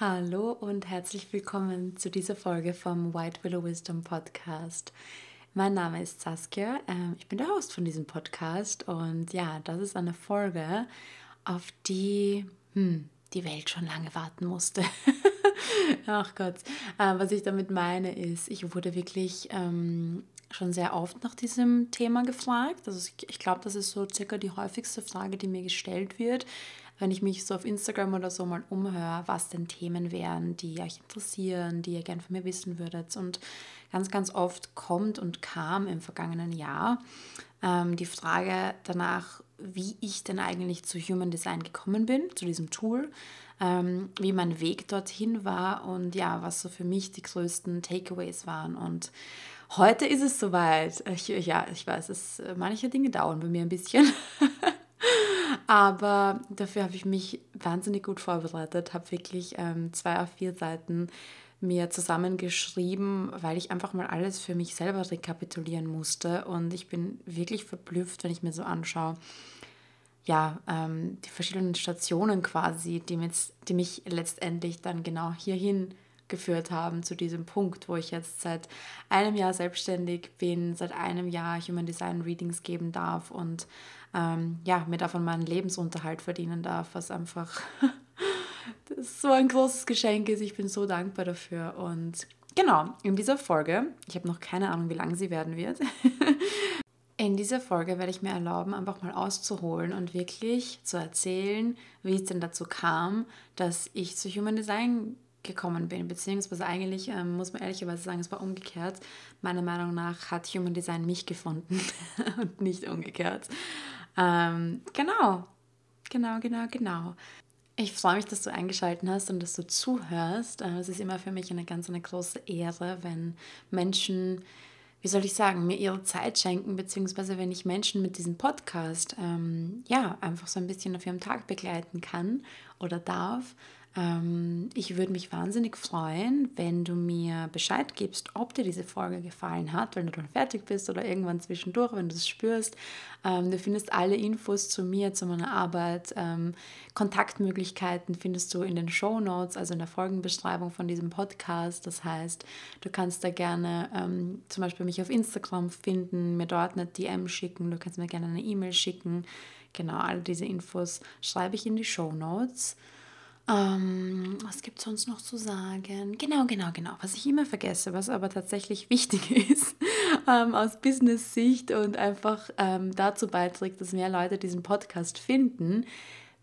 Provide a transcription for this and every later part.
Hallo und herzlich willkommen zu dieser Folge vom White Willow Wisdom Podcast. Mein Name ist Saskia, ähm, ich bin der Host von diesem Podcast und ja, das ist eine Folge, auf die hm, die Welt schon lange warten musste. Ach Gott, äh, was ich damit meine ist, ich wurde wirklich ähm, schon sehr oft nach diesem Thema gefragt. Also ich glaube, das ist so circa die häufigste Frage, die mir gestellt wird, wenn ich mich so auf Instagram oder so mal umhöre, was denn Themen wären, die euch interessieren, die ihr gerne von mir wissen würdet. Und ganz, ganz oft kommt und kam im vergangenen Jahr ähm, die Frage danach, wie ich denn eigentlich zu Human Design gekommen bin, zu diesem Tool, ähm, wie mein Weg dorthin war und ja, was so für mich die größten Takeaways waren. Und heute ist es soweit. Ich, ja, ich weiß, es, manche Dinge dauern bei mir ein bisschen. Aber dafür habe ich mich wahnsinnig gut vorbereitet, habe wirklich ähm, zwei auf vier Seiten mir zusammengeschrieben, weil ich einfach mal alles für mich selber rekapitulieren musste. Und ich bin wirklich verblüfft, wenn ich mir so anschaue, ja, ähm, die verschiedenen Stationen quasi, die, mit, die mich letztendlich dann genau hierhin geführt haben, zu diesem Punkt, wo ich jetzt seit einem Jahr selbstständig bin, seit einem Jahr Human Design Readings geben darf und ähm, ja, mir davon meinen Lebensunterhalt verdienen darf, was einfach so ein großes Geschenk ist. Ich bin so dankbar dafür. Und genau, in dieser Folge, ich habe noch keine Ahnung, wie lang sie werden wird. In dieser Folge werde ich mir erlauben, einfach mal auszuholen und wirklich zu erzählen, wie es denn dazu kam, dass ich zu Human Design gekommen bin. Beziehungsweise eigentlich ähm, muss man ehrlicherweise sagen, es war umgekehrt. Meiner Meinung nach hat Human Design mich gefunden und nicht umgekehrt. Ähm, genau, genau, genau, genau. Ich freue mich, dass du eingeschaltet hast und dass du zuhörst. Äh, es ist immer für mich eine ganz eine große Ehre, wenn Menschen, wie soll ich sagen, mir ihre Zeit schenken, beziehungsweise wenn ich Menschen mit diesem Podcast ähm, ja einfach so ein bisschen auf ihrem Tag begleiten kann oder darf. Ähm, ich würde mich wahnsinnig freuen, wenn du mir Bescheid gibst, ob dir diese Folge gefallen hat, wenn du dann fertig bist oder irgendwann zwischendurch, wenn du es spürst. Ähm, du findest alle Infos zu mir, zu meiner Arbeit, ähm, Kontaktmöglichkeiten findest du in den Show Notes, also in der Folgenbeschreibung von diesem Podcast. Das heißt, du kannst da gerne zum Beispiel mich auf Instagram finden, mir dort eine DM schicken, du kannst mir gerne eine E-Mail schicken. Genau, all diese Infos schreibe ich in die Show Notes. Ähm, was gibt es sonst noch zu sagen? Genau, genau, genau. Was ich immer vergesse, was aber tatsächlich wichtig ist ähm, aus Business-Sicht und einfach ähm, dazu beiträgt, dass mehr Leute diesen Podcast finden,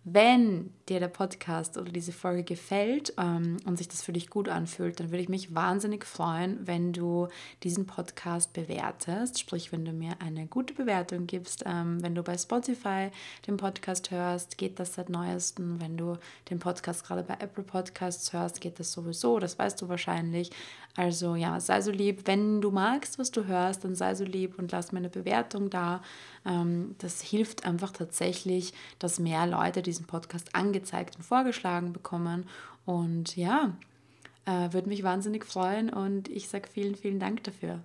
wenn dir der Podcast oder diese Folge gefällt ähm, und sich das für dich gut anfühlt, dann würde ich mich wahnsinnig freuen, wenn du diesen Podcast bewertest. Sprich, wenn du mir eine gute Bewertung gibst. Ähm, wenn du bei Spotify den Podcast hörst, geht das seit neuestem. Wenn du den Podcast gerade bei Apple Podcasts hörst, geht das sowieso. Das weißt du wahrscheinlich. Also ja, sei so lieb. Wenn du magst, was du hörst, dann sei so lieb und lass mir eine Bewertung da. Ähm, das hilft einfach tatsächlich, dass mehr Leute diesen Podcast angezeigt und vorgeschlagen bekommen. Und ja, äh, würde mich wahnsinnig freuen und ich sage vielen, vielen Dank dafür.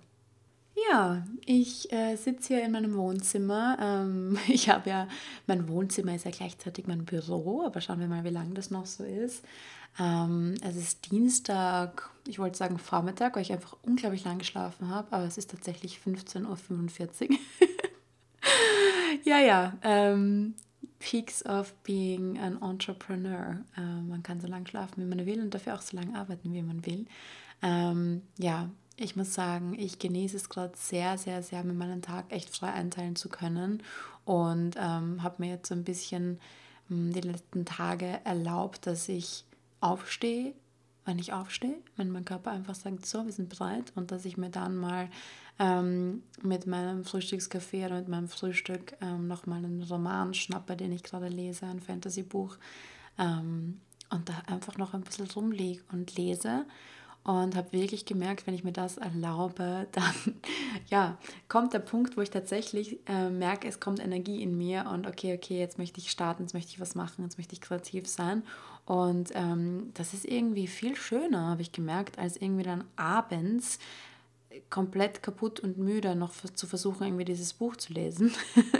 Ja, ich äh, sitze hier in meinem Wohnzimmer. Ähm, ich habe ja, mein Wohnzimmer ist ja gleichzeitig mein Büro, aber schauen wir mal, wie lange das noch so ist. Ähm, es ist Dienstag, ich wollte sagen Vormittag, weil ich einfach unglaublich lang geschlafen habe, aber es ist tatsächlich 15.45 Uhr. ja, ja. Ähm, Peaks of being an entrepreneur. Äh, man kann so lange schlafen, wie man will und dafür auch so lange arbeiten, wie man will. Ähm, ja, ich muss sagen, ich genieße es gerade sehr, sehr, sehr, mir meinen Tag echt frei einteilen zu können und ähm, habe mir jetzt so ein bisschen ähm, die letzten Tage erlaubt, dass ich aufstehe, wenn ich aufstehe, wenn mein Körper einfach sagt, so, wir sind bereit und dass ich mir dann mal ähm, mit meinem Frühstückskaffee oder mit meinem Frühstück ähm, nochmal einen Roman schnappe, den ich gerade lese, ein Fantasy-Buch ähm, und da einfach noch ein bisschen rumliege und lese und habe wirklich gemerkt, wenn ich mir das erlaube, dann ja, kommt der Punkt, wo ich tatsächlich äh, merke, es kommt Energie in mir und okay, okay, jetzt möchte ich starten, jetzt möchte ich was machen, jetzt möchte ich kreativ sein. Und ähm, das ist irgendwie viel schöner, habe ich gemerkt, als irgendwie dann abends komplett kaputt und müde, noch zu versuchen, irgendwie dieses Buch zu lesen.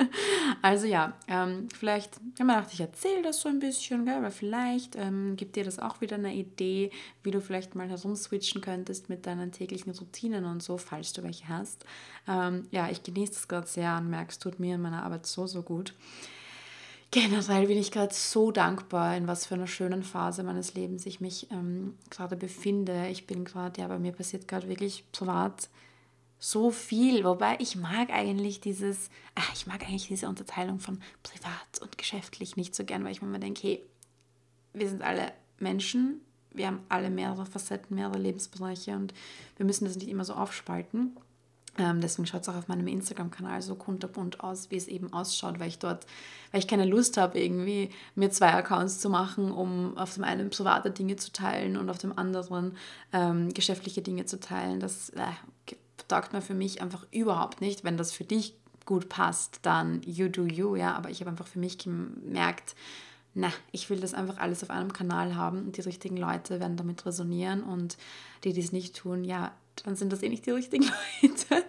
also ja, ähm, vielleicht, ich habe mir gedacht, ich erzähle das so ein bisschen, gell, aber vielleicht ähm, gibt dir das auch wieder eine Idee, wie du vielleicht mal herumswitchen könntest mit deinen täglichen Routinen und so, falls du welche hast. Ähm, ja, ich genieße das gerade sehr und merke, es tut mir in meiner Arbeit so, so gut. Generell bin ich gerade so dankbar, in was für einer schönen Phase meines Lebens ich mich ähm, gerade befinde. Ich bin gerade, ja, bei mir passiert gerade wirklich privat so viel. Wobei ich mag eigentlich dieses, ach, ich mag eigentlich diese Unterteilung von privat und geschäftlich nicht so gern, weil ich mir immer denke, hey, wir sind alle Menschen, wir haben alle mehrere Facetten, mehrere Lebensbereiche und wir müssen das nicht immer so aufspalten. Ähm, deswegen schaut es auch auf meinem Instagram-Kanal so kunterbunt aus, wie es eben ausschaut, weil ich dort, weil ich keine Lust habe, irgendwie mir zwei Accounts zu machen, um auf dem einen private Dinge zu teilen und auf dem anderen ähm, geschäftliche Dinge zu teilen. Das äh, taugt mir für mich einfach überhaupt nicht. Wenn das für dich gut passt, dann you do you, ja. Aber ich habe einfach für mich gemerkt, na, ich will das einfach alles auf einem Kanal haben und die richtigen Leute werden damit resonieren und die, die es nicht tun, ja, dann sind das eh nicht die richtigen Leute.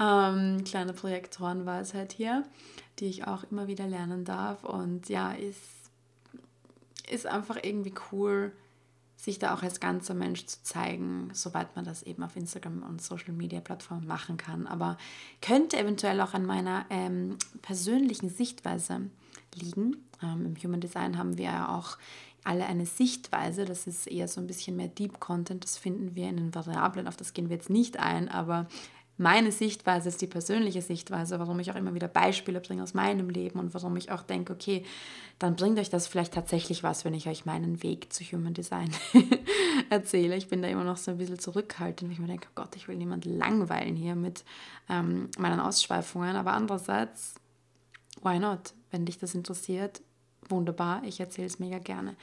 ähm, kleine Projektorenweisheit hier, die ich auch immer wieder lernen darf. Und ja, ist, ist einfach irgendwie cool, sich da auch als ganzer Mensch zu zeigen, soweit man das eben auf Instagram und Social Media Plattformen machen kann. Aber könnte eventuell auch an meiner ähm, persönlichen Sichtweise liegen. Ähm, Im Human Design haben wir ja auch alle eine Sichtweise. Das ist eher so ein bisschen mehr Deep Content. Das finden wir in den Variablen. Auf das gehen wir jetzt nicht ein, aber meine Sichtweise ist die persönliche Sichtweise, warum ich auch immer wieder Beispiele bringe aus meinem Leben und warum ich auch denke, okay, dann bringt euch das vielleicht tatsächlich was, wenn ich euch meinen Weg zu Human Design erzähle. Ich bin da immer noch so ein bisschen zurückhaltend. Ich mir denke, oh Gott, ich will niemand langweilen hier mit ähm, meinen Ausschweifungen. Aber andererseits, why not? Wenn dich das interessiert, wunderbar, ich erzähle es mega gerne.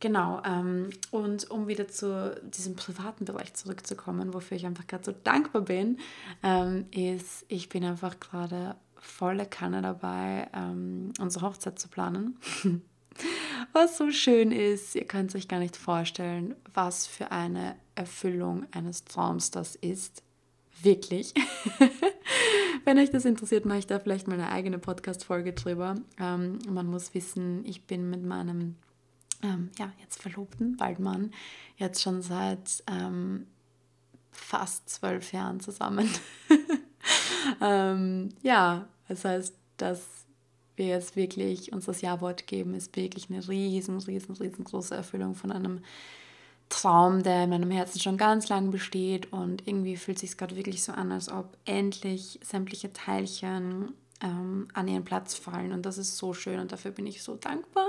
Genau, ähm, und um wieder zu diesem privaten Bereich zurückzukommen, wofür ich einfach gerade so dankbar bin, ähm, ist, ich bin einfach gerade volle Kanne dabei, ähm, unsere Hochzeit zu planen. was so schön ist, ihr könnt euch gar nicht vorstellen, was für eine Erfüllung eines Traums das ist. Wirklich. Wenn euch das interessiert, mache ich da vielleicht mal eine eigene Podcast-Folge drüber. Ähm, man muss wissen, ich bin mit meinem ähm, ja, jetzt Verlobten, Waldmann, jetzt schon seit ähm, fast zwölf Jahren zusammen. ähm, ja, das heißt, dass wir jetzt wirklich uns das Ja-Wort geben, ist wirklich eine riesen, riesen, riesengroße Erfüllung von einem Traum, der in meinem Herzen schon ganz lange besteht und irgendwie fühlt sich gerade wirklich so an, als ob endlich sämtliche Teilchen ähm, an ihren Platz fallen und das ist so schön und dafür bin ich so dankbar.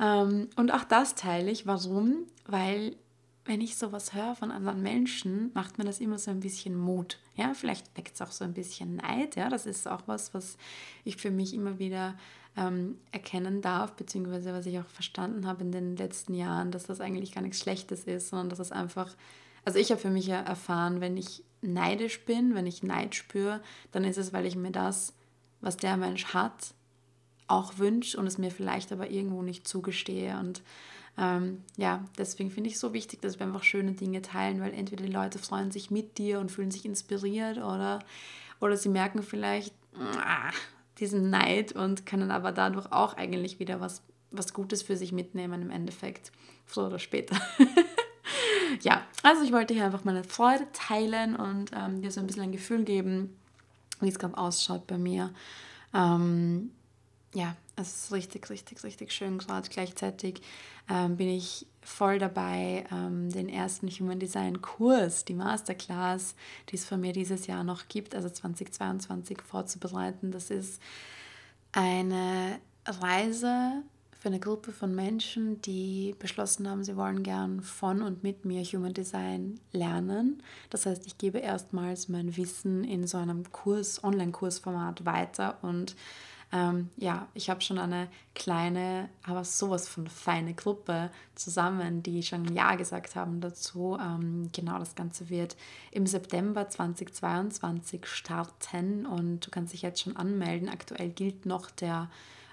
Ähm, und auch das teile ich. Warum? Weil wenn ich sowas höre von anderen Menschen, macht mir das immer so ein bisschen Mut. Ja, vielleicht weckt es auch so ein bisschen Neid. Ja, das ist auch was, was ich für mich immer wieder ähm, erkennen darf, beziehungsweise was ich auch verstanden habe in den letzten Jahren, dass das eigentlich gar nichts Schlechtes ist, sondern dass es einfach, also ich habe für mich erfahren, wenn ich neidisch bin, wenn ich Neid spüre, dann ist es, weil ich mir das, was der Mensch hat, auch wünsche und es mir vielleicht aber irgendwo nicht zugestehe. Und ähm, ja, deswegen finde ich es so wichtig, dass wir einfach schöne Dinge teilen, weil entweder die Leute freuen sich mit dir und fühlen sich inspiriert oder, oder sie merken vielleicht, diesen Neid und können aber dadurch auch eigentlich wieder was, was Gutes für sich mitnehmen im Endeffekt, früher oder später. ja, also ich wollte hier einfach meine Freude teilen und ähm, dir so ein bisschen ein Gefühl geben, wie es gerade ausschaut bei mir. Ähm, ja, es ist richtig, richtig, richtig schön gerade. Gleichzeitig ähm, bin ich voll dabei, ähm, den ersten Human Design Kurs, die Masterclass, die es von mir dieses Jahr noch gibt, also 2022 vorzubereiten. Das ist eine Reise für eine Gruppe von Menschen, die beschlossen haben, sie wollen gern von und mit mir Human Design lernen. Das heißt, ich gebe erstmals mein Wissen in so einem Kurs, Online-Kursformat weiter und ähm, ja, ich habe schon eine kleine, aber sowas von feine Gruppe zusammen, die schon Ja gesagt haben dazu. Ähm, genau, das Ganze wird im September 2022 starten und du kannst dich jetzt schon anmelden. Aktuell gilt noch der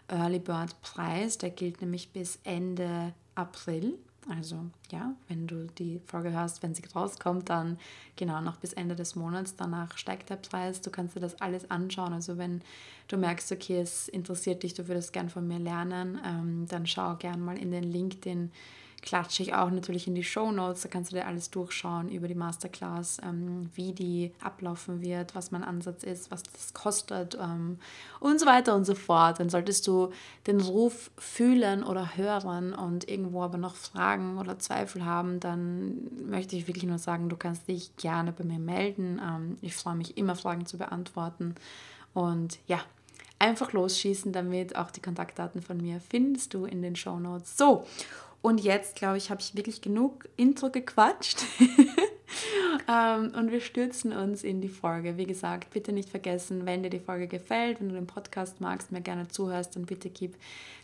Early Bird Preis, der gilt nämlich bis Ende April. Also ja, wenn du die Folge hörst, wenn sie rauskommt, dann genau noch bis Ende des Monats. Danach steigt der Preis. Du kannst dir das alles anschauen. Also wenn du merkst, okay, es interessiert dich, du würdest gern von mir lernen, ähm, dann schau gern mal in den Link, den klatsche ich auch natürlich in die Show Notes. Da kannst du dir alles durchschauen über die Masterclass, ähm, wie die ablaufen wird, was mein Ansatz ist, was das kostet ähm, und so weiter und so fort. Dann solltest du den Ruf fühlen oder hören und irgendwo aber noch Fragen oder Zweifel haben, dann möchte ich wirklich nur sagen, du kannst dich gerne bei mir melden. Ähm, ich freue mich immer, Fragen zu beantworten. Und ja, einfach losschießen damit. Auch die Kontaktdaten von mir findest du in den Show Notes. So, und jetzt, glaube ich, habe ich wirklich genug Intro gequatscht. ähm, und wir stürzen uns in die Folge. Wie gesagt, bitte nicht vergessen, wenn dir die Folge gefällt, wenn du den Podcast magst, mir gerne zuhörst, dann bitte gib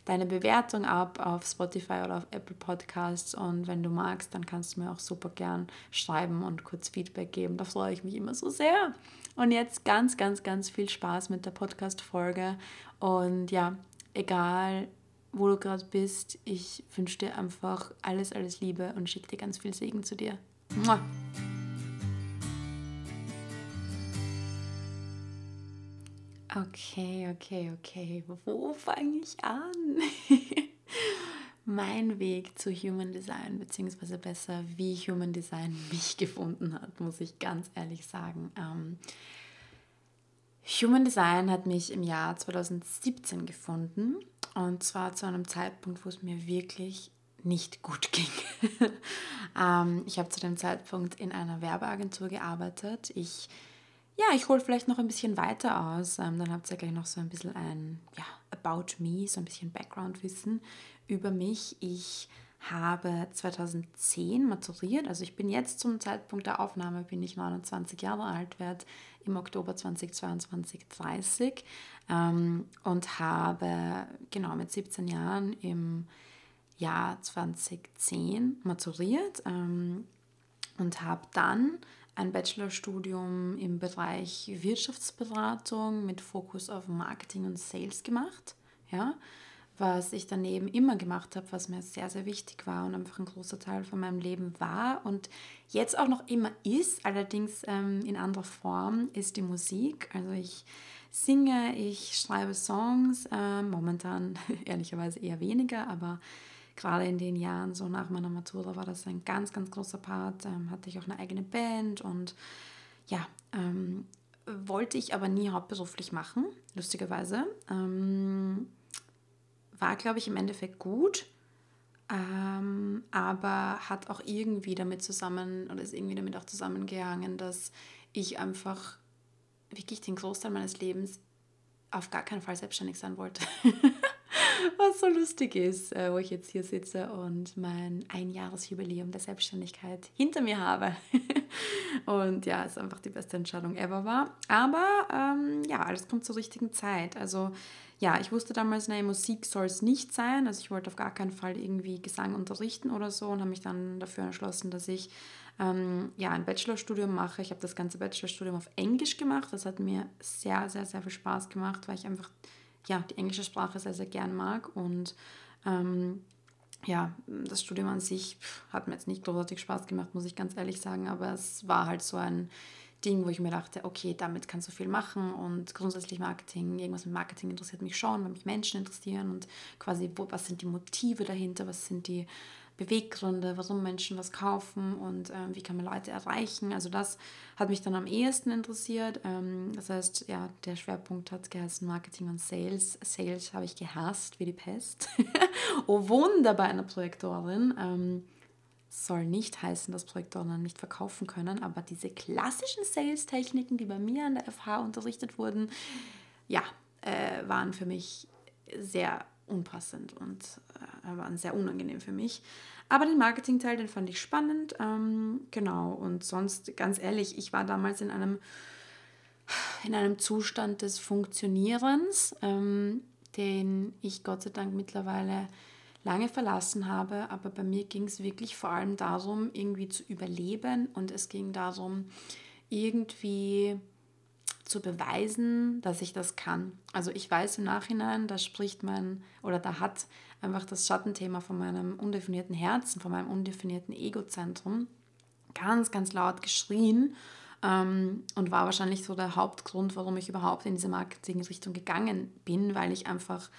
deine Bewertung ab auf Spotify oder auf Apple Podcasts. Und wenn du magst, dann kannst du mir auch super gern schreiben und kurz Feedback geben. Da freue ich mich immer so sehr. Und jetzt ganz, ganz, ganz viel Spaß mit der Podcast-Folge. Und ja, egal wo du gerade bist. Ich wünsche dir einfach alles, alles Liebe und schicke dir ganz viel Segen zu dir. Mua. Okay, okay, okay. Wo fange ich an? mein Weg zu Human Design, beziehungsweise besser, wie Human Design mich gefunden hat, muss ich ganz ehrlich sagen. Ähm, Human Design hat mich im Jahr 2017 gefunden und zwar zu einem Zeitpunkt, wo es mir wirklich nicht gut ging. ähm, ich habe zu dem Zeitpunkt in einer Werbeagentur gearbeitet. Ich, ja, ich hole vielleicht noch ein bisschen weiter aus. Ähm, dann habt ihr gleich noch so ein bisschen ein, ja, About Me, so ein bisschen Background-Wissen über mich. Ich habe 2010 maturiert, also ich bin jetzt zum Zeitpunkt der Aufnahme, bin ich 29 Jahre alt, werde im Oktober 2022 30 ähm, und habe genau mit 17 Jahren im Jahr 2010 maturiert ähm, und habe dann ein Bachelorstudium im Bereich Wirtschaftsberatung mit Fokus auf Marketing und Sales gemacht. Ja, was ich daneben immer gemacht habe, was mir sehr, sehr wichtig war und einfach ein großer Teil von meinem Leben war und jetzt auch noch immer ist, allerdings ähm, in anderer Form, ist die Musik. Also ich singe, ich schreibe Songs, äh, momentan ehrlicherweise eher weniger, aber gerade in den Jahren so nach meiner Matura war das ein ganz, ganz großer Part. Ähm, hatte ich auch eine eigene Band und ja, ähm, wollte ich aber nie hauptberuflich machen, lustigerweise. Ähm, war, glaube ich, im Endeffekt gut, ähm, aber hat auch irgendwie damit zusammen oder ist irgendwie damit auch zusammengehangen, dass ich einfach wirklich den Großteil meines Lebens auf gar keinen Fall selbstständig sein wollte. Was so lustig ist, äh, wo ich jetzt hier sitze und mein Einjahresjubiläum der Selbstständigkeit hinter mir habe. und ja, es einfach die beste Entscheidung ever war. Aber ähm, ja, alles kommt zur richtigen Zeit. Also ja, ich wusste damals, nein, Musik soll es nicht sein. Also ich wollte auf gar keinen Fall irgendwie Gesang unterrichten oder so und habe mich dann dafür entschlossen, dass ich ähm, ja, ein Bachelorstudium mache. Ich habe das ganze Bachelorstudium auf Englisch gemacht. Das hat mir sehr, sehr, sehr viel Spaß gemacht, weil ich einfach ja, die englische Sprache sehr, sehr gern mag. Und ähm, ja, das Studium an sich hat mir jetzt nicht großartig Spaß gemacht, muss ich ganz ehrlich sagen. Aber es war halt so ein Ding, wo ich mir dachte, okay, damit kannst du viel machen und grundsätzlich Marketing, irgendwas mit Marketing interessiert mich schon, weil mich Menschen interessieren und quasi, wo, was sind die Motive dahinter, was sind die Beweggründe, warum Menschen was kaufen und äh, wie kann man Leute erreichen. Also das hat mich dann am ehesten interessiert. Ähm, das heißt, ja, der Schwerpunkt hat geheißen Marketing und Sales. Sales habe ich gehasst wie die Pest. oh Wunder bei einer Projektorin. Ähm, soll nicht heißen, dass Projektoren nicht verkaufen können, aber diese klassischen Sales-Techniken, die bei mir an der FH unterrichtet wurden, ja, äh, waren für mich sehr unpassend und äh, waren sehr unangenehm für mich. Aber den Marketing-Teil, den fand ich spannend. Ähm, genau, und sonst, ganz ehrlich, ich war damals in einem, in einem Zustand des Funktionierens, ähm, den ich Gott sei Dank mittlerweile lange verlassen habe, aber bei mir ging es wirklich vor allem darum, irgendwie zu überleben und es ging darum, irgendwie zu beweisen, dass ich das kann. Also ich weiß im Nachhinein, da spricht mein oder da hat einfach das Schattenthema von meinem undefinierten Herzen, von meinem undefinierten Egozentrum ganz, ganz laut geschrien ähm, und war wahrscheinlich so der Hauptgrund, warum ich überhaupt in diese Marketing-Richtung gegangen bin, weil ich einfach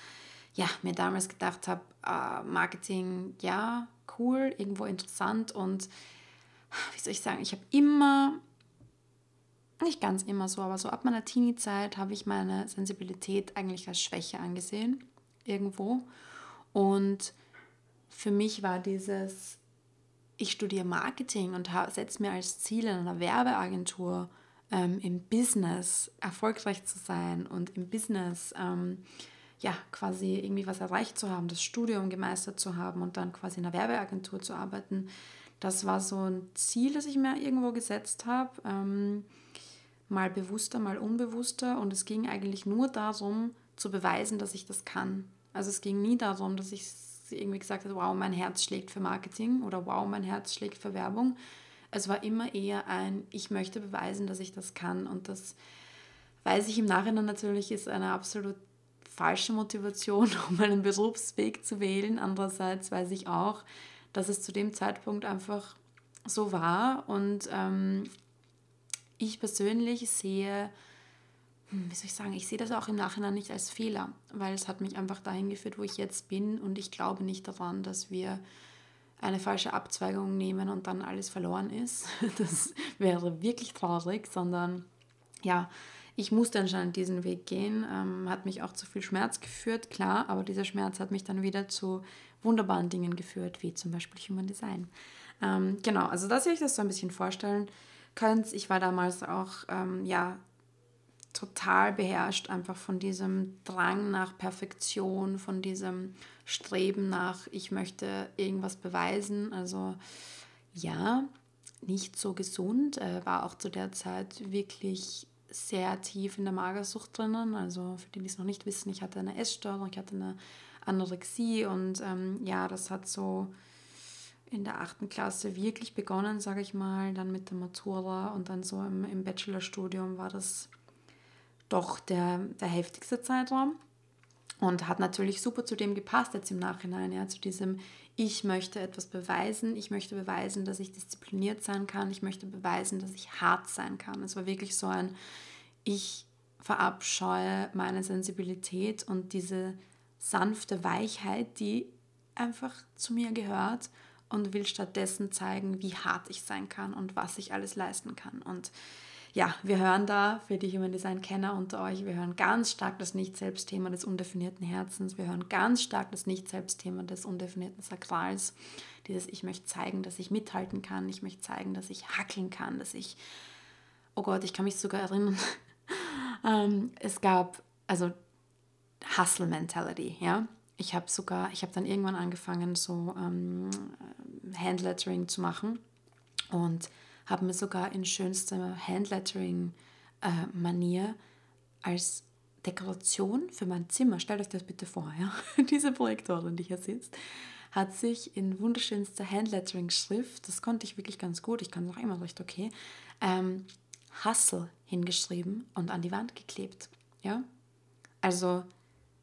ja, mir damals gedacht habe, äh, Marketing, ja, cool, irgendwo interessant und wie soll ich sagen, ich habe immer, nicht ganz immer so, aber so ab meiner Teenie-Zeit habe ich meine Sensibilität eigentlich als Schwäche angesehen, irgendwo. Und für mich war dieses, ich studiere Marketing und setze mir als Ziel in einer Werbeagentur ähm, im Business erfolgreich zu sein und im Business ähm, ja quasi irgendwie was erreicht zu haben, das Studium gemeistert zu haben und dann quasi in einer Werbeagentur zu arbeiten. Das war so ein Ziel, das ich mir irgendwo gesetzt habe. Ähm, mal bewusster, mal unbewusster. Und es ging eigentlich nur darum, zu beweisen, dass ich das kann. Also es ging nie darum, dass ich irgendwie gesagt habe, wow, mein Herz schlägt für Marketing oder wow, mein Herz schlägt für Werbung. Es war immer eher ein, ich möchte beweisen, dass ich das kann. Und das weiß ich im Nachhinein natürlich, ist eine absolut falsche Motivation, um einen Berufsweg zu wählen. Andererseits weiß ich auch, dass es zu dem Zeitpunkt einfach so war. Und ähm, ich persönlich sehe, hm, wie soll ich sagen, ich sehe das auch im Nachhinein nicht als Fehler, weil es hat mich einfach dahin geführt, wo ich jetzt bin. Und ich glaube nicht daran, dass wir eine falsche Abzweigung nehmen und dann alles verloren ist. Das wäre wirklich traurig, sondern ja, ich musste anscheinend diesen Weg gehen, ähm, hat mich auch zu viel Schmerz geführt, klar, aber dieser Schmerz hat mich dann wieder zu wunderbaren Dingen geführt, wie zum Beispiel Human Design. Ähm, genau, also dass ihr euch das so ein bisschen vorstellen könnt. Ich war damals auch, ähm, ja, total beherrscht einfach von diesem Drang nach Perfektion, von diesem Streben nach, ich möchte irgendwas beweisen. Also ja, nicht so gesund, äh, war auch zu der Zeit wirklich sehr tief in der Magersucht drinnen. Also für die, die es noch nicht wissen, ich hatte eine Essstörung, ich hatte eine Anorexie und ähm, ja, das hat so in der achten Klasse wirklich begonnen, sage ich mal, dann mit der Matura und dann so im, im Bachelorstudium war das doch der, der heftigste Zeitraum und hat natürlich super zu dem gepasst jetzt im Nachhinein, ja, zu diesem ich möchte etwas beweisen, ich möchte beweisen, dass ich diszipliniert sein kann, ich möchte beweisen, dass ich hart sein kann. Es war wirklich so ein, ich verabscheue meine Sensibilität und diese sanfte Weichheit, die einfach zu mir gehört und will stattdessen zeigen, wie hart ich sein kann und was ich alles leisten kann. Und ja, wir hören da, für die Human Design Kenner unter euch, wir hören ganz stark das Nicht-Selbst-Thema des undefinierten Herzens, wir hören ganz stark das Nicht-Selbst-Thema des undefinierten Sakrals, dieses Ich möchte zeigen, dass ich mithalten kann, ich möchte zeigen, dass ich hackeln kann, dass ich, oh Gott, ich kann mich sogar erinnern, ähm, es gab, also Hustle Mentality, ja. Ich habe sogar, ich habe dann irgendwann angefangen, so ähm, Handlettering zu machen und habe mir sogar in schönster Handlettering-Manier als Dekoration für mein Zimmer, stellt euch das bitte vor, ja? diese Projektorin, die hier sitzt, hat sich in wunderschönster Handlettering-Schrift, das konnte ich wirklich ganz gut, ich kann es auch immer recht okay, ähm, Hustle hingeschrieben und an die Wand geklebt. Ja? Also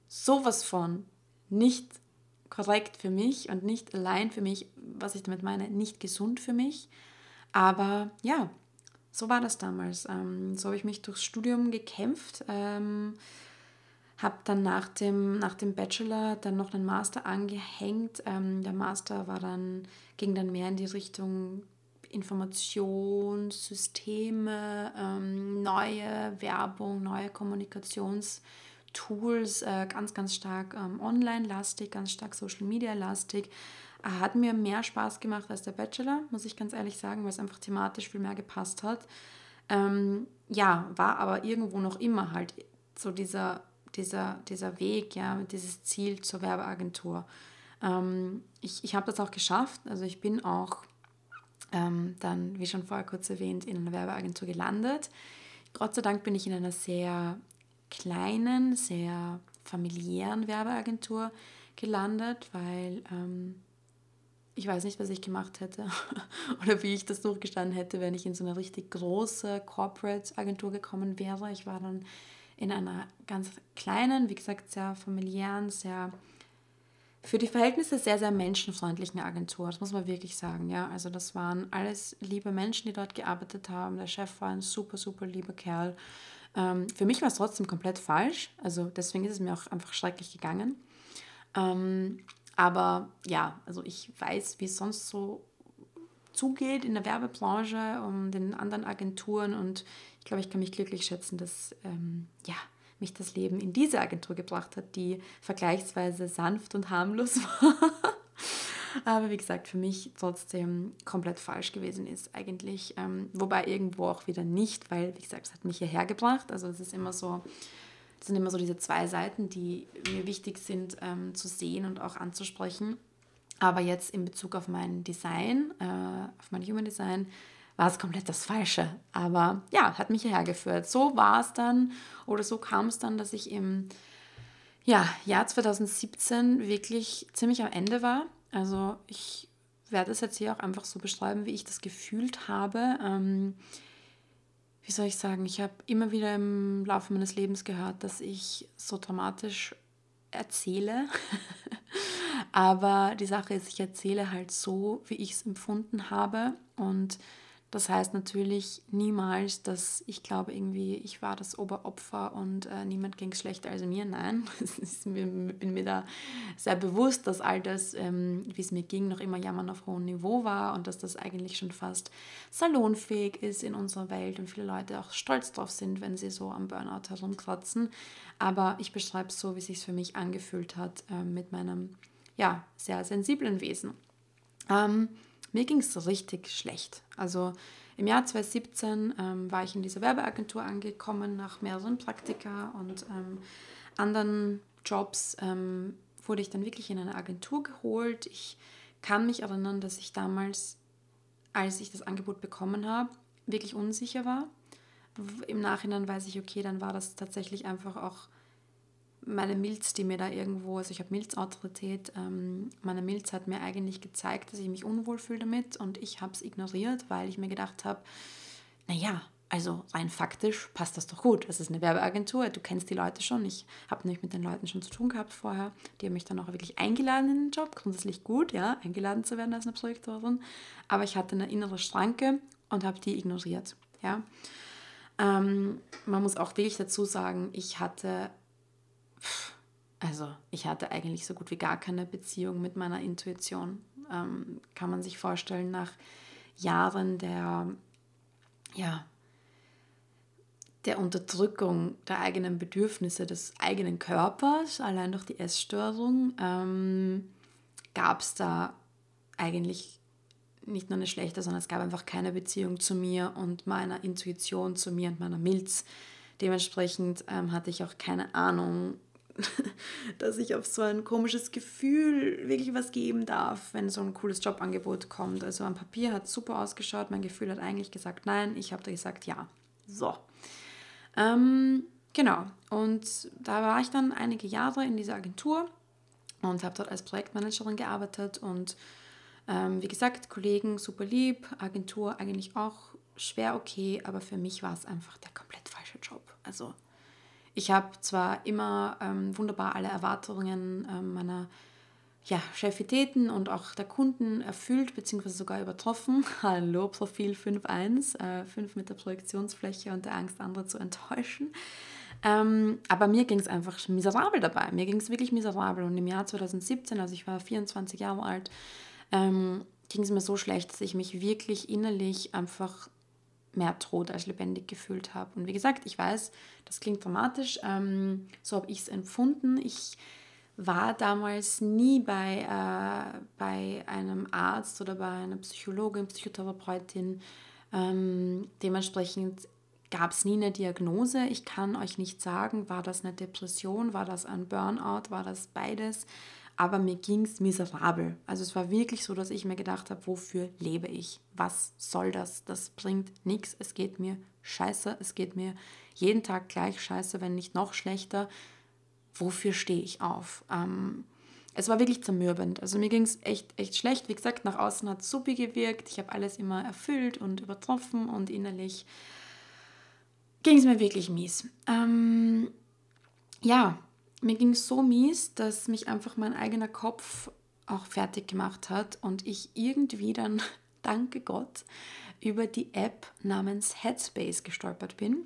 sowas von nicht korrekt für mich und nicht allein für mich, was ich damit meine, nicht gesund für mich, aber ja, so war das damals. Ähm, so habe ich mich durchs Studium gekämpft. Ähm, habe dann nach dem, nach dem Bachelor dann noch einen Master angehängt. Ähm, der Master war dann, ging dann mehr in die Richtung Informationssysteme, ähm, neue Werbung, neue Kommunikationstools, äh, ganz, ganz stark ähm, online-lastig, ganz stark social-media-lastig. Hat mir mehr Spaß gemacht als der Bachelor, muss ich ganz ehrlich sagen, weil es einfach thematisch viel mehr gepasst hat. Ähm, ja, war aber irgendwo noch immer halt so dieser, dieser, dieser Weg, ja, dieses Ziel zur Werbeagentur. Ähm, ich ich habe das auch geschafft, also ich bin auch ähm, dann, wie schon vorher kurz erwähnt, in einer Werbeagentur gelandet. Gott sei Dank bin ich in einer sehr kleinen, sehr familiären Werbeagentur gelandet, weil ähm, ich weiß nicht, was ich gemacht hätte oder wie ich das durchgestanden hätte, wenn ich in so eine richtig große Corporate-Agentur gekommen wäre. Ich war dann in einer ganz kleinen, wie gesagt, sehr familiären, sehr für die Verhältnisse sehr, sehr menschenfreundlichen Agentur. Das muss man wirklich sagen. Ja, also das waren alles liebe Menschen, die dort gearbeitet haben. Der Chef war ein super, super lieber Kerl. Ähm, für mich war es trotzdem komplett falsch. Also deswegen ist es mir auch einfach schrecklich gegangen. Aber ja, also ich weiß, wie es sonst so zugeht in der Werbebranche, um den anderen Agenturen und ich glaube, ich kann mich glücklich schätzen, dass ähm, ja, mich das Leben in diese Agentur gebracht hat, die vergleichsweise sanft und harmlos war. Aber wie gesagt, für mich trotzdem komplett falsch gewesen ist eigentlich. Ähm, wobei irgendwo auch wieder nicht, weil, wie gesagt, es hat mich hierher gebracht. Also es ist immer so, das sind immer so diese zwei Seiten, die mir wichtig sind ähm, zu sehen und auch anzusprechen. Aber jetzt in Bezug auf mein Design, äh, auf mein Human Design, war es komplett das Falsche. Aber ja, hat mich hierher geführt. So war es dann oder so kam es dann, dass ich im ja, Jahr 2017 wirklich ziemlich am Ende war. Also ich werde es jetzt hier auch einfach so beschreiben, wie ich das gefühlt habe. Ähm, wie soll ich sagen, ich habe immer wieder im Laufe meines Lebens gehört, dass ich so dramatisch erzähle. Aber die Sache ist, ich erzähle halt so, wie ich es empfunden habe. Und das heißt natürlich niemals, dass ich glaube, irgendwie, ich war das Oberopfer und äh, niemand ging schlechter als mir. Nein, ich bin mir da sehr bewusst, dass all das, ähm, wie es mir ging, noch immer Jammern auf hohem Niveau war und dass das eigentlich schon fast salonfähig ist in unserer Welt und viele Leute auch stolz drauf sind, wenn sie so am Burnout herumkratzen. Aber ich beschreibe es so, wie es sich für mich angefühlt hat äh, mit meinem ja, sehr sensiblen Wesen. Ähm, mir ging es richtig schlecht. Also im Jahr 2017 ähm, war ich in dieser Werbeagentur angekommen nach mehreren Praktika und ähm, anderen Jobs ähm, wurde ich dann wirklich in eine Agentur geholt. Ich kann mich erinnern, dass ich damals, als ich das Angebot bekommen habe, wirklich unsicher war. Im Nachhinein weiß ich, okay, dann war das tatsächlich einfach auch meine Milz, die mir da irgendwo, also ich habe Milzautorität, ähm, meine Milz hat mir eigentlich gezeigt, dass ich mich unwohl fühle damit und ich habe es ignoriert, weil ich mir gedacht habe, naja, also rein faktisch passt das doch gut. Es ist eine Werbeagentur, du kennst die Leute schon. Ich habe nämlich mit den Leuten schon zu tun gehabt vorher. Die haben mich dann auch wirklich eingeladen in den Job. Grundsätzlich gut, ja, eingeladen zu werden als eine Projektorin. Aber ich hatte eine innere Schranke und habe die ignoriert. Ja. Ähm, man muss auch wirklich dazu sagen, ich hatte also ich hatte eigentlich so gut wie gar keine Beziehung mit meiner Intuition. Ähm, kann man sich vorstellen, nach Jahren der, ja, der Unterdrückung der eigenen Bedürfnisse des eigenen Körpers, allein durch die Essstörung, ähm, gab es da eigentlich nicht nur eine schlechte, sondern es gab einfach keine Beziehung zu mir und meiner Intuition, zu mir und meiner Milz. Dementsprechend ähm, hatte ich auch keine Ahnung, dass ich auf so ein komisches Gefühl wirklich was geben darf, wenn so ein cooles Jobangebot kommt. Also am Papier hat super ausgeschaut, mein Gefühl hat eigentlich gesagt nein, ich habe da gesagt ja. So. Ähm, genau, und da war ich dann einige Jahre in dieser Agentur und habe dort als Projektmanagerin gearbeitet und ähm, wie gesagt, Kollegen super lieb, Agentur eigentlich auch schwer okay, aber für mich war es einfach der komplett falsche Job. Also ich habe zwar immer ähm, wunderbar alle Erwartungen ähm, meiner ja, Chefitäten und auch der Kunden erfüllt bzw. sogar übertroffen. Hallo, Profil 5.1, äh, 5 mit der Projektionsfläche und der Angst, andere zu enttäuschen. Ähm, aber mir ging es einfach miserabel dabei. Mir ging es wirklich miserabel. Und im Jahr 2017, also ich war 24 Jahre alt, ähm, ging es mir so schlecht, dass ich mich wirklich innerlich einfach mehr tot als lebendig gefühlt habe. Und wie gesagt, ich weiß, das klingt dramatisch, ähm, so habe ich es empfunden. Ich war damals nie bei, äh, bei einem Arzt oder bei einer Psychologin, Psychotherapeutin. Ähm, dementsprechend gab es nie eine Diagnose. Ich kann euch nicht sagen, war das eine Depression, war das ein Burnout, war das beides aber mir ging es miserabel. Also es war wirklich so, dass ich mir gedacht habe, wofür lebe ich? Was soll das? Das bringt nichts. Es geht mir scheiße. Es geht mir jeden Tag gleich scheiße, wenn nicht noch schlechter. Wofür stehe ich auf? Ähm, es war wirklich zermürbend. Also mir ging es echt, echt schlecht. Wie gesagt, nach außen hat es supi gewirkt. Ich habe alles immer erfüllt und übertroffen und innerlich ging es mir wirklich mies. Ähm, ja, mir ging es so mies, dass mich einfach mein eigener Kopf auch fertig gemacht hat und ich irgendwie dann, danke Gott, über die App namens Headspace gestolpert bin.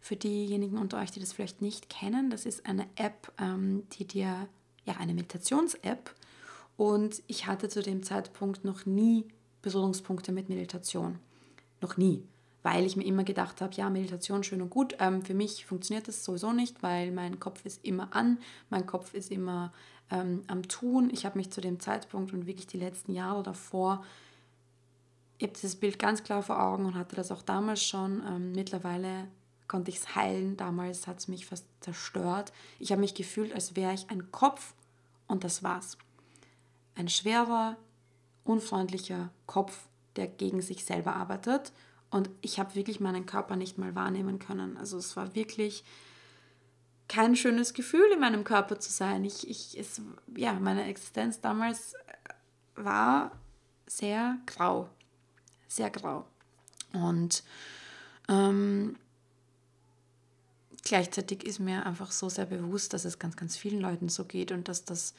Für diejenigen unter euch, die das vielleicht nicht kennen, das ist eine App, ähm, die dir, ja, eine Meditations-App. Und ich hatte zu dem Zeitpunkt noch nie Berührungspunkte mit Meditation. Noch nie weil ich mir immer gedacht habe, ja, Meditation schön und gut. Ähm, für mich funktioniert das sowieso nicht, weil mein Kopf ist immer an, mein Kopf ist immer ähm, am Tun. Ich habe mich zu dem Zeitpunkt und wirklich die letzten Jahre davor, ich habe dieses Bild ganz klar vor Augen und hatte das auch damals schon. Ähm, mittlerweile konnte ich es heilen. Damals hat es mich fast zerstört. Ich habe mich gefühlt, als wäre ich ein Kopf und das war's. Ein schwerer, unfreundlicher Kopf, der gegen sich selber arbeitet und ich habe wirklich meinen Körper nicht mal wahrnehmen können. Also es war wirklich kein schönes Gefühl, in meinem Körper zu sein. Ich, ich, es, ja, meine Existenz damals war sehr grau. Sehr grau. Und ähm, gleichzeitig ist mir einfach so sehr bewusst, dass es ganz, ganz vielen Leuten so geht und dass das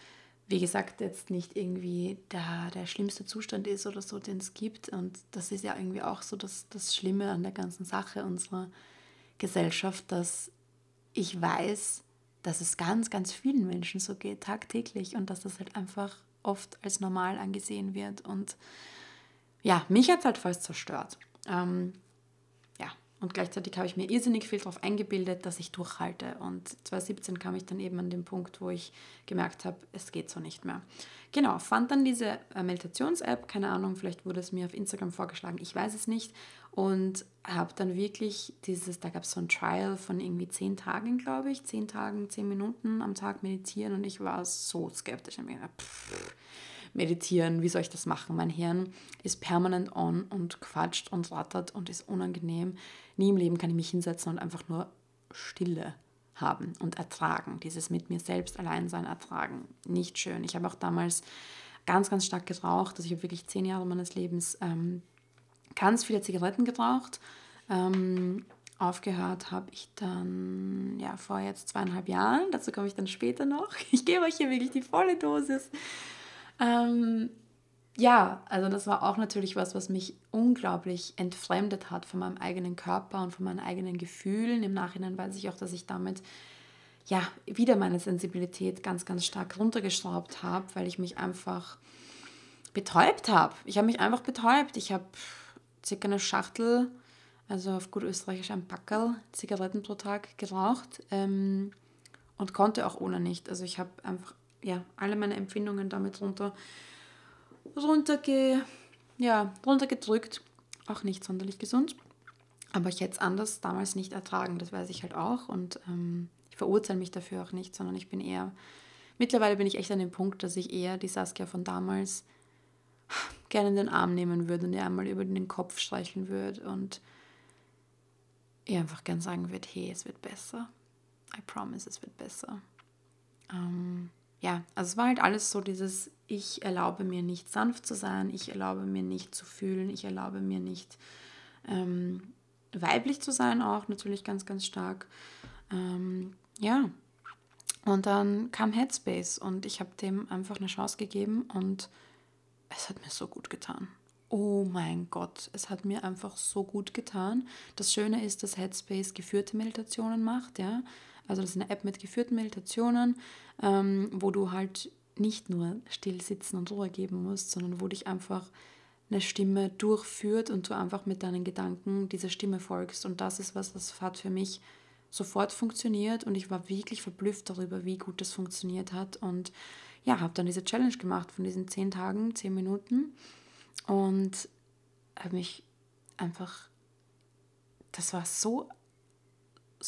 wie gesagt, jetzt nicht irgendwie der, der schlimmste Zustand ist oder so, den es gibt. Und das ist ja irgendwie auch so das, das Schlimme an der ganzen Sache unserer Gesellschaft, dass ich weiß, dass es ganz, ganz vielen Menschen so geht, tagtäglich, und dass das halt einfach oft als normal angesehen wird. Und ja, mich hat es halt fast zerstört. Ähm, und gleichzeitig habe ich mir irrsinnig viel darauf eingebildet, dass ich durchhalte. Und 2017 kam ich dann eben an den Punkt, wo ich gemerkt habe, es geht so nicht mehr. Genau, fand dann diese äh, Meditations-App, keine Ahnung, vielleicht wurde es mir auf Instagram vorgeschlagen, ich weiß es nicht. Und habe dann wirklich dieses, da gab es so ein Trial von irgendwie zehn Tagen, glaube ich, zehn Tagen, zehn Minuten am Tag meditieren. Und ich war so skeptisch. Ich habe mir gedacht, pff, meditieren, wie soll ich das machen? Mein Hirn ist permanent on und quatscht und rattert und ist unangenehm. Nie im Leben kann ich mich hinsetzen und einfach nur Stille haben und ertragen. Dieses mit mir selbst allein sein ertragen. Nicht schön. Ich habe auch damals ganz, ganz stark geraucht. Also ich habe wirklich zehn Jahre meines Lebens ähm, ganz viele Zigaretten geraucht. Ähm, aufgehört habe ich dann ja vor jetzt zweieinhalb Jahren. Dazu komme ich dann später noch. Ich gebe euch hier wirklich die volle Dosis. Ähm, ja, also das war auch natürlich was, was mich unglaublich entfremdet hat von meinem eigenen Körper und von meinen eigenen Gefühlen. Im Nachhinein weiß ich auch, dass ich damit ja wieder meine Sensibilität ganz, ganz stark runtergeschraubt habe, weil ich mich einfach betäubt habe. Ich habe mich einfach betäubt. Ich habe circa eine Schachtel, also auf gut österreichisch ein Packerl Zigaretten pro Tag geraucht ähm, und konnte auch ohne nicht. Also ich habe einfach ja, alle meine Empfindungen damit runter, runterge, ja, runtergedrückt. Auch nicht sonderlich gesund. Aber ich hätte es anders damals nicht ertragen, das weiß ich halt auch. Und ähm, ich verurteile mich dafür auch nicht, sondern ich bin eher, mittlerweile bin ich echt an dem Punkt, dass ich eher die Saskia von damals gerne in den Arm nehmen würde und ihr einmal über den Kopf streicheln würde und ihr einfach gern sagen würde, hey, es wird besser. I promise, es wird besser. Ähm, ja, also es war halt alles so dieses, ich erlaube mir nicht sanft zu sein, ich erlaube mir nicht zu fühlen, ich erlaube mir nicht ähm, weiblich zu sein, auch natürlich ganz, ganz stark. Ähm, ja, und dann kam Headspace und ich habe dem einfach eine Chance gegeben und es hat mir so gut getan. Oh mein Gott, es hat mir einfach so gut getan. Das Schöne ist, dass Headspace geführte Meditationen macht, ja. Also das ist eine App mit geführten Meditationen, ähm, wo du halt nicht nur still sitzen und Ruhe geben musst, sondern wo dich einfach eine Stimme durchführt und du einfach mit deinen Gedanken dieser Stimme folgst. Und das ist was, das hat für mich sofort funktioniert und ich war wirklich verblüfft darüber, wie gut das funktioniert hat. Und ja, habe dann diese Challenge gemacht von diesen zehn Tagen, zehn Minuten und habe mich einfach, das war so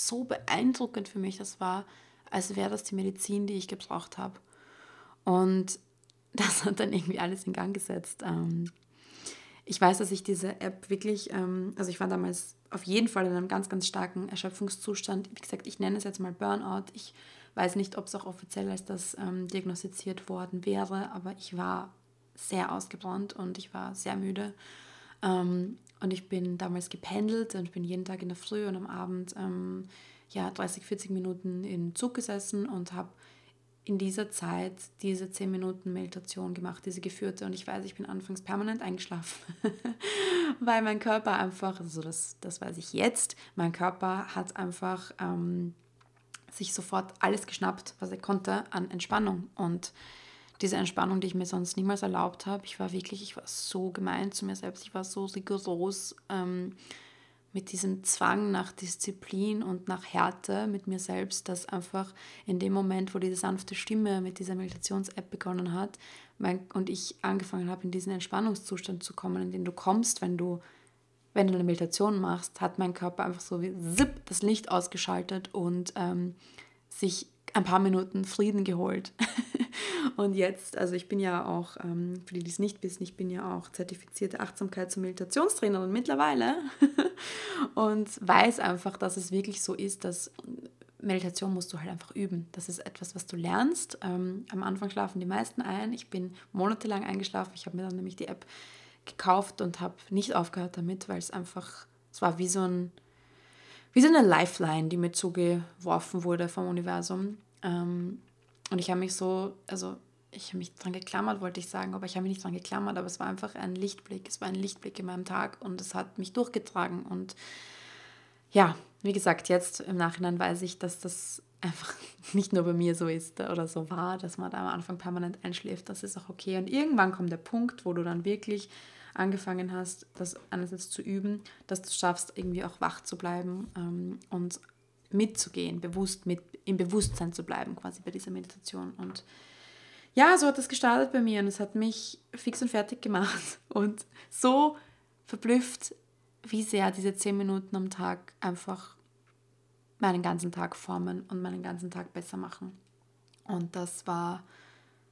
so beeindruckend für mich. Das war, als wäre das die Medizin, die ich gebraucht habe. Und das hat dann irgendwie alles in Gang gesetzt. Ähm, ich weiß, dass ich diese App wirklich, ähm, also ich war damals auf jeden Fall in einem ganz, ganz starken Erschöpfungszustand. Wie gesagt, ich nenne es jetzt mal Burnout. Ich weiß nicht, ob es auch offiziell als das ähm, diagnostiziert worden wäre, aber ich war sehr ausgebrannt und ich war sehr müde. Und ich bin damals gependelt und bin jeden Tag in der Früh und am Abend ähm, ja, 30, 40 Minuten im Zug gesessen und habe in dieser Zeit diese 10 Minuten Meditation gemacht, diese geführte. Und ich weiß, ich bin anfangs permanent eingeschlafen, weil mein Körper einfach, also das, das weiß ich jetzt, mein Körper hat einfach ähm, sich sofort alles geschnappt, was er konnte an Entspannung. Und diese Entspannung, die ich mir sonst niemals erlaubt habe, ich war wirklich, ich war so gemein zu mir selbst, ich war so rigoros. Ähm, mit diesem Zwang nach Disziplin und nach Härte mit mir selbst, dass einfach in dem Moment, wo diese sanfte Stimme mit dieser Meditations-App begonnen hat mein, und ich angefangen habe, in diesen Entspannungszustand zu kommen, in den du kommst, wenn du, wenn du eine Meditation machst, hat mein Körper einfach so wie zip das Licht ausgeschaltet und ähm, sich ein paar Minuten Frieden geholt. und jetzt, also ich bin ja auch, ähm, für die, die es nicht wissen, ich bin ja auch zertifizierte Achtsamkeits- und Meditationstrainerin mittlerweile und weiß einfach, dass es wirklich so ist, dass Meditation musst du halt einfach üben. Das ist etwas, was du lernst. Ähm, am Anfang schlafen die meisten ein. Ich bin monatelang eingeschlafen. Ich habe mir dann nämlich die App gekauft und habe nicht aufgehört damit, weil es einfach, es war wie so ein wie so eine Lifeline, die mir zugeworfen wurde vom Universum. Ähm, und ich habe mich so, also ich habe mich dran geklammert, wollte ich sagen, aber ich habe mich nicht dran geklammert, aber es war einfach ein Lichtblick. Es war ein Lichtblick in meinem Tag und es hat mich durchgetragen. Und ja, wie gesagt, jetzt im Nachhinein weiß ich, dass das einfach nicht nur bei mir so ist oder so war, dass man da am Anfang permanent einschläft. Das ist auch okay. Und irgendwann kommt der Punkt, wo du dann wirklich angefangen hast, das einerseits zu üben, dass du schaffst, irgendwie auch wach zu bleiben ähm, und mitzugehen, bewusst mit im Bewusstsein zu bleiben, quasi bei dieser Meditation. Und ja, so hat das gestartet bei mir und es hat mich fix und fertig gemacht und so verblüfft, wie sehr diese zehn Minuten am Tag einfach meinen ganzen Tag formen und meinen ganzen Tag besser machen. Und das war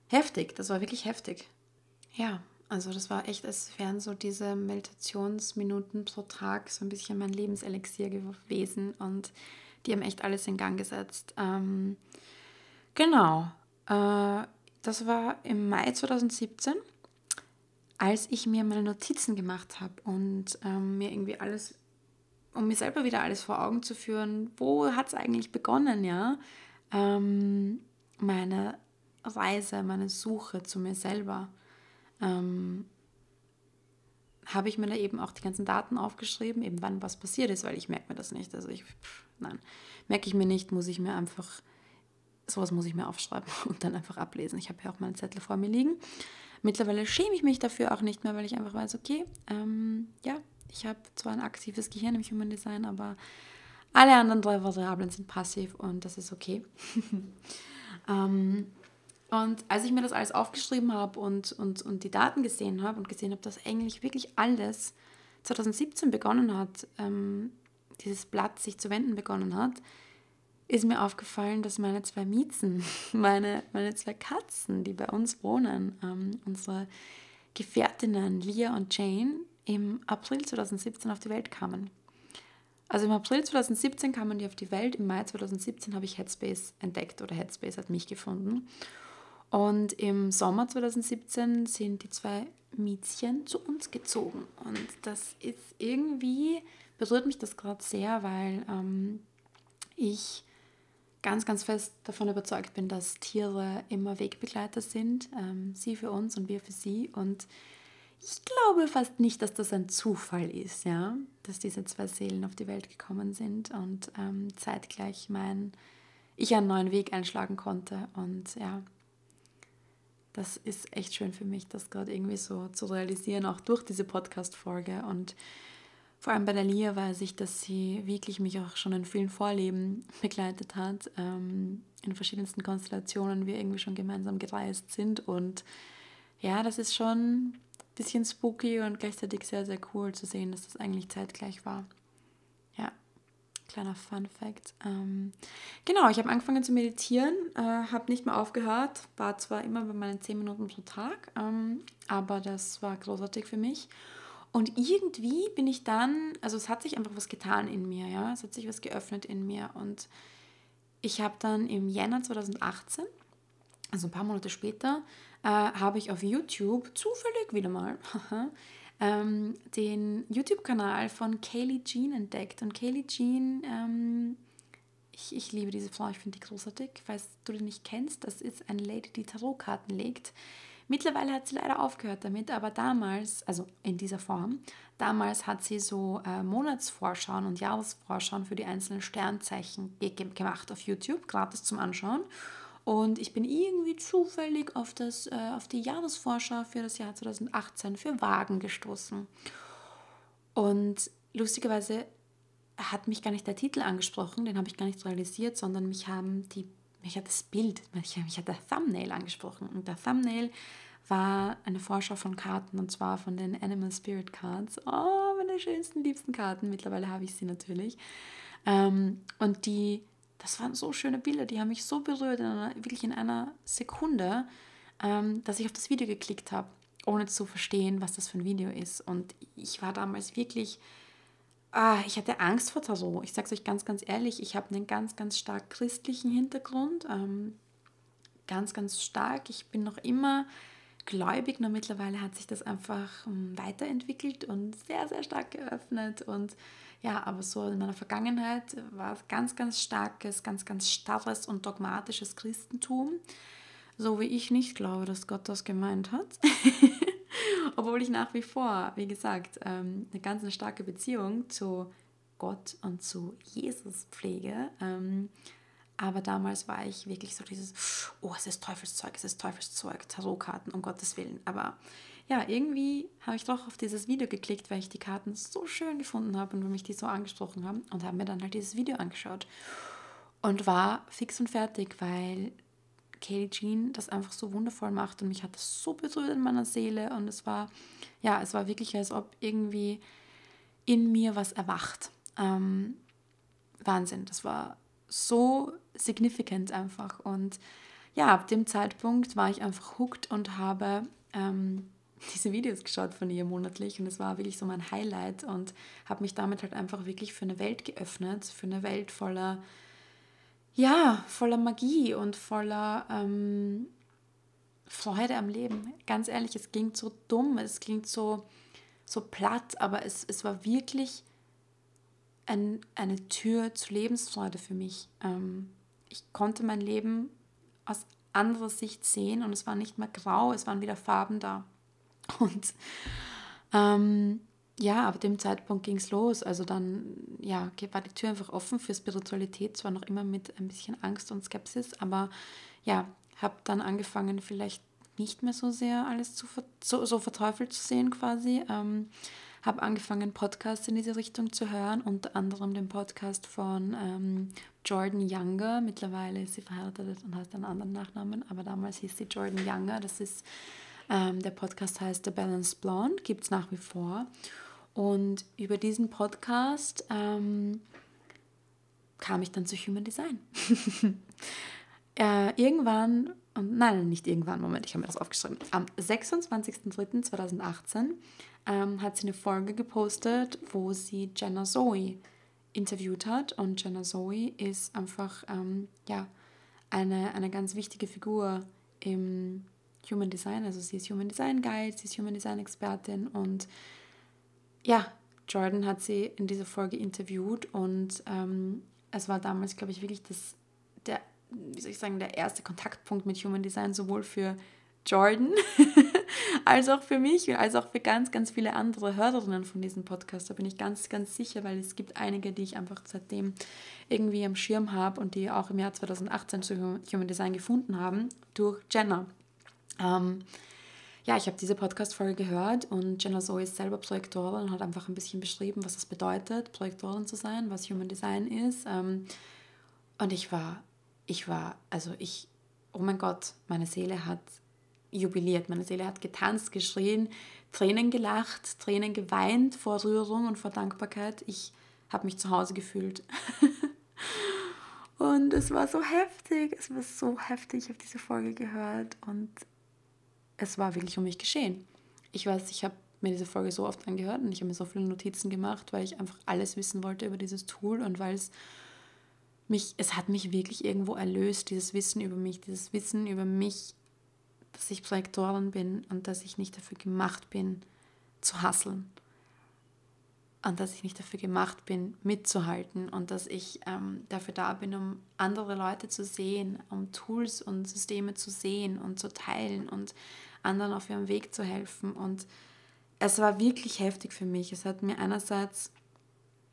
heftig, das war wirklich heftig. Ja, also das war echt, als wären so diese Meditationsminuten pro Tag so ein bisschen mein Lebenselixier gewesen und die haben echt alles in Gang gesetzt. Ähm, genau, äh, das war im Mai 2017, als ich mir meine Notizen gemacht habe und ähm, mir irgendwie alles, um mir selber wieder alles vor Augen zu führen, wo hat es eigentlich begonnen, ja? Ähm, meine Reise, meine Suche zu mir selber ähm, habe ich mir da eben auch die ganzen Daten aufgeschrieben, eben wann was passiert ist, weil ich merke mir das nicht. Also ich, pff, nein, merke ich mir nicht, muss ich mir einfach, sowas muss ich mir aufschreiben und dann einfach ablesen. Ich habe ja auch meinen Zettel vor mir liegen. Mittlerweile schäme ich mich dafür auch nicht mehr, weil ich einfach weiß, okay, ähm, ja, ich habe zwar ein aktives Gehirn im Human Design, aber alle anderen drei Variablen sind passiv und das ist okay. ähm, und als ich mir das alles aufgeschrieben habe und, und, und die Daten gesehen habe und gesehen habe, dass eigentlich wirklich alles 2017 begonnen hat, ähm, dieses Blatt sich zu wenden begonnen hat, ist mir aufgefallen, dass meine zwei Miezen, meine, meine zwei Katzen, die bei uns wohnen, ähm, unsere Gefährtinnen Lia und Jane, im April 2017 auf die Welt kamen. Also im April 2017 kamen die auf die Welt, im Mai 2017 habe ich Headspace entdeckt oder Headspace hat mich gefunden. Und im Sommer 2017 sind die zwei Miezchen zu uns gezogen. Und das ist irgendwie, berührt mich das gerade sehr, weil ähm, ich ganz, ganz fest davon überzeugt bin, dass Tiere immer Wegbegleiter sind. Ähm, sie für uns und wir für sie. Und ich glaube fast nicht, dass das ein Zufall ist, ja, dass diese zwei Seelen auf die Welt gekommen sind und ähm, zeitgleich mein ich einen neuen Weg einschlagen konnte. Und ja, das ist echt schön für mich, das gerade irgendwie so zu realisieren, auch durch diese Podcast-Folge. Und vor allem bei der Lia weiß ich, dass sie wirklich mich auch schon in vielen Vorleben begleitet hat, ähm, in verschiedensten Konstellationen wir irgendwie schon gemeinsam gereist sind. Und ja, das ist schon ein bisschen spooky und gleichzeitig sehr, sehr cool zu sehen, dass das eigentlich zeitgleich war. Kleiner Fun Fact. Ähm, genau, ich habe angefangen zu meditieren, äh, habe nicht mehr aufgehört, war zwar immer bei meinen 10 Minuten pro Tag, ähm, aber das war großartig für mich. Und irgendwie bin ich dann, also es hat sich einfach was getan in mir, ja, es hat sich was geöffnet in mir und ich habe dann im Jänner 2018, also ein paar Monate später, äh, habe ich auf YouTube zufällig wieder mal ähm, den YouTube-Kanal von Kaylee Jean entdeckt. Und Kaylee Jean, ähm, ich, ich liebe diese Frau, ich finde die großartig. Falls du die nicht kennst, das ist eine Lady, die Tarotkarten legt. Mittlerweile hat sie leider aufgehört damit, aber damals, also in dieser Form, damals hat sie so äh, Monatsvorschauen und Jahresvorschauen für die einzelnen Sternzeichen ge gemacht auf YouTube, gratis zum Anschauen. Und ich bin irgendwie zufällig auf, das, äh, auf die Jahresvorschau für das Jahr 2018 für Wagen gestoßen. Und lustigerweise hat mich gar nicht der Titel angesprochen, den habe ich gar nicht realisiert, sondern mich haben die, mich hat das Bild, mich, mich hat der Thumbnail angesprochen. Und der Thumbnail war eine Vorschau von Karten und zwar von den Animal Spirit Cards. Oh, meine schönsten, liebsten Karten. Mittlerweile habe ich sie natürlich. Ähm, und die das waren so schöne Bilder, die haben mich so berührt, in einer, wirklich in einer Sekunde, ähm, dass ich auf das Video geklickt habe, ohne zu verstehen, was das für ein Video ist. Und ich war damals wirklich, ah, ich hatte Angst vor Tarot. Ich sage es euch ganz, ganz ehrlich, ich habe einen ganz, ganz stark christlichen Hintergrund. Ähm, ganz, ganz stark. Ich bin noch immer gläubig, nur mittlerweile hat sich das einfach ähm, weiterentwickelt und sehr, sehr stark geöffnet. Und ja, aber so in meiner Vergangenheit war es ganz, ganz starkes, ganz, ganz starres und dogmatisches Christentum. So wie ich nicht glaube, dass Gott das gemeint hat. Obwohl ich nach wie vor, wie gesagt, ähm, eine ganz starke Beziehung zu Gott und zu Jesus pflege. Ähm, aber damals war ich wirklich so dieses, oh, es ist Teufelszeug, es ist Teufelszeug, Tarotkarten, um Gottes Willen. Aber ja, irgendwie habe ich doch auf dieses Video geklickt, weil ich die Karten so schön gefunden habe und mich die so angesprochen haben und habe mir dann halt dieses Video angeschaut. Und war fix und fertig, weil Kaylee Jean das einfach so wundervoll macht und mich hat das so berührt in meiner Seele. Und es war, ja, es war wirklich, als ob irgendwie in mir was erwacht. Ähm, Wahnsinn, das war so significant einfach. Und ja, ab dem Zeitpunkt war ich einfach hooked und habe ähm, diese Videos geschaut von ihr monatlich und es war wirklich so mein Highlight und habe mich damit halt einfach wirklich für eine Welt geöffnet, für eine Welt voller, ja, voller Magie und voller ähm, Freude am Leben. Ganz ehrlich, es klingt so dumm, es klingt so, so platt, aber es, es war wirklich ein, eine Tür zur Lebensfreude für mich. Ähm, ich konnte mein Leben aus anderer Sicht sehen und es war nicht mehr grau, es waren wieder Farben da. Und ähm, ja, ab dem Zeitpunkt ging es los. Also dann ja, war die Tür einfach offen für Spiritualität, zwar noch immer mit ein bisschen Angst und Skepsis, aber ja, habe dann angefangen, vielleicht nicht mehr so sehr alles zu so, so verteufelt zu sehen quasi. Ähm, habe angefangen, Podcasts in diese Richtung zu hören, unter anderem den Podcast von ähm, Jordan Younger. Mittlerweile ist sie verheiratet und hat einen anderen Nachnamen, aber damals hieß sie Jordan Younger. Das ist ähm, der Podcast heißt The Balanced Blonde, gibt es nach wie vor. Und über diesen Podcast ähm, kam ich dann zu Human Design. äh, irgendwann, nein, nicht irgendwann, Moment, ich habe mir das aufgeschrieben. Am 26.03.2018 ähm, hat sie eine Folge gepostet, wo sie Jenna Zoe interviewt hat. Und Jenna Zoe ist einfach ähm, ja, eine, eine ganz wichtige Figur im Human Design, also sie ist Human Design Guide, sie ist Human Design Expertin und ja, Jordan hat sie in dieser Folge interviewt und ähm, es war damals, glaube ich, wirklich das, der, wie soll ich sagen, der erste Kontaktpunkt mit Human Design, sowohl für Jordan als auch für mich, als auch für ganz, ganz viele andere Hörerinnen von diesem Podcast. Da bin ich ganz, ganz sicher, weil es gibt einige, die ich einfach seitdem irgendwie am Schirm habe und die auch im Jahr 2018 zu Human Design gefunden haben, durch Jenna. Ähm, ja, ich habe diese Podcast-Folge gehört und Jenna Zoe ist selber Projektorin und hat einfach ein bisschen beschrieben, was es bedeutet, Projektorin zu sein, was Human Design ist. Ähm, und ich war, ich war, also ich, oh mein Gott, meine Seele hat jubiliert, meine Seele hat getanzt, geschrien, Tränen gelacht, Tränen geweint vor Rührung und vor Dankbarkeit. Ich habe mich zu Hause gefühlt. und es war so heftig, es war so heftig. Ich habe diese Folge gehört und es war wirklich um mich geschehen. Ich weiß, ich habe mir diese Folge so oft angehört und ich habe mir so viele Notizen gemacht, weil ich einfach alles wissen wollte über dieses Tool und weil es mich, es hat mich wirklich irgendwo erlöst, dieses Wissen über mich, dieses Wissen über mich, dass ich Projektorin bin und dass ich nicht dafür gemacht bin, zu hasseln. Und dass ich nicht dafür gemacht bin, mitzuhalten und dass ich ähm, dafür da bin, um andere Leute zu sehen, um Tools und Systeme zu sehen und zu teilen und anderen auf ihrem Weg zu helfen. Und es war wirklich heftig für mich. Es hat mir einerseits,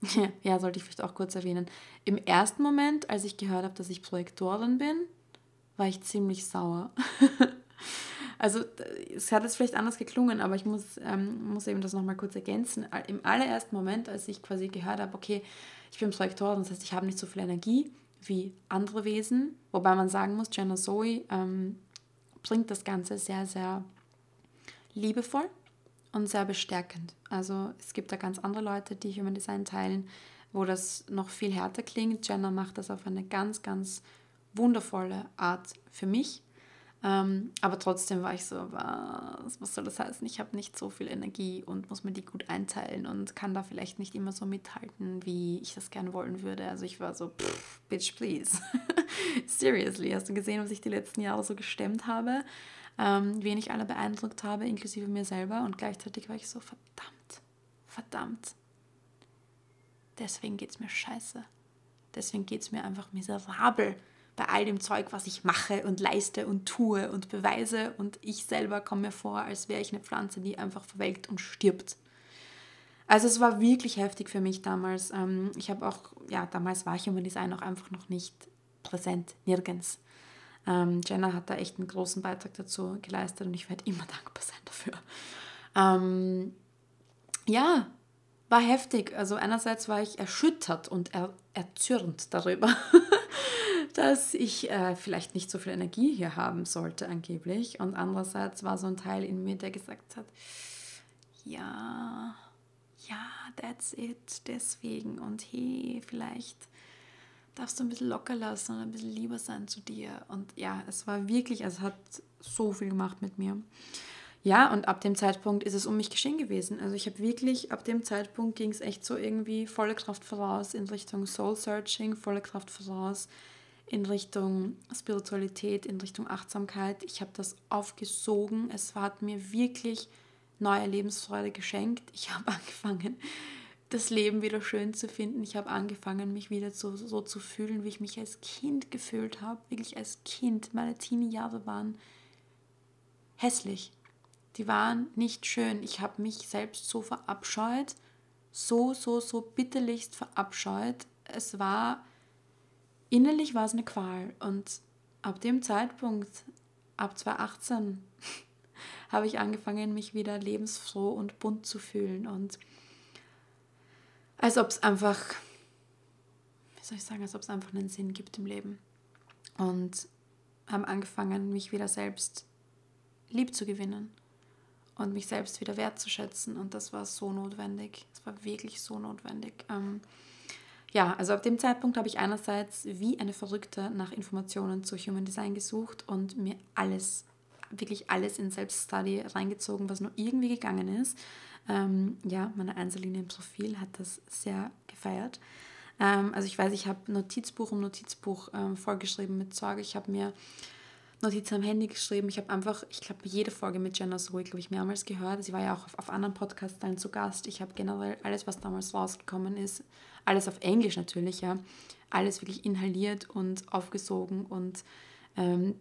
ja, sollte ich vielleicht auch kurz erwähnen, im ersten Moment, als ich gehört habe, dass ich Projektorin bin, war ich ziemlich sauer. also es hat jetzt vielleicht anders geklungen, aber ich muss, ähm, muss eben das nochmal kurz ergänzen. Im allerersten Moment, als ich quasi gehört habe, okay, ich bin Projektorin, das heißt, ich habe nicht so viel Energie wie andere Wesen, wobei man sagen muss, Jenna Zoe ähm, bringt das Ganze sehr, sehr liebevoll und sehr bestärkend. Also es gibt da ganz andere Leute, die Human Design teilen, wo das noch viel härter klingt. Jenna macht das auf eine ganz, ganz wundervolle Art für mich. Ähm, aber trotzdem war ich so, was, was soll das heißen? Ich habe nicht so viel Energie und muss mir die gut einteilen und kann da vielleicht nicht immer so mithalten, wie ich das gerne wollen würde. Also ich war so, pff, bitch, please. Seriously, hast du gesehen, was ich die letzten Jahre so gestemmt habe? Ähm, wen ich alle beeindruckt habe, inklusive mir selber. Und gleichzeitig war ich so, verdammt, verdammt. Deswegen geht es mir scheiße. Deswegen geht es mir einfach miserabel bei all dem Zeug, was ich mache und leiste und tue und beweise. Und ich selber komme mir vor, als wäre ich eine Pflanze, die einfach verwelkt und stirbt. Also es war wirklich heftig für mich damals. Ähm, ich habe auch, ja, damals war ich Human Design auch einfach noch nicht präsent, nirgends. Ähm, Jenna hat da echt einen großen Beitrag dazu geleistet und ich werde immer dankbar sein dafür. Ähm, ja, war heftig. Also einerseits war ich erschüttert und er, erzürnt darüber, dass ich äh, vielleicht nicht so viel Energie hier haben sollte angeblich. Und andererseits war so ein Teil in mir, der gesagt hat, ja, ja, that's it, deswegen. Und hey, vielleicht darfst du ein bisschen locker lassen und ein bisschen lieber sein zu dir. Und ja, es war wirklich, also es hat so viel gemacht mit mir. Ja, und ab dem Zeitpunkt ist es um mich geschehen gewesen. Also ich habe wirklich, ab dem Zeitpunkt ging es echt so irgendwie volle Kraft voraus in Richtung Soul Searching, volle Kraft voraus in Richtung Spiritualität, in Richtung Achtsamkeit. Ich habe das aufgesogen. Es hat mir wirklich neue Lebensfreude geschenkt. Ich habe angefangen, das Leben wieder schön zu finden. Ich habe angefangen, mich wieder so, so zu fühlen, wie ich mich als Kind gefühlt habe. Wirklich als Kind. Meine Teenie-Jahre waren hässlich die waren nicht schön. Ich habe mich selbst so verabscheut, so, so, so bitterlichst verabscheut. Es war, innerlich war es eine Qual. Und ab dem Zeitpunkt, ab 2018, habe ich angefangen, mich wieder lebensfroh und bunt zu fühlen. Und als ob es einfach, wie soll ich sagen, als ob es einfach einen Sinn gibt im Leben. Und habe angefangen, mich wieder selbst lieb zu gewinnen und mich selbst wieder wertzuschätzen. Und das war so notwendig. Es war wirklich so notwendig. Ähm, ja, also ab dem Zeitpunkt habe ich einerseits wie eine Verrückte nach Informationen zu Human Design gesucht und mir alles, wirklich alles in Selbststudy reingezogen, was nur irgendwie gegangen ist. Ähm, ja, meine Einzellinie im Profil hat das sehr gefeiert. Ähm, also ich weiß, ich habe Notizbuch um Notizbuch ähm, vollgeschrieben mit Sorge. Ich habe mir Notizen am Handy geschrieben. Ich habe einfach, ich glaube, jede Folge mit Jenna Zoe, glaube ich, mehrmals gehört. Sie war ja auch auf, auf anderen Podcasts dann zu Gast. Ich habe generell alles, was damals rausgekommen ist, alles auf Englisch natürlich, ja, alles wirklich inhaliert und aufgesogen und ähm,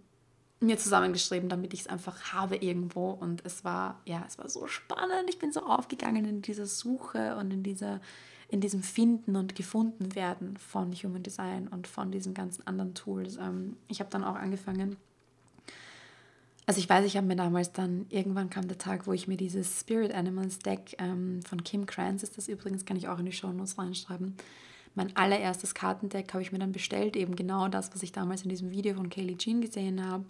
mir zusammengeschrieben, damit ich es einfach habe irgendwo. Und es war, ja, es war so spannend. Ich bin so aufgegangen in dieser Suche und in dieser in diesem Finden und gefunden werden von Human Design und von diesen ganzen anderen Tools. Ähm, ich habe dann auch angefangen, also ich weiß, ich habe mir damals dann, irgendwann kam der Tag, wo ich mir dieses Spirit Animals Deck ähm, von Kim Kranz, ist das übrigens, kann ich auch in die Show Notes reinschreiben, mein allererstes Kartendeck habe ich mir dann bestellt, eben genau das, was ich damals in diesem Video von Kaylee Jean gesehen habe.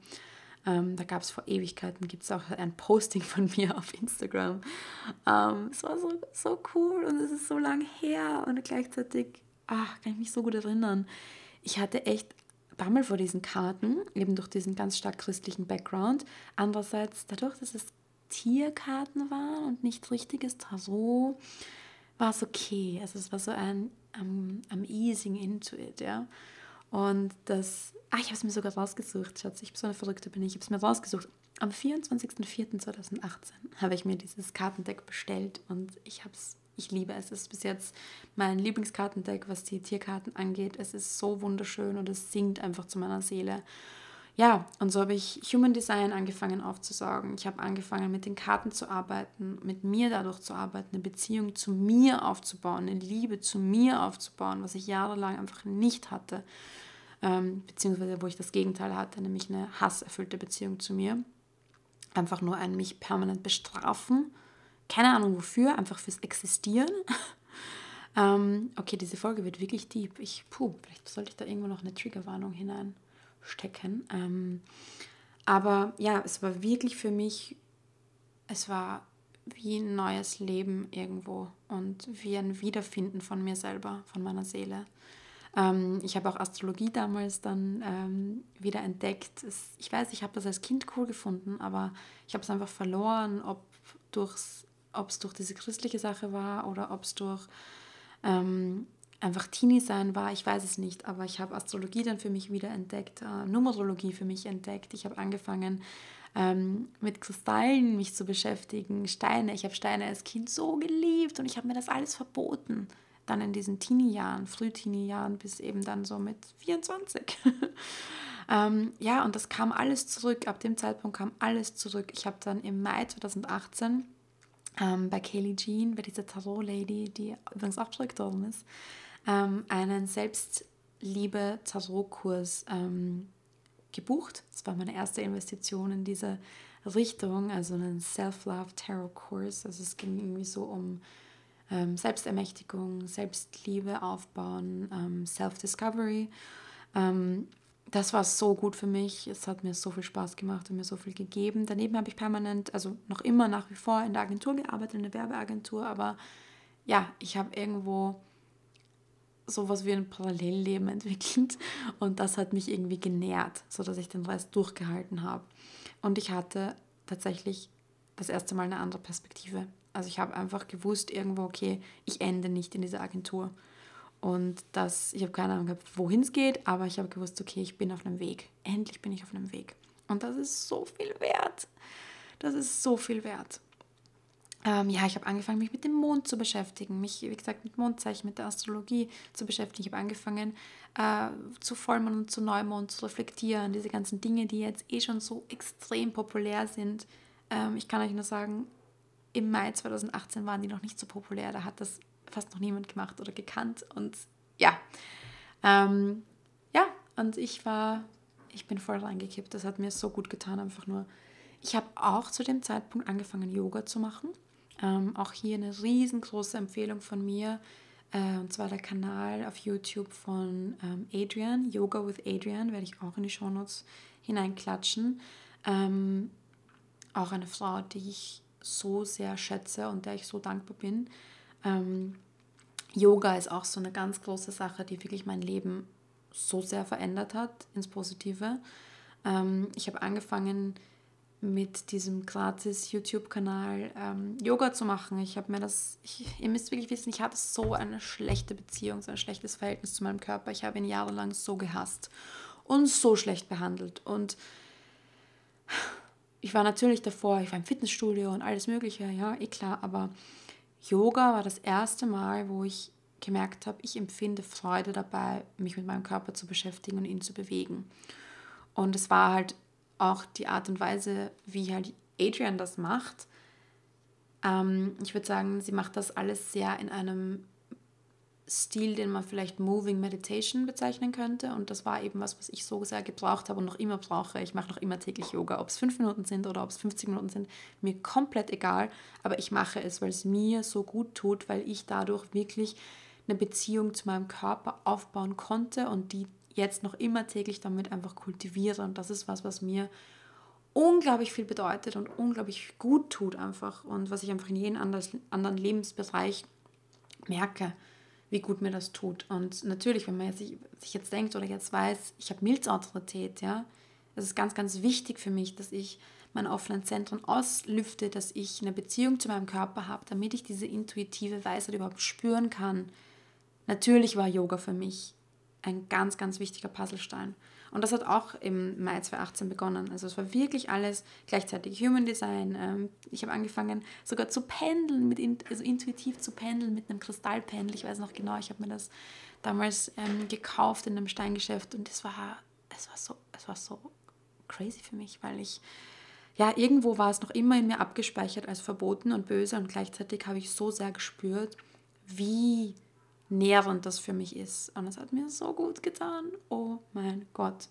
Ähm, da gab es vor Ewigkeiten, gibt es auch ein Posting von mir auf Instagram. Ähm, es war so, so cool und es ist so lang her und gleichzeitig ach, kann ich mich so gut erinnern. Ich hatte echt Bammel vor diesen Karten, eben durch diesen ganz stark christlichen Background. Andererseits, dadurch, dass es Tierkarten waren und nicht richtiges Tarot, war es okay. Also es war so ein am, am easing into it, ja. Und das, ah, ich habe es mir sogar rausgesucht, Schatz, ich bin so eine Verrückte bin ich, ich habe es mir rausgesucht. Am 24.04.2018 habe ich mir dieses Kartendeck bestellt und ich habe es ich liebe es. Es ist bis jetzt mein Lieblingskartendeck, was die Tierkarten angeht. Es ist so wunderschön und es singt einfach zu meiner Seele. Ja, und so habe ich Human Design angefangen aufzusaugen. Ich habe angefangen mit den Karten zu arbeiten, mit mir dadurch zu arbeiten, eine Beziehung zu mir aufzubauen, eine Liebe zu mir aufzubauen, was ich jahrelang einfach nicht hatte. Ähm, beziehungsweise wo ich das Gegenteil hatte, nämlich eine hasserfüllte Beziehung zu mir. Einfach nur ein mich permanent bestrafen keine Ahnung wofür, einfach fürs Existieren. ähm, okay, diese Folge wird wirklich deep. Ich, puh, vielleicht sollte ich da irgendwo noch eine Triggerwarnung hineinstecken. Ähm, aber ja, es war wirklich für mich, es war wie ein neues Leben irgendwo und wie ein Wiederfinden von mir selber, von meiner Seele. Ähm, ich habe auch Astrologie damals dann ähm, wieder entdeckt. Es, ich weiß, ich habe das als Kind cool gefunden, aber ich habe es einfach verloren, ob durchs ob es durch diese christliche Sache war oder ob es durch ähm, einfach Teenie-Sein war, ich weiß es nicht, aber ich habe Astrologie dann für mich wieder entdeckt, äh, Numerologie für mich entdeckt. Ich habe angefangen ähm, mit Kristallen mich zu beschäftigen, Steine. Ich habe Steine als Kind so geliebt und ich habe mir das alles verboten. Dann in diesen Teenie-Jahren, Früh-Teenie-Jahren bis eben dann so mit 24. ähm, ja, und das kam alles zurück. Ab dem Zeitpunkt kam alles zurück. Ich habe dann im Mai 2018 ähm, bei Kaylee Jean, bei dieser Tarot-Lady, die übrigens auch zurückgekommen ist, ähm, einen Selbstliebe-Tarot-Kurs ähm, gebucht. Das war meine erste Investition in diese Richtung, also einen Self-Love-Tarot-Kurs. Also es ging irgendwie so um ähm, Selbstermächtigung, Selbstliebe aufbauen, ähm, Self-Discovery. Das war so gut für mich. Es hat mir so viel Spaß gemacht und mir so viel gegeben. Daneben habe ich permanent, also noch immer nach wie vor in der Agentur gearbeitet, in der Werbeagentur, aber ja, ich habe irgendwo sowas wie ein Parallellleben entwickelt und das hat mich irgendwie genährt, sodass ich den Rest durchgehalten habe. Und ich hatte tatsächlich das erste Mal eine andere Perspektive. Also ich habe einfach gewusst irgendwo, okay, ich ende nicht in dieser Agentur. Und das, ich habe keine Ahnung gehabt, wohin es geht, aber ich habe gewusst, okay, ich bin auf einem Weg. Endlich bin ich auf einem Weg. Und das ist so viel wert. Das ist so viel wert. Ähm, ja, ich habe angefangen, mich mit dem Mond zu beschäftigen, mich, wie gesagt, mit Mondzeichen, mit der Astrologie zu beschäftigen. Ich habe angefangen, äh, zu Vollmond und zu Neumond zu reflektieren, diese ganzen Dinge, die jetzt eh schon so extrem populär sind. Ähm, ich kann euch nur sagen, im Mai 2018 waren die noch nicht so populär. Da hat das fast noch niemand gemacht oder gekannt. Und ja, ähm, ja, und ich war, ich bin voll reingekippt. Das hat mir so gut getan, einfach nur. Ich habe auch zu dem Zeitpunkt angefangen, Yoga zu machen. Ähm, auch hier eine riesengroße Empfehlung von mir. Äh, und zwar der Kanal auf YouTube von ähm, Adrian, Yoga with Adrian, werde ich auch in die Shownotes hineinklatschen. Ähm, auch eine Frau, die ich so sehr schätze und der ich so dankbar bin. Ähm, Yoga ist auch so eine ganz große Sache, die wirklich mein Leben so sehr verändert hat ins Positive. Ähm, ich habe angefangen mit diesem gratis YouTube-Kanal ähm, Yoga zu machen. Ich habe mir das, ich, ihr müsst wirklich wissen, ich hatte so eine schlechte Beziehung, so ein schlechtes Verhältnis zu meinem Körper. Ich habe ihn jahrelang so gehasst und so schlecht behandelt. Und ich war natürlich davor, ich war im Fitnessstudio und alles Mögliche, ja, eh klar, aber Yoga war das erste Mal, wo ich gemerkt habe, ich empfinde Freude dabei, mich mit meinem Körper zu beschäftigen und ihn zu bewegen. Und es war halt auch die Art und Weise, wie halt Adrian das macht. Ähm, ich würde sagen, sie macht das alles sehr in einem Stil, den man vielleicht Moving Meditation bezeichnen könnte. Und das war eben was, was ich so sehr gebraucht habe und noch immer brauche. Ich mache noch immer täglich Yoga. Ob es fünf Minuten sind oder ob es 50 Minuten sind, mir komplett egal. Aber ich mache es, weil es mir so gut tut, weil ich dadurch wirklich eine Beziehung zu meinem Körper aufbauen konnte und die jetzt noch immer täglich damit einfach kultiviere. Und das ist was, was mir unglaublich viel bedeutet und unglaublich gut tut einfach und was ich einfach in jedem anderen Lebensbereich merke wie gut mir das tut. Und natürlich, wenn man jetzt, sich jetzt denkt oder jetzt weiß, ich habe Milzautorität, ja, das ist ganz, ganz wichtig für mich, dass ich meine offenen Zentren auslüfte, dass ich eine Beziehung zu meinem Körper habe, damit ich diese intuitive Weisheit überhaupt spüren kann. Natürlich war Yoga für mich ein ganz, ganz wichtiger Puzzlestein. Und das hat auch im Mai 2018 begonnen. Also es war wirklich alles gleichzeitig Human Design. Ähm, ich habe angefangen sogar zu pendeln, mit also intuitiv zu pendeln mit einem Kristallpendel. Ich weiß noch genau, ich habe mir das damals ähm, gekauft in einem Steingeschäft und es war, es war so, es war so crazy für mich, weil ich ja, irgendwo war es noch immer in mir abgespeichert als verboten und böse und gleichzeitig habe ich so sehr gespürt, wie nährend das für mich ist. Und es hat mir so gut getan. Oh mein Gott.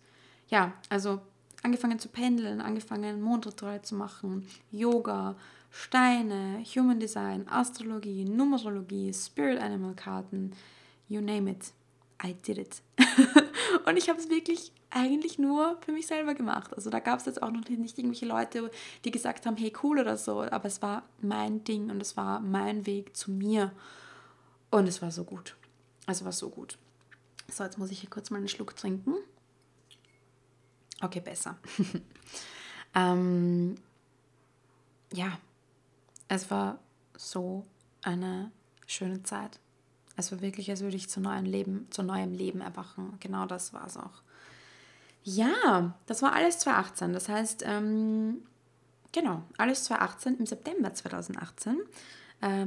Ja, also angefangen zu pendeln, angefangen Mondrituale zu machen, Yoga, Steine, Human Design, Astrologie, Numerologie, Spirit Animal Karten, you name it. I did it. und ich habe es wirklich eigentlich nur für mich selber gemacht. Also da gab es jetzt auch noch nicht irgendwelche Leute, die gesagt haben, hey cool oder so, aber es war mein Ding und es war mein Weg zu mir. Und es war so gut. Es war so gut. So, jetzt muss ich hier kurz mal einen Schluck trinken. Okay, besser. ähm, ja, es war so eine schöne Zeit. Es war wirklich, als würde ich zu neuem Leben, zu neuem Leben erwachen. Genau das war es auch. Ja, das war alles 2018. Das heißt, ähm, genau, alles 2018 im September 2018 ähm,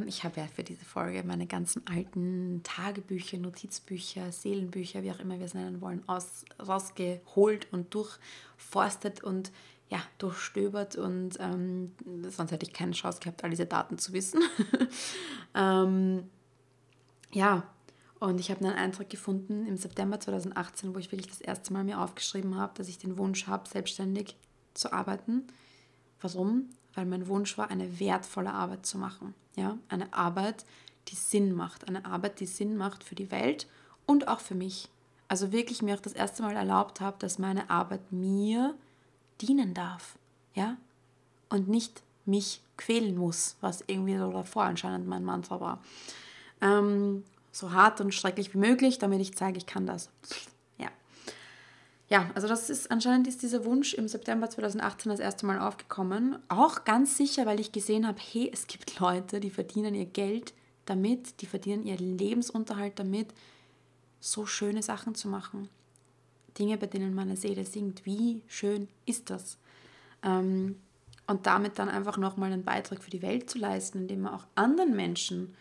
ich habe ja für diese Folge meine ganzen alten Tagebücher, Notizbücher, Seelenbücher, wie auch immer wir es nennen wollen, aus, rausgeholt und durchforstet und ja, durchstöbert und ähm, sonst hätte ich keine Chance gehabt, all diese Daten zu wissen. ähm, ja, und ich habe einen Eintrag gefunden im September 2018, wo ich wirklich das erste Mal mir aufgeschrieben habe, dass ich den Wunsch habe, selbstständig zu arbeiten. Warum? Weil mein Wunsch war, eine wertvolle Arbeit zu machen. Ja, eine Arbeit, die Sinn macht, eine Arbeit, die Sinn macht für die Welt und auch für mich. Also wirklich mir auch das erste Mal erlaubt habe, dass meine Arbeit mir dienen darf, ja, und nicht mich quälen muss, was irgendwie so davor anscheinend mein Mantra war. Ähm, so hart und schrecklich wie möglich, damit ich zeige, ich kann das. Ja. Ja, also das ist anscheinend ist dieser Wunsch im September 2018 das erste Mal aufgekommen. Auch ganz sicher, weil ich gesehen habe, hey, es gibt Leute, die verdienen ihr Geld damit, die verdienen ihren Lebensunterhalt damit, so schöne Sachen zu machen. Dinge, bei denen meine Seele singt. Wie schön ist das? Ähm, und damit dann einfach nochmal einen Beitrag für die Welt zu leisten, indem man auch anderen Menschen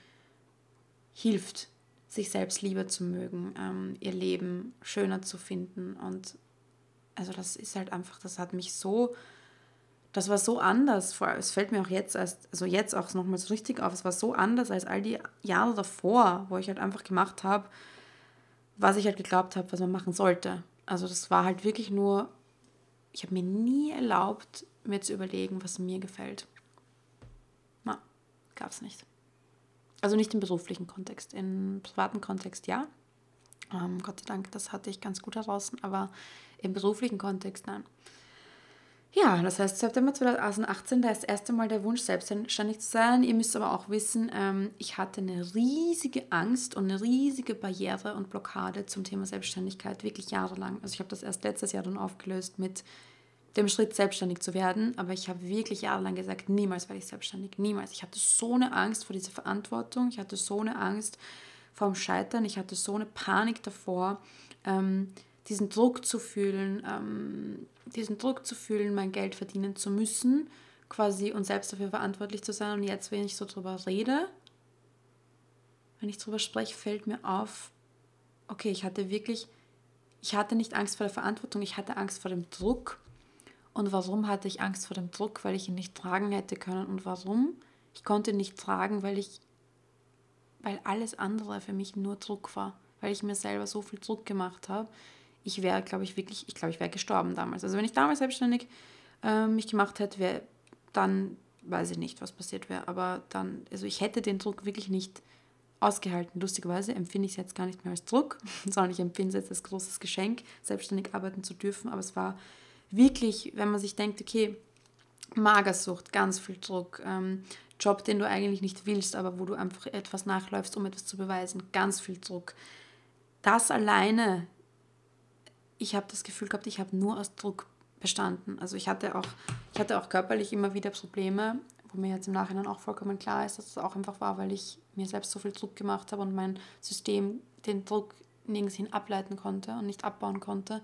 hilft, sich selbst lieber zu mögen, ähm, ihr Leben schöner zu finden. Und also das ist halt einfach, das hat mich so, das war so anders. Es fällt mir auch jetzt, als, also jetzt auch nochmal so richtig auf, es war so anders als all die Jahre davor, wo ich halt einfach gemacht habe, was ich halt geglaubt habe, was man machen sollte. Also das war halt wirklich nur, ich habe mir nie erlaubt, mir zu überlegen, was mir gefällt. Na, gab es nicht. Also nicht im beruflichen Kontext, im privaten Kontext ja. Ähm, Gott sei Dank, das hatte ich ganz gut heraus, aber im beruflichen Kontext nein. Ja, das heißt, September 2018, da ist das erste Mal der Wunsch, selbstständig zu sein. Ihr müsst aber auch wissen, ähm, ich hatte eine riesige Angst und eine riesige Barriere und Blockade zum Thema Selbstständigkeit, wirklich jahrelang. Also ich habe das erst letztes Jahr dann aufgelöst mit dem Schritt, selbstständig zu werden. Aber ich habe wirklich jahrelang gesagt, niemals werde ich selbstständig, niemals. Ich hatte so eine Angst vor dieser Verantwortung, ich hatte so eine Angst vor dem Scheitern, ich hatte so eine Panik davor, ähm, diesen Druck zu fühlen, ähm, diesen Druck zu fühlen, mein Geld verdienen zu müssen, quasi und selbst dafür verantwortlich zu sein. Und jetzt, wenn ich so drüber rede, wenn ich drüber spreche, fällt mir auf, okay, ich hatte wirklich, ich hatte nicht Angst vor der Verantwortung, ich hatte Angst vor dem Druck und warum hatte ich Angst vor dem Druck? Weil ich ihn nicht tragen hätte können. Und warum? Ich konnte ihn nicht tragen, weil ich, weil alles andere für mich nur Druck war. Weil ich mir selber so viel Druck gemacht habe. Ich wäre, glaube ich, wirklich, ich glaube, ich wäre gestorben damals. Also wenn ich damals selbstständig äh, mich gemacht hätte, wäre dann weiß ich nicht, was passiert wäre. Aber dann, also ich hätte den Druck wirklich nicht ausgehalten. Lustigerweise empfinde ich es jetzt gar nicht mehr als Druck, sondern ich empfinde es jetzt als großes Geschenk, selbstständig arbeiten zu dürfen. Aber es war wirklich, wenn man sich denkt, okay, Magersucht, ganz viel Druck, ähm, Job, den du eigentlich nicht willst, aber wo du einfach etwas nachläufst, um etwas zu beweisen, ganz viel Druck. Das alleine, ich habe das Gefühl gehabt, ich habe nur aus Druck bestanden. Also ich hatte auch, ich hatte auch körperlich immer wieder Probleme, wo mir jetzt im Nachhinein auch vollkommen klar ist, dass es auch einfach war, weil ich mir selbst so viel Druck gemacht habe und mein System den Druck nirgends hin ableiten konnte und nicht abbauen konnte.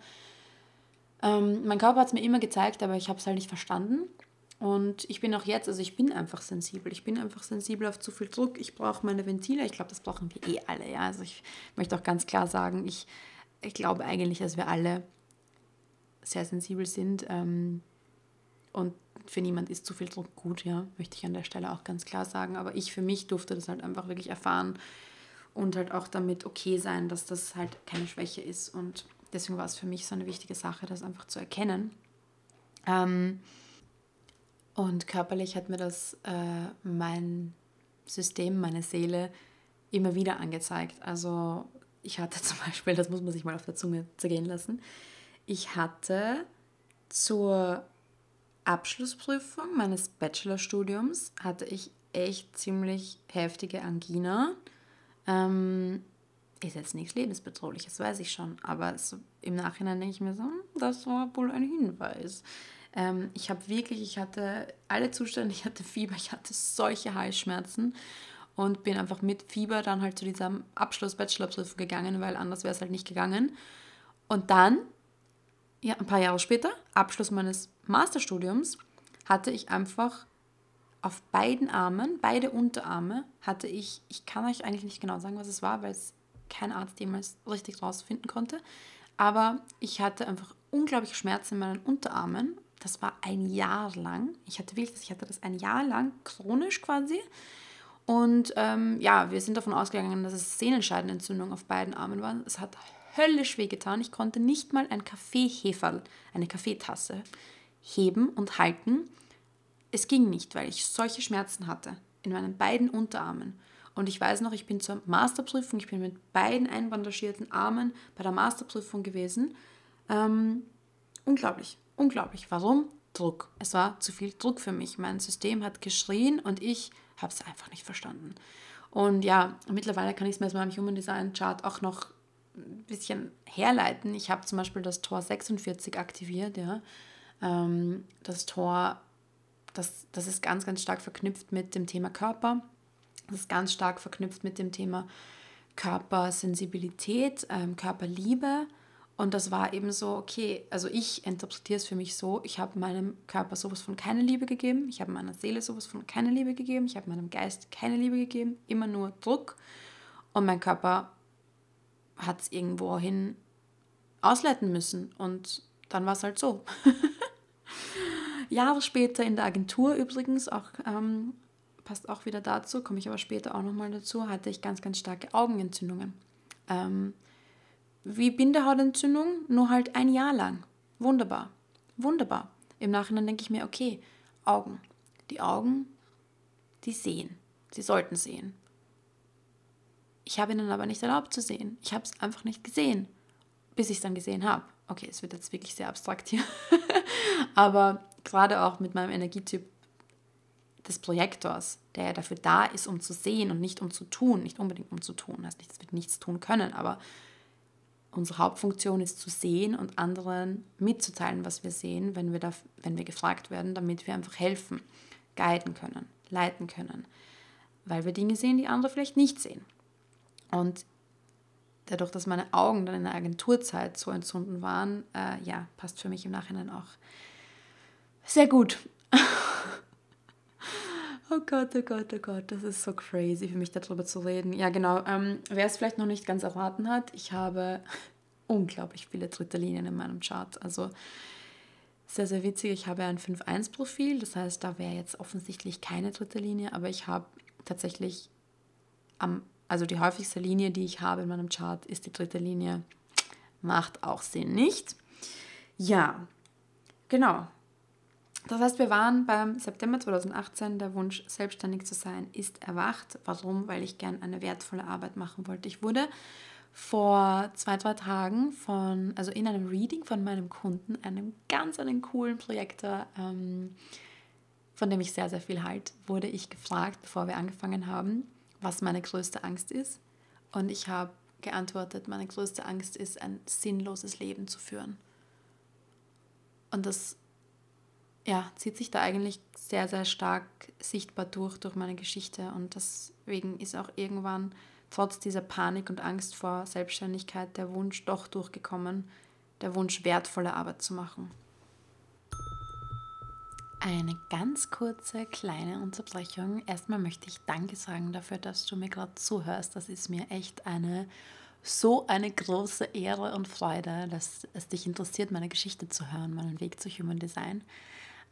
Ähm, mein Körper hat es mir immer gezeigt, aber ich habe es halt nicht verstanden. Und ich bin auch jetzt, also ich bin einfach sensibel. Ich bin einfach sensibel auf zu viel Druck. Ich brauche meine Ventile. Ich glaube, das brauchen wir eh alle. Ja? Also ich möchte auch ganz klar sagen, ich, ich glaube eigentlich, dass wir alle sehr sensibel sind. Ähm, und für niemand ist zu viel Druck gut, ja, möchte ich an der Stelle auch ganz klar sagen. Aber ich für mich durfte das halt einfach wirklich erfahren und halt auch damit okay sein, dass das halt keine Schwäche ist. Und deswegen war es für mich so eine wichtige Sache, das einfach zu erkennen. Ähm, und körperlich hat mir das äh, mein System, meine Seele immer wieder angezeigt. Also ich hatte zum Beispiel, das muss man sich mal auf der Zunge zergehen lassen, ich hatte zur Abschlussprüfung meines Bachelorstudiums hatte ich echt ziemlich heftige Angina. Ähm, ist jetzt nichts lebensbedrohliches, weiß ich schon. Aber so im Nachhinein denke ich mir so, hm, das war wohl ein Hinweis. Ähm, ich habe wirklich, ich hatte alle Zustände, ich hatte Fieber, ich hatte solche Halsschmerzen und bin einfach mit Fieber dann halt zu diesem Abschluss-Bachelorprüfung gegangen, weil anders wäre es halt nicht gegangen. Und dann, ja, ein paar Jahre später, Abschluss meines Masterstudiums, hatte ich einfach auf beiden Armen, beide Unterarme, hatte ich, ich kann euch eigentlich nicht genau sagen, was es war, weil es kein Arzt jemals richtig rausfinden konnte, aber ich hatte einfach unglaubliche Schmerzen in meinen Unterarmen das war ein Jahr lang. Ich hatte wirklich, ich hatte das ein Jahr lang chronisch quasi. Und ähm, ja, wir sind davon ausgegangen, dass es Sehnenscheidenentzündung auf beiden Armen waren. Es hat höllisch wehgetan. Ich konnte nicht mal ein Kaffeeheferl, eine Kaffeetasse heben und halten. Es ging nicht, weil ich solche Schmerzen hatte in meinen beiden Unterarmen. Und ich weiß noch, ich bin zur Masterprüfung, ich bin mit beiden einbandagierten Armen bei der Masterprüfung gewesen. Ähm, unglaublich. Unglaublich. Warum? Druck. Es war zu viel Druck für mich. Mein System hat geschrien und ich habe es einfach nicht verstanden. Und ja, mittlerweile kann ich es mir aus meinem Human Design Chart auch noch ein bisschen herleiten. Ich habe zum Beispiel das Tor 46 aktiviert. Ja. Ähm, das Tor, das, das ist ganz, ganz stark verknüpft mit dem Thema Körper. Das ist ganz stark verknüpft mit dem Thema Körpersensibilität, ähm, Körperliebe und das war eben so, okay, also ich interpretiere es für mich so, ich habe meinem Körper sowas von keine Liebe gegeben, ich habe meiner Seele sowas von keine Liebe gegeben, ich habe meinem Geist keine Liebe gegeben, immer nur Druck. Und mein Körper hat es irgendwohin ausleiten müssen. Und dann war es halt so. Jahre später in der Agentur übrigens, auch ähm, passt auch wieder dazu, komme ich aber später auch nochmal dazu, hatte ich ganz, ganz starke Augenentzündungen. Ähm, wie Bindehautentzündung, nur halt ein Jahr lang. Wunderbar. Wunderbar. Im Nachhinein denke ich mir, okay, Augen. Die Augen, die sehen. Sie sollten sehen. Ich habe ihnen aber nicht erlaubt zu sehen. Ich habe es einfach nicht gesehen, bis ich es dann gesehen habe. Okay, es wird jetzt wirklich sehr abstrakt hier. aber gerade auch mit meinem Energietyp des Projektors, der ja dafür da ist, um zu sehen und nicht um zu tun, nicht unbedingt um zu tun, heißt nicht, es wird nichts tun können, aber unsere Hauptfunktion ist zu sehen und anderen mitzuteilen, was wir sehen, wenn wir, da, wenn wir gefragt werden, damit wir einfach helfen, guiden können, leiten können, weil wir Dinge sehen, die andere vielleicht nicht sehen. Und dadurch, dass meine Augen dann in der Agenturzeit so entzünden waren, äh, ja, passt für mich im Nachhinein auch sehr gut. Oh Gott, oh Gott, oh Gott, das ist so crazy für mich darüber zu reden. Ja, genau. Ähm, wer es vielleicht noch nicht ganz erraten hat, ich habe unglaublich viele dritte Linien in meinem Chart. Also sehr, sehr witzig. Ich habe ein 5-1-Profil, das heißt, da wäre jetzt offensichtlich keine dritte Linie, aber ich habe tatsächlich am, also die häufigste Linie, die ich habe in meinem Chart, ist die dritte Linie. Macht auch Sinn, nicht? Ja, genau. Das heißt, wir waren beim September 2018, der Wunsch, selbstständig zu sein, ist erwacht. Warum? Weil ich gern eine wertvolle Arbeit machen wollte. Ich wurde vor zwei, drei Tagen von, also in einem Reading von meinem Kunden, einem ganz einen coolen Projektor, ähm, von dem ich sehr, sehr viel halte, wurde ich gefragt, bevor wir angefangen haben, was meine größte Angst ist. Und ich habe geantwortet, meine größte Angst ist, ein sinnloses Leben zu führen. Und das ja, zieht sich da eigentlich sehr, sehr stark sichtbar durch, durch meine Geschichte. Und deswegen ist auch irgendwann trotz dieser Panik und Angst vor Selbstständigkeit der Wunsch doch durchgekommen, der Wunsch wertvolle Arbeit zu machen. Eine ganz kurze kleine Unterbrechung. Erstmal möchte ich Danke sagen dafür, dass du mir gerade zuhörst. Das ist mir echt eine so eine große Ehre und Freude, dass es dich interessiert, meine Geschichte zu hören, meinen Weg zu Human Design.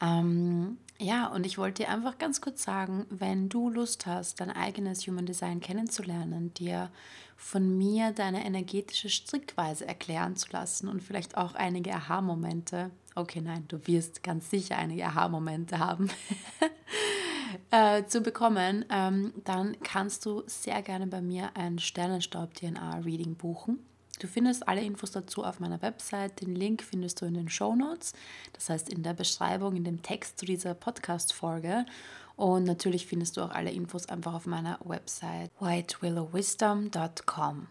Ähm, ja, und ich wollte dir einfach ganz kurz sagen, wenn du Lust hast, dein eigenes Human Design kennenzulernen, dir von mir deine energetische Strickweise erklären zu lassen und vielleicht auch einige Aha-Momente. Okay, nein, du wirst ganz sicher einige Aha-Momente haben. äh, zu bekommen, ähm, dann kannst du sehr gerne bei mir ein Sternenstaub-DNA-Reading buchen. Du findest alle Infos dazu auf meiner Website. Den Link findest du in den Show Notes, das heißt in der Beschreibung, in dem Text zu dieser Podcast-Folge. Und natürlich findest du auch alle Infos einfach auf meiner Website whitewillowwisdom.com.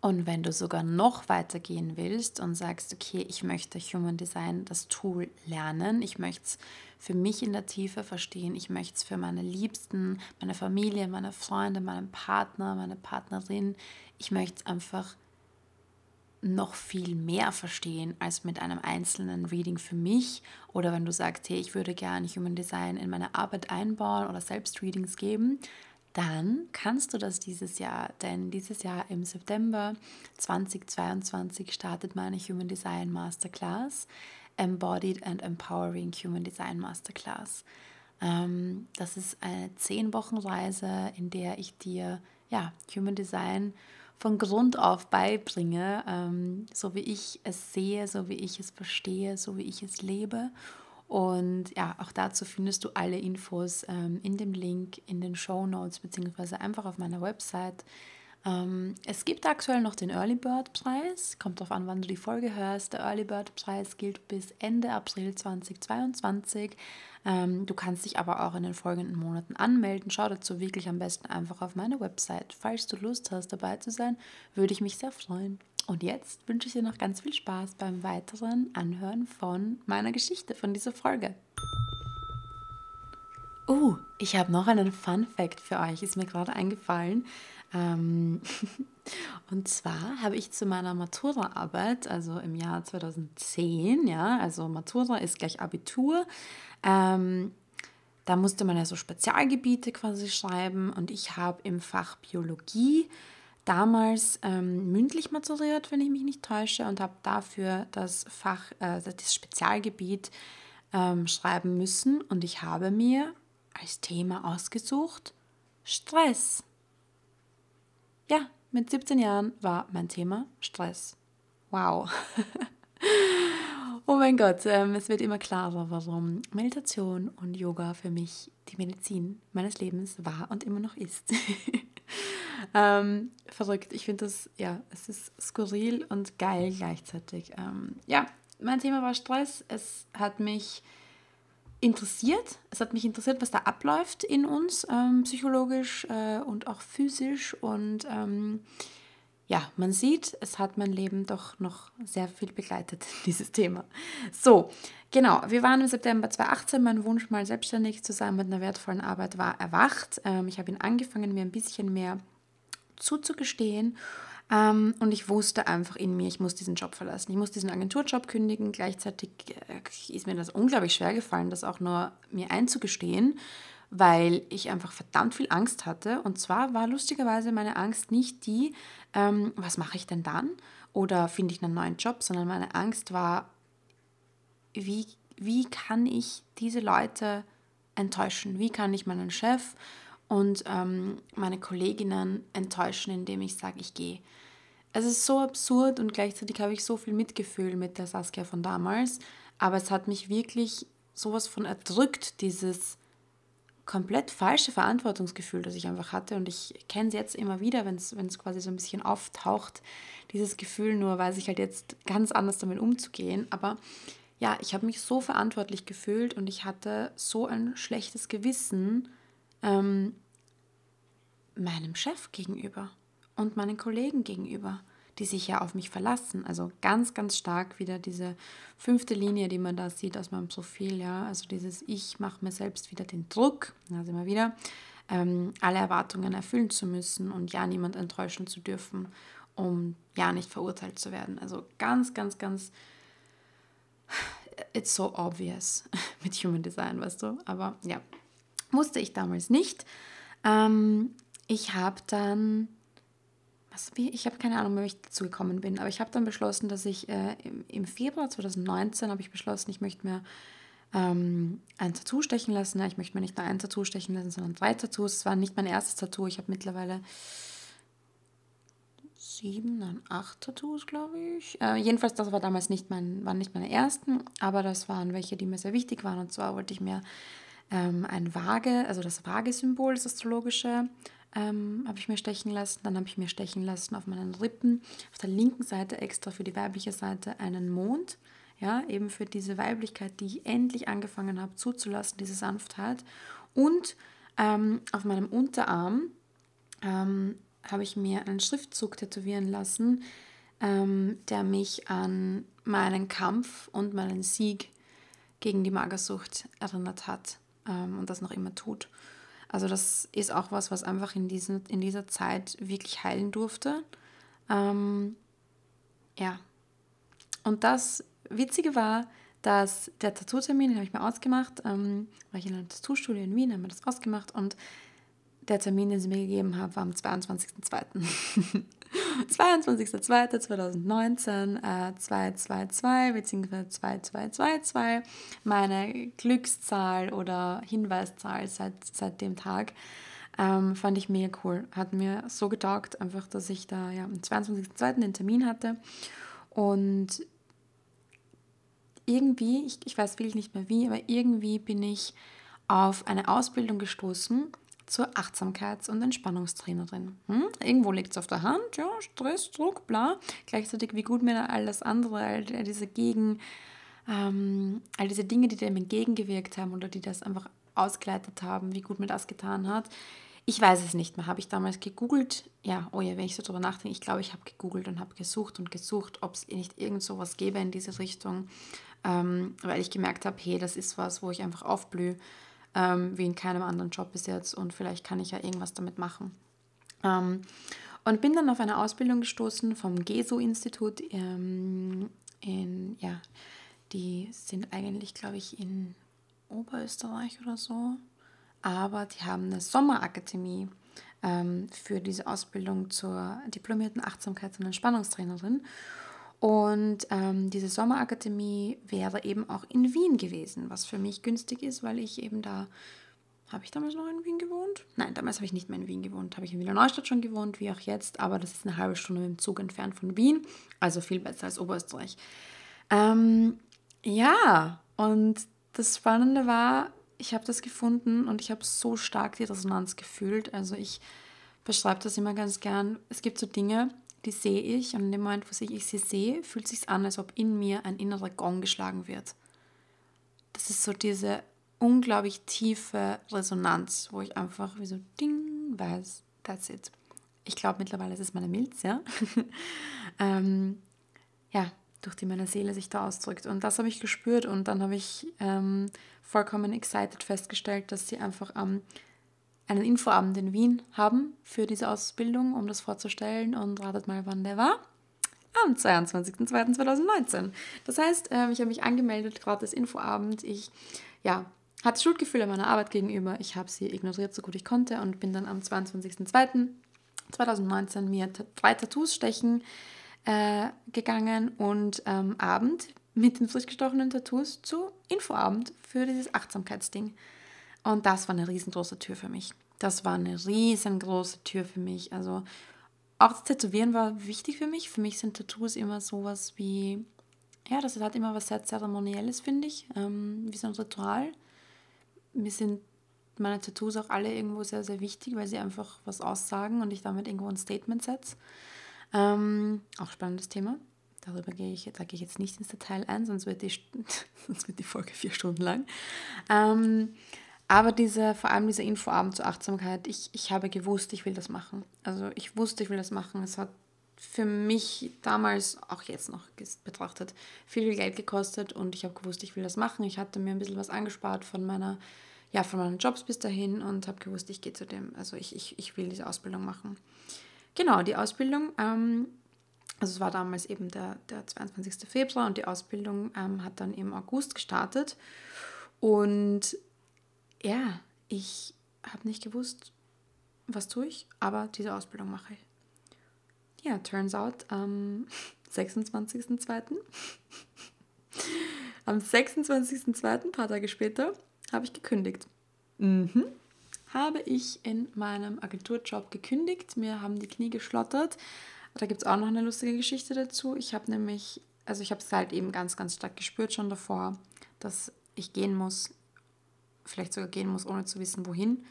Und wenn du sogar noch weiter gehen willst und sagst, okay, ich möchte Human Design, das Tool lernen, ich möchte es für mich in der Tiefe verstehen, ich möchte es für meine Liebsten, meine Familie, meine Freunde, meinen Partner, meine Partnerin, ich möchte es einfach noch viel mehr verstehen als mit einem einzelnen Reading für mich. Oder wenn du sagst, hey, ich würde gerne Human Design in meine Arbeit einbauen oder selbst Readings geben, dann kannst du das dieses Jahr, denn dieses Jahr im September 2022 startet meine Human Design Masterclass, Embodied and Empowering Human Design Masterclass. Ähm, das ist eine zehn Wochen Reise, in der ich dir ja, Human Design von Grund auf beibringe, ähm, so wie ich es sehe, so wie ich es verstehe, so wie ich es lebe. Und ja, auch dazu findest du alle Infos ähm, in dem Link in den Show Notes beziehungsweise einfach auf meiner Website. Ähm, es gibt aktuell noch den Early Bird Preis, kommt darauf an, wann du die Folge hörst. Der Early Bird Preis gilt bis Ende April 2022. Ähm, du kannst dich aber auch in den folgenden Monaten anmelden. Schau dazu wirklich am besten einfach auf meine Website. Falls du Lust hast, dabei zu sein, würde ich mich sehr freuen. Und jetzt wünsche ich dir noch ganz viel Spaß beim weiteren Anhören von meiner Geschichte, von dieser Folge. Oh, ich habe noch einen Fun Fact für euch, ist mir gerade eingefallen. Ähm und zwar habe ich zu meiner Matura-Arbeit, also im Jahr 2010, ja, also Matura ist gleich Abitur, ähm, da musste man ja so Spezialgebiete quasi schreiben und ich habe im Fach Biologie damals ähm, mündlich maturiert, wenn ich mich nicht täusche, und habe dafür das Fach, äh, das Spezialgebiet ähm, schreiben müssen. Und ich habe mir als Thema ausgesucht Stress. Ja, mit 17 Jahren war mein Thema Stress. Wow. oh mein Gott, ähm, es wird immer klarer, warum Meditation und Yoga für mich die Medizin meines Lebens war und immer noch ist. ähm, verrückt. Ich finde das, ja, es ist skurril und geil gleichzeitig. Ähm, ja, mein Thema war Stress. Es hat mich interessiert. Es hat mich interessiert, was da abläuft in uns, ähm, psychologisch äh, und auch physisch. Und ähm, ja, man sieht, es hat mein Leben doch noch sehr viel begleitet, dieses Thema. So, genau, wir waren im September 2018. Mein Wunsch, mal selbstständig zu sein mit einer wertvollen Arbeit, war erwacht. Ähm, ich habe ihn angefangen, mir ein bisschen mehr zuzugestehen und ich wusste einfach in mir, ich muss diesen Job verlassen. Ich muss diesen Agenturjob kündigen. Gleichzeitig äh, ist mir das unglaublich schwer gefallen, das auch nur mir einzugestehen, weil ich einfach verdammt viel Angst hatte. Und zwar war lustigerweise meine Angst nicht die, ähm, was mache ich denn dann? Oder finde ich einen neuen Job, sondern meine Angst war, wie, wie kann ich diese Leute enttäuschen? Wie kann ich meinen Chef und ähm, meine Kolleginnen enttäuschen, indem ich sage, ich gehe. Es ist so absurd und gleichzeitig habe ich so viel Mitgefühl mit der Saskia von damals, aber es hat mich wirklich sowas von erdrückt, dieses komplett falsche Verantwortungsgefühl, das ich einfach hatte. Und ich kenne es jetzt immer wieder, wenn es quasi so ein bisschen auftaucht, dieses Gefühl, nur weiß ich halt jetzt ganz anders damit umzugehen. Aber ja, ich habe mich so verantwortlich gefühlt und ich hatte so ein schlechtes Gewissen, ähm, meinem Chef gegenüber und meinen Kollegen gegenüber, die sich ja auf mich verlassen. Also ganz, ganz stark wieder diese fünfte Linie, die man da sieht aus meinem Profil, ja. Also dieses Ich mache mir selbst wieder den Druck, da sind wir wieder, ähm, alle Erwartungen erfüllen zu müssen und ja niemand enttäuschen zu dürfen, um ja nicht verurteilt zu werden. Also ganz, ganz, ganz, it's so obvious mit Human Design, weißt du. Aber ja, wusste ich damals nicht. Ähm, ich habe dann was, ich habe keine Ahnung wie ich dazu gekommen bin, aber ich habe dann beschlossen, dass ich äh, im, im, Februar 2019 habe ich beschlossen, ich möchte mir ähm, ein Tattoo stechen lassen. Ich möchte mir nicht nur ein Tattoo stechen lassen, sondern drei Tattoos. Es war nicht mein erstes Tattoo. Ich habe mittlerweile sieben, nein, acht Tattoos, glaube ich. Äh, jedenfalls, das war damals nicht mein, waren nicht meine ersten, aber das waren welche, die mir sehr wichtig waren. Und zwar wollte ich mir ähm, ein Waage, also das Waage-Symbol, das astrologische, ähm, habe ich mir stechen lassen. Dann habe ich mir stechen lassen auf meinen Rippen, auf der linken Seite extra für die weibliche Seite einen Mond. Ja, eben für diese Weiblichkeit, die ich endlich angefangen habe zuzulassen, diese Sanftheit. Und ähm, auf meinem Unterarm ähm, habe ich mir einen Schriftzug tätowieren lassen, ähm, der mich an meinen Kampf und meinen Sieg gegen die Magersucht erinnert hat ähm, und das noch immer tut. Also das ist auch was, was einfach in, diesen, in dieser Zeit wirklich heilen durfte. Ähm, ja. Und das Witzige war, dass der Tattoo-Termin, den habe ich mir ausgemacht, ähm, war ich in einer Tattoo-Studio in Wien, haben wir das ausgemacht und der Termin, den sie mir gegeben haben, war am 22.02. 22.02.2019, äh, 222 bzw. 2222, meine Glückszahl oder Hinweiszahl seit, seit dem Tag. Ähm, fand ich mega cool. Hat mir so getaugt, einfach, dass ich da ja, am 22.02. den Termin hatte. Und irgendwie, ich, ich weiß wirklich nicht mehr wie, aber irgendwie bin ich auf eine Ausbildung gestoßen, zur Achtsamkeits- und Entspannungstrainerin. Hm? Irgendwo liegt es auf der Hand, ja, Stress, Druck, bla. Gleichzeitig, wie gut mir all das andere, all diese Gegen, ähm, all diese Dinge, die dem entgegengewirkt haben oder die das einfach ausgeleitet haben, wie gut mir das getan hat. Ich weiß es nicht mehr. Habe ich damals gegoogelt? Ja, oh ja, wenn ich so drüber nachdenke, ich glaube, ich habe gegoogelt und habe gesucht und gesucht, ob es nicht irgend so was gäbe in diese Richtung, ähm, weil ich gemerkt habe, hey, das ist was, wo ich einfach aufblühe ähm, wie in keinem anderen Job bis jetzt und vielleicht kann ich ja irgendwas damit machen. Ähm, und bin dann auf eine Ausbildung gestoßen vom GESO-Institut ähm, in, ja, die sind eigentlich, glaube ich, in Oberösterreich oder so, aber die haben eine Sommerakademie ähm, für diese Ausbildung zur diplomierten Achtsamkeits- und Entspannungstrainerin. Und ähm, diese Sommerakademie wäre eben auch in Wien gewesen, was für mich günstig ist, weil ich eben da, habe ich damals noch in Wien gewohnt? Nein, damals habe ich nicht mehr in Wien gewohnt, habe ich in Wiener Neustadt schon gewohnt, wie auch jetzt, aber das ist eine halbe Stunde mit dem Zug entfernt von Wien, also viel besser als Oberösterreich. Ähm, ja, und das Spannende war, ich habe das gefunden und ich habe so stark die Resonanz gefühlt. Also ich beschreibe das immer ganz gern. Es gibt so Dinge, die sehe ich und in dem Moment, wo ich sie sehe, fühlt es sich an, als ob in mir ein innerer Gong geschlagen wird. Das ist so diese unglaublich tiefe Resonanz, wo ich einfach wie so Ding weiß, that's it. Ich glaube mittlerweile ist es meine Milz, ja. ähm, ja, durch die meine Seele sich da ausdrückt. Und das habe ich gespürt und dann habe ich ähm, vollkommen excited festgestellt, dass sie einfach am einen Infoabend in Wien haben für diese Ausbildung, um das vorzustellen. Und ratet mal, wann der war. Am 22.02.2019. Das heißt, ähm, ich habe mich angemeldet, gratis Infoabend. Ich ja, hatte Schuldgefühle meiner Arbeit gegenüber. Ich habe sie ignoriert, so gut ich konnte und bin dann am 22.02.2019 mir drei Tattoos stechen äh, gegangen und ähm, Abend mit den frisch gestochenen Tattoos zu Infoabend für dieses Achtsamkeitsding. Und das war eine riesengroße Tür für mich. Das war eine riesengroße Tür für mich. Also auch das Tätowieren war wichtig für mich. Für mich sind Tattoos immer sowas wie, ja, das hat immer was sehr Zeremonielles, finde ich, ähm, wie so ein Ritual. Mir sind meine Tattoos auch alle irgendwo sehr, sehr wichtig, weil sie einfach was aussagen und ich damit irgendwo ein Statement setze. Ähm, auch spannendes Thema. Darüber gehe ich, da gehe ich jetzt nicht ins Detail ein, sonst wird die, sonst wird die Folge vier Stunden lang. Ähm, aber diese, vor allem dieser Infoabend zur Achtsamkeit, ich, ich habe gewusst, ich will das machen. Also ich wusste, ich will das machen. Es hat für mich damals, auch jetzt noch betrachtet, viel, viel Geld gekostet und ich habe gewusst, ich will das machen. Ich hatte mir ein bisschen was angespart von meiner ja, von meinen Jobs bis dahin und habe gewusst, ich gehe zu dem, also ich, ich, ich will diese Ausbildung machen. Genau, die Ausbildung, ähm, also es war damals eben der, der 22. Februar und die Ausbildung ähm, hat dann im August gestartet. Und ja, ich habe nicht gewusst, was tue ich, aber diese Ausbildung mache ich. Ja, turns out am 26.02. am 26.02., ein paar Tage später, habe ich gekündigt. Mhm. Habe ich in meinem Agenturjob gekündigt. Mir haben die Knie geschlottert. Da gibt es auch noch eine lustige Geschichte dazu. Ich habe nämlich, also ich habe es halt eben ganz, ganz stark gespürt schon davor, dass ich gehen muss, vielleicht sogar gehen muss, ohne zu wissen, wohin,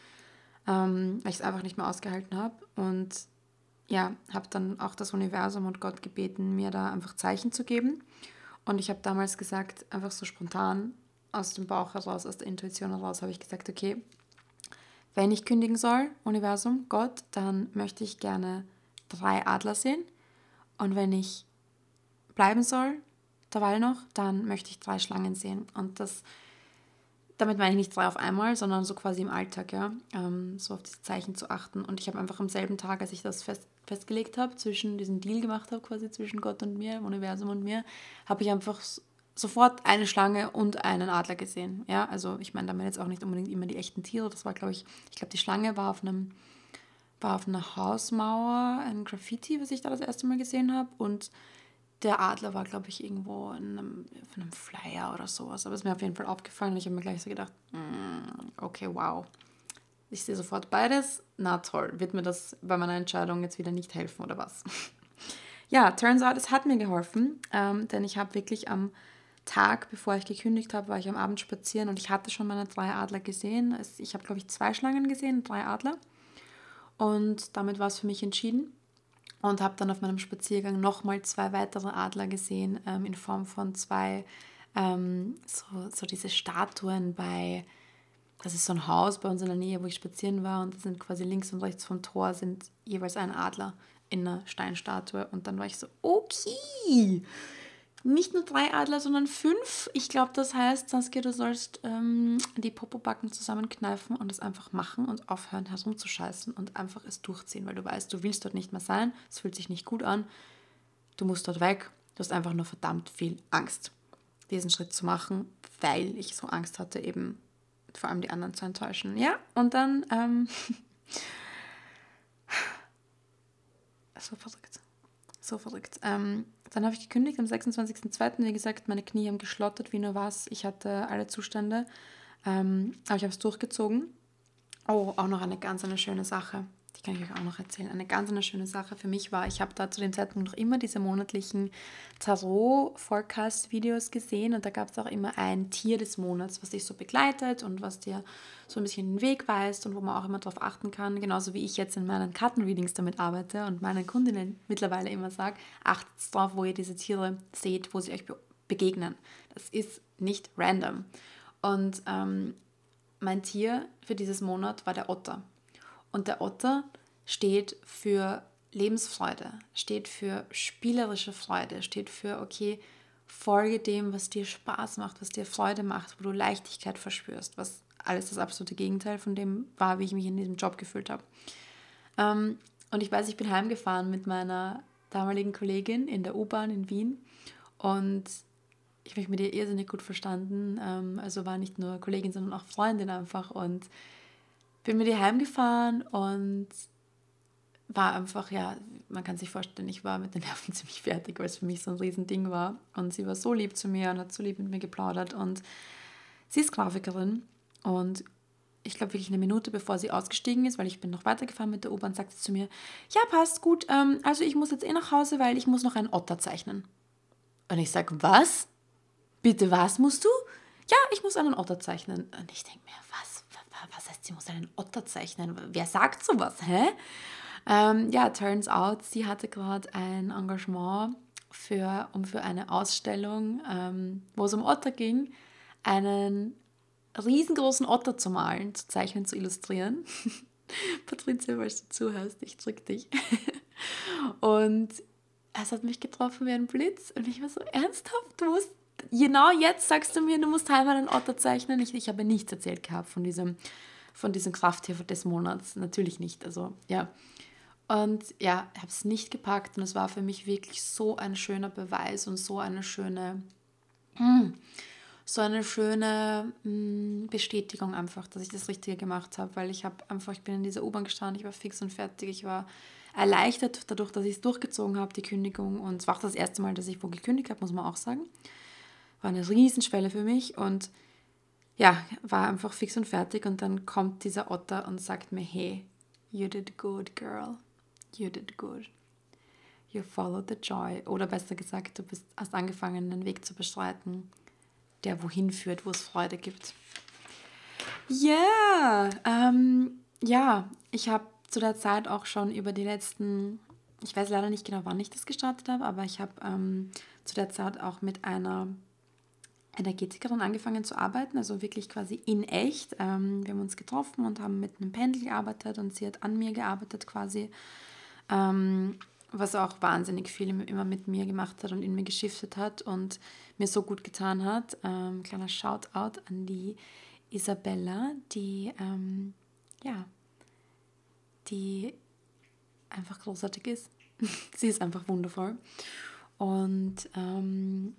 ähm, weil ich es einfach nicht mehr ausgehalten habe. Und ja, habe dann auch das Universum und Gott gebeten, mir da einfach Zeichen zu geben. Und ich habe damals gesagt, einfach so spontan aus dem Bauch heraus, aus der Intuition heraus, habe ich gesagt, okay, wenn ich kündigen soll, Universum, Gott, dann möchte ich gerne drei Adler sehen. Und wenn ich bleiben soll, derweil noch, dann möchte ich drei Schlangen sehen. Und das, damit meine ich nicht drei auf einmal, sondern so quasi im Alltag, ja, ähm, so auf diese Zeichen zu achten. Und ich habe einfach am selben Tag, als ich das fest, festgelegt habe, zwischen diesen Deal gemacht habe, quasi zwischen Gott und mir, Universum und mir, habe ich einfach sofort eine Schlange und einen Adler gesehen. Ja, also ich meine damit jetzt auch nicht unbedingt immer die echten Tiere. Das war, glaube ich, ich glaube, die Schlange war auf einem war auf einer Hausmauer ein Graffiti, was ich da das erste Mal gesehen habe. Und der Adler war, glaube ich, irgendwo in einem, in einem Flyer oder sowas. Aber es ist mir auf jeden Fall aufgefallen ich habe mir gleich so gedacht, mm, okay, wow. Ich sehe sofort beides. Na toll, wird mir das bei meiner Entscheidung jetzt wieder nicht helfen oder was? ja, turns out, es hat mir geholfen, ähm, denn ich habe wirklich am Tag, bevor ich gekündigt habe, war ich am Abend spazieren und ich hatte schon meine drei Adler gesehen. Ich habe, glaube ich, zwei Schlangen gesehen, drei Adler. Und damit war es für mich entschieden. Und habe dann auf meinem Spaziergang nochmal zwei weitere Adler gesehen, ähm, in Form von zwei, ähm, so, so diese Statuen bei, das ist so ein Haus bei uns in der Nähe, wo ich spazieren war. Und sind quasi links und rechts vom Tor sind jeweils ein Adler in einer Steinstatue. Und dann war ich so, okay, nicht nur drei Adler, sondern fünf. Ich glaube, das heißt, Saskia, du sollst ähm, die Popobacken zusammenkneifen und es einfach machen und aufhören herumzuscheißen und einfach es durchziehen, weil du weißt, du willst dort nicht mehr sein, es fühlt sich nicht gut an, du musst dort weg, du hast einfach nur verdammt viel Angst, diesen Schritt zu machen, weil ich so Angst hatte, eben vor allem die anderen zu enttäuschen. Ja, und dann, ähm, so verrückt, so verrückt. Ähm, dann habe ich gekündigt am 26.02. Wie gesagt, meine Knie haben geschlottert wie nur was. Ich hatte alle Zustände. Ähm, aber ich habe es durchgezogen. Oh, auch noch eine ganz eine schöne Sache. Die kann ich euch auch noch erzählen. Eine ganz eine schöne Sache für mich war, ich habe da zu dem Zeitpunkt noch immer diese monatlichen Tarot-Forecast-Videos gesehen und da gab es auch immer ein Tier des Monats, was dich so begleitet und was dir so ein bisschen den Weg weist und wo man auch immer darauf achten kann. Genauso wie ich jetzt in meinen Kartenreadings damit arbeite und meinen Kundinnen mittlerweile immer sage, achtet darauf, wo ihr diese Tiere seht, wo sie euch begegnen. Das ist nicht random. Und ähm, mein Tier für dieses Monat war der Otter. Und der Otter steht für Lebensfreude, steht für spielerische Freude, steht für, okay, folge dem, was dir Spaß macht, was dir Freude macht, wo du Leichtigkeit verspürst, was alles das absolute Gegenteil von dem war, wie ich mich in diesem Job gefühlt habe. Ähm, und ich weiß, ich bin heimgefahren mit meiner damaligen Kollegin in der U-Bahn in Wien und ich habe mich mit ihr irrsinnig gut verstanden. Ähm, also war nicht nur Kollegin, sondern auch Freundin einfach und bin mit ihr heimgefahren und war einfach, ja, man kann sich vorstellen, ich war mit den Nerven ziemlich fertig, weil es für mich so ein Riesending war. Und sie war so lieb zu mir und hat so lieb mit mir geplaudert. Und sie ist Grafikerin und ich glaube wirklich eine Minute bevor sie ausgestiegen ist, weil ich bin noch weitergefahren mit der U-Bahn, sagt sie zu mir, ja, passt gut, ähm, also ich muss jetzt eh nach Hause, weil ich muss noch einen Otter zeichnen. Und ich sage, was? Bitte, was musst du? Ja, ich muss einen Otter zeichnen. Und ich denke mir, was? Was heißt, sie muss einen Otter zeichnen? Wer sagt sowas, hä? Ähm, ja, turns out, sie hatte gerade ein Engagement für, um für eine Ausstellung, ähm, wo es um Otter ging, einen riesengroßen Otter zu malen, zu zeichnen, zu illustrieren. Patricia, falls du zuhörst, ich drück dich. und es hat mich getroffen wie ein Blitz und ich war so ernsthaft, du musst genau jetzt sagst du mir, du musst einmal einen Otter zeichnen. Ich, ich habe nichts erzählt gehabt von diesem, von diesem Krafttier des Monats. Natürlich nicht. Also, ja. Und ja, ich habe es nicht gepackt und es war für mich wirklich so ein schöner Beweis und so eine schöne, mm, so eine schöne mm, Bestätigung einfach, dass ich das Richtige gemacht habe, weil ich habe einfach, ich bin in dieser U-Bahn gestanden, ich war fix und fertig, ich war erleichtert dadurch, dass ich es durchgezogen habe, die Kündigung. Und es war auch das erste Mal, dass ich wo gekündigt habe, muss man auch sagen. War eine Riesenschwelle für mich und ja, war einfach fix und fertig. Und dann kommt dieser Otter und sagt mir, hey, you did good, girl. You did good. You followed the joy. Oder besser gesagt, du bist, hast angefangen, einen Weg zu bestreiten, der wohin führt, wo es Freude gibt. Yeah, ähm, ja, ich habe zu der Zeit auch schon über die letzten, ich weiß leider nicht genau, wann ich das gestartet habe, aber ich habe ähm, zu der Zeit auch mit einer Energetikerin angefangen zu arbeiten, also wirklich quasi in echt. Ähm, wir haben uns getroffen und haben mit einem Pendel gearbeitet und sie hat an mir gearbeitet quasi, ähm, was auch wahnsinnig viel immer mit mir gemacht hat und in mir geschiftet hat und mir so gut getan hat. Ähm, kleiner Shoutout an die Isabella, die ja, die einfach großartig ist. sie ist einfach wundervoll. Und ähm,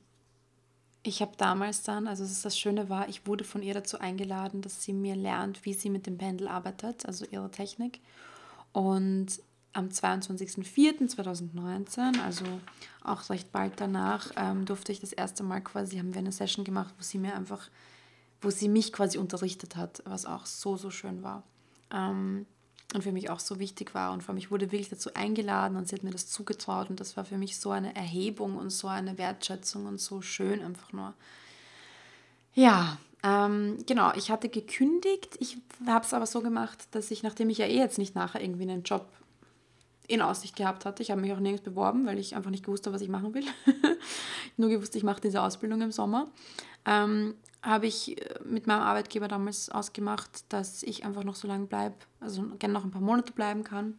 ich habe damals dann, also das Schöne war, ich wurde von ihr dazu eingeladen, dass sie mir lernt, wie sie mit dem Pendel arbeitet, also ihre Technik. Und am 22.04.2019, also auch recht bald danach, ähm, durfte ich das erste Mal quasi, haben wir eine Session gemacht, wo sie mir einfach, wo sie mich quasi unterrichtet hat, was auch so, so schön war. Ähm, und für mich auch so wichtig war. Und vor allem, ich wurde wirklich dazu eingeladen und sie hat mir das zugetraut. Und das war für mich so eine Erhebung und so eine Wertschätzung und so schön einfach nur. Ja, ähm, genau, ich hatte gekündigt. Ich habe es aber so gemacht, dass ich, nachdem ich ja eh jetzt nicht nachher irgendwie einen Job in Aussicht gehabt hatte, ich habe mich auch nirgends beworben, weil ich einfach nicht gewusst habe, was ich machen will. Nur gewusst, ich mache diese Ausbildung im Sommer. Ähm, habe ich äh, mit meinem Arbeitgeber damals ausgemacht, dass ich einfach noch so lange bleibe, also gerne noch ein paar Monate bleiben kann.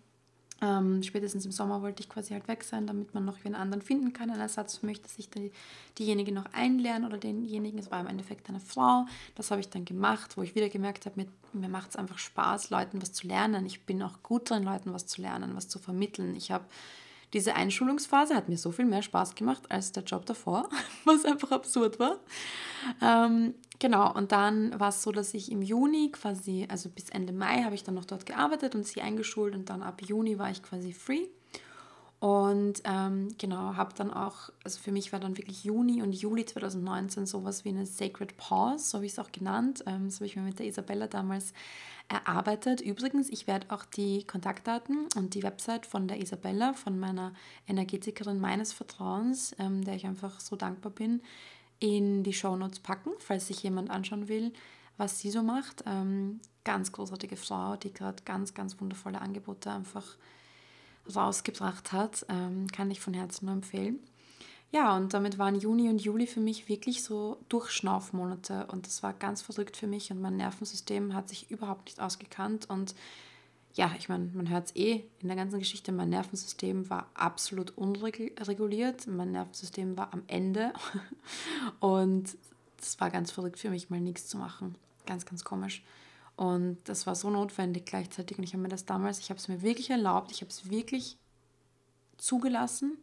Ähm, spätestens im Sommer wollte ich quasi halt weg sein, damit man noch einen anderen finden kann, einen Ersatz für mich, dass ich die, diejenige noch einlernen oder denjenigen, es war im Endeffekt eine Frau, das habe ich dann gemacht, wo ich wieder gemerkt habe, mir, mir macht es einfach Spaß, Leuten was zu lernen. Ich bin auch gut drin, Leuten was zu lernen, was zu vermitteln. Ich habe diese Einschulungsphase hat mir so viel mehr Spaß gemacht als der Job davor, was einfach absurd war. Ähm, genau, und dann war es so, dass ich im Juni quasi, also bis Ende Mai habe ich dann noch dort gearbeitet und sie eingeschult und dann ab Juni war ich quasi free. Und ähm, genau, habe dann auch, also für mich war dann wirklich Juni und Juli 2019 sowas wie eine Sacred Pause, so habe ich es auch genannt. Ähm, so habe ich mir mit der Isabella damals erarbeitet. Übrigens, ich werde auch die Kontaktdaten und die Website von der Isabella, von meiner Energetikerin meines Vertrauens, ähm, der ich einfach so dankbar bin, in die Shownotes packen, falls sich jemand anschauen will, was sie so macht. Ähm, ganz großartige Frau, die gerade ganz, ganz wundervolle Angebote einfach rausgebracht hat. Ähm, kann ich von Herzen nur empfehlen. Ja, und damit waren Juni und Juli für mich wirklich so Durchschnaufmonate und das war ganz verrückt für mich und mein Nervensystem hat sich überhaupt nicht ausgekannt und ja, ich meine, man hört es eh in der ganzen Geschichte, mein Nervensystem war absolut unreguliert, mein Nervensystem war am Ende und das war ganz verrückt für mich, mal nichts zu machen. Ganz, ganz komisch. Und das war so notwendig gleichzeitig und ich habe mir das damals, ich habe es mir wirklich erlaubt, ich habe es wirklich zugelassen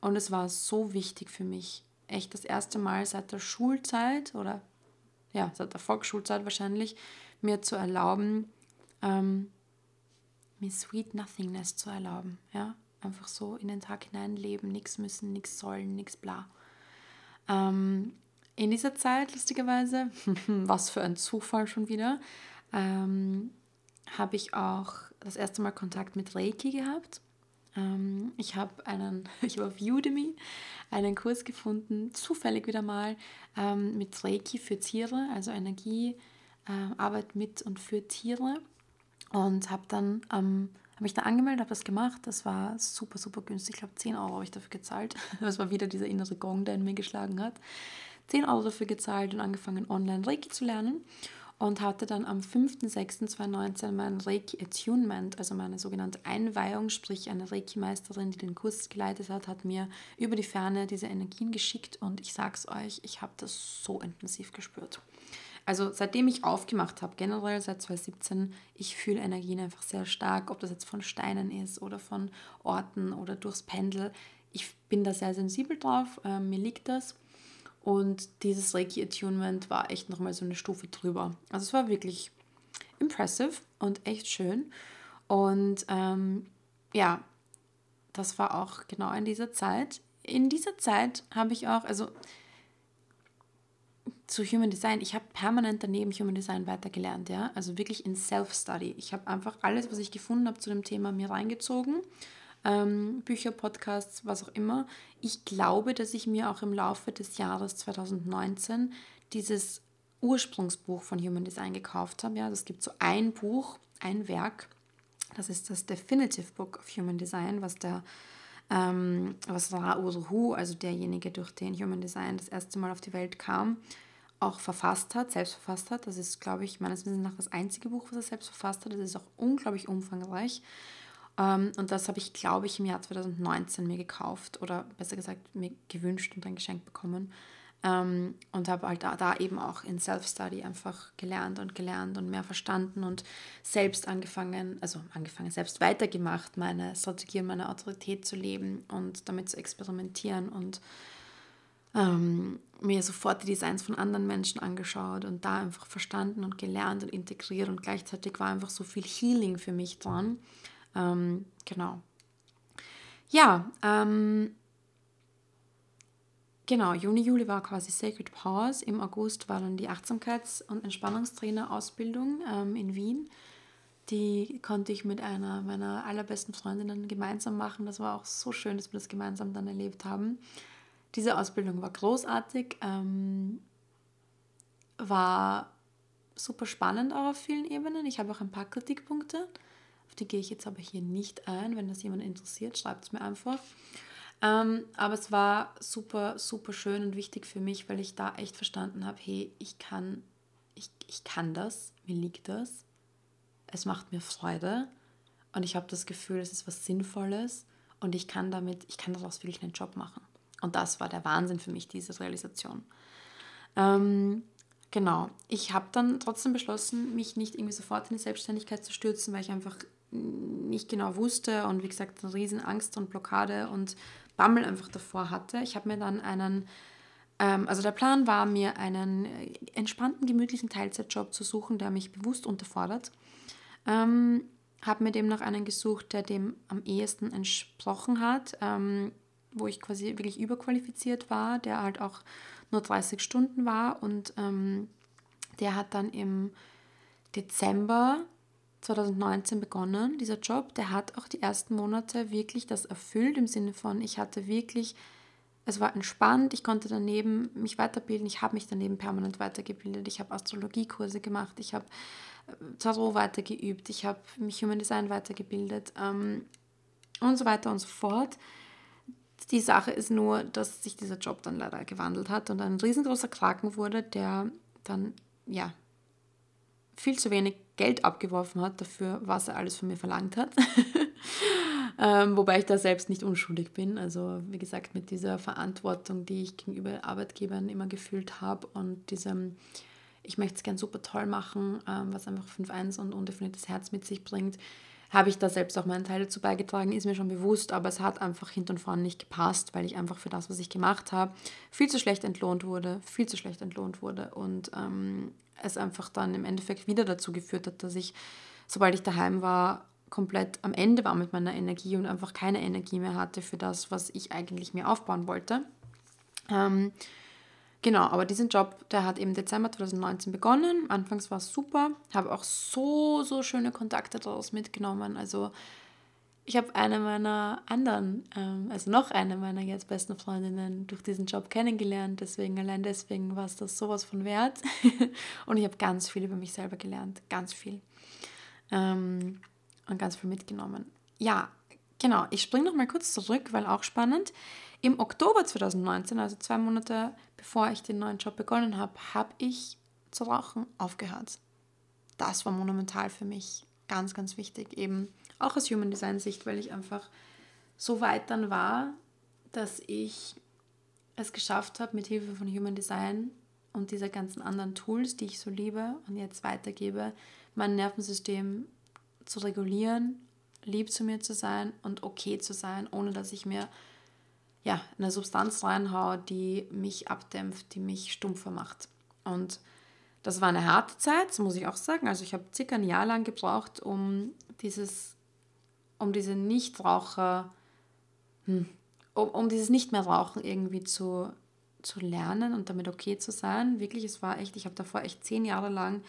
und es war so wichtig für mich. Echt das erste Mal seit der Schulzeit oder ja, seit der Volksschulzeit wahrscheinlich, mir zu erlauben, ähm, mir Sweet Nothingness zu erlauben. Ja? Einfach so in den Tag hinein leben, nichts müssen, nichts sollen, nichts bla. Ähm, in dieser Zeit, lustigerweise, was für ein Zufall schon wieder, ähm, habe ich auch das erste Mal Kontakt mit Reiki gehabt. Ähm, ich habe einen, auf Udemy einen Kurs gefunden, zufällig wieder mal, ähm, mit Reiki für Tiere, also Energiearbeit äh, mit und für Tiere. Und habe dann ähm, habe mich da angemeldet, habe das gemacht. Das war super, super günstig. Ich glaube, 10 Euro habe ich dafür gezahlt. Das war wieder dieser innere Gong, der in mir geschlagen hat. 10 Euro dafür gezahlt und angefangen, online Reiki zu lernen. Und hatte dann am 5.6.2019 mein Reiki Attunement, also meine sogenannte Einweihung, sprich eine Reiki-Meisterin, die den Kurs geleitet hat, hat mir über die Ferne diese Energien geschickt und ich sag's euch, ich habe das so intensiv gespürt. Also seitdem ich aufgemacht habe, generell seit 2017, ich fühle Energien einfach sehr stark, ob das jetzt von Steinen ist oder von Orten oder durchs Pendel. Ich bin da sehr sensibel drauf, äh, mir liegt das. Und dieses Reiki-Attunement war echt nochmal so eine Stufe drüber. Also es war wirklich impressive und echt schön. Und ähm, ja, das war auch genau in dieser Zeit. In dieser Zeit habe ich auch, also zu Human Design, ich habe permanent daneben Human Design weitergelernt, ja, also wirklich in Self-Study. Ich habe einfach alles, was ich gefunden habe zu dem Thema, mir reingezogen ähm, Bücher, Podcasts, was auch immer. Ich glaube, dass ich mir auch im Laufe des Jahres 2019 dieses Ursprungsbuch von Human Design gekauft habe. Ja, es gibt so ein Buch, ein Werk, das ist das Definitive Book of Human Design, was der ähm, was Ra Uruhu, also derjenige, durch den Human Design das erste Mal auf die Welt kam, auch verfasst hat, selbst verfasst hat. Das ist, glaube ich, meines Wissens nach das einzige Buch, was er selbst verfasst hat. Das ist auch unglaublich umfangreich. Ähm, und das habe ich, glaube ich, im Jahr 2019 mir gekauft oder besser gesagt mir gewünscht und ein Geschenk bekommen. Ähm, und habe halt da, da eben auch in Self-Study einfach gelernt und gelernt und mehr verstanden und selbst angefangen, also angefangen, selbst weitergemacht, meine Strategie und meine Autorität zu leben und damit zu experimentieren und ähm, mir sofort die Designs von anderen Menschen angeschaut und da einfach verstanden und gelernt und integriert und gleichzeitig war einfach so viel Healing für mich dran. Ähm, genau. Ja, ähm, genau, Juni, Juli war quasi Sacred Pause. Im August war dann die Achtsamkeits- und Entspannungstrainer-Ausbildung ähm, in Wien. Die konnte ich mit einer meiner allerbesten Freundinnen gemeinsam machen. Das war auch so schön, dass wir das gemeinsam dann erlebt haben. Diese Ausbildung war großartig, ähm, war super spannend auch auf vielen Ebenen. Ich habe auch ein paar Kritikpunkte die gehe ich jetzt aber hier nicht ein. Wenn das jemand interessiert, schreibt es mir einfach. Ähm, aber es war super, super schön und wichtig für mich, weil ich da echt verstanden habe, hey, ich kann, ich, ich kann das, mir liegt das, es macht mir Freude und ich habe das Gefühl, es ist was Sinnvolles und ich kann damit, ich kann daraus wirklich einen Job machen. Und das war der Wahnsinn für mich, diese Realisation. Ähm, genau, ich habe dann trotzdem beschlossen, mich nicht irgendwie sofort in die Selbstständigkeit zu stürzen, weil ich einfach nicht genau wusste und wie gesagt eine riesen Angst und Blockade und Bammel einfach davor hatte. Ich habe mir dann einen, ähm, also der Plan war mir einen entspannten, gemütlichen Teilzeitjob zu suchen, der mich bewusst unterfordert. Ähm, habe mir dem noch einen gesucht, der dem am ehesten entsprochen hat, ähm, wo ich quasi wirklich überqualifiziert war, der halt auch nur 30 Stunden war und ähm, der hat dann im Dezember 2019 begonnen, dieser Job. Der hat auch die ersten Monate wirklich das erfüllt im Sinne von, ich hatte wirklich, es war entspannt, ich konnte daneben mich weiterbilden, ich habe mich daneben permanent weitergebildet, ich habe Astrologiekurse gemacht, ich habe äh, Tarot weitergeübt, ich habe mich Human Design weitergebildet ähm, und so weiter und so fort. Die Sache ist nur, dass sich dieser Job dann leider gewandelt hat und ein riesengroßer Kraken wurde, der dann, ja, viel zu wenig Geld abgeworfen hat dafür, was er alles von mir verlangt hat. ähm, wobei ich da selbst nicht unschuldig bin. Also wie gesagt, mit dieser Verantwortung, die ich gegenüber Arbeitgebern immer gefühlt habe und diesem, ich möchte es gern super toll machen, ähm, was einfach 5.1 und undefiniertes Herz mit sich bringt, habe ich da selbst auch meinen Teil dazu beigetragen, ist mir schon bewusst, aber es hat einfach hinten und vorne nicht gepasst, weil ich einfach für das, was ich gemacht habe, viel zu schlecht entlohnt wurde, viel zu schlecht entlohnt wurde und ähm, es einfach dann im Endeffekt wieder dazu geführt hat, dass ich, sobald ich daheim war, komplett am Ende war mit meiner Energie und einfach keine Energie mehr hatte für das, was ich eigentlich mir aufbauen wollte. Ähm, genau, aber diesen Job, der hat im Dezember 2019 begonnen. Anfangs war es super, habe auch so, so schöne Kontakte daraus mitgenommen. Also ich habe eine meiner anderen, ähm, also noch eine meiner jetzt besten Freundinnen durch diesen Job kennengelernt. Deswegen, allein deswegen war es das sowas von wert. und ich habe ganz viel über mich selber gelernt. Ganz viel. Ähm, und ganz viel mitgenommen. Ja, genau. Ich springe noch mal kurz zurück, weil auch spannend. Im Oktober 2019, also zwei Monate bevor ich den neuen Job begonnen habe, habe ich zu rauchen aufgehört. das war monumental für mich. Ganz, ganz wichtig. Eben auch aus Human Design Sicht, weil ich einfach so weit dann war, dass ich es geschafft habe, mit Hilfe von Human Design und dieser ganzen anderen Tools, die ich so liebe und jetzt weitergebe, mein Nervensystem zu regulieren, lieb zu mir zu sein und okay zu sein, ohne dass ich mir ja, eine Substanz reinhaue, die mich abdämpft, die mich stumpfer macht. Und das war eine harte Zeit, muss ich auch sagen. Also ich habe circa ein Jahr lang gebraucht, um dieses, um diese Nichtraucher, hm, um, um dieses nicht mehr Rauchen irgendwie zu, zu lernen und damit okay zu sein. Wirklich, es war echt, ich habe davor echt zehn Jahre lang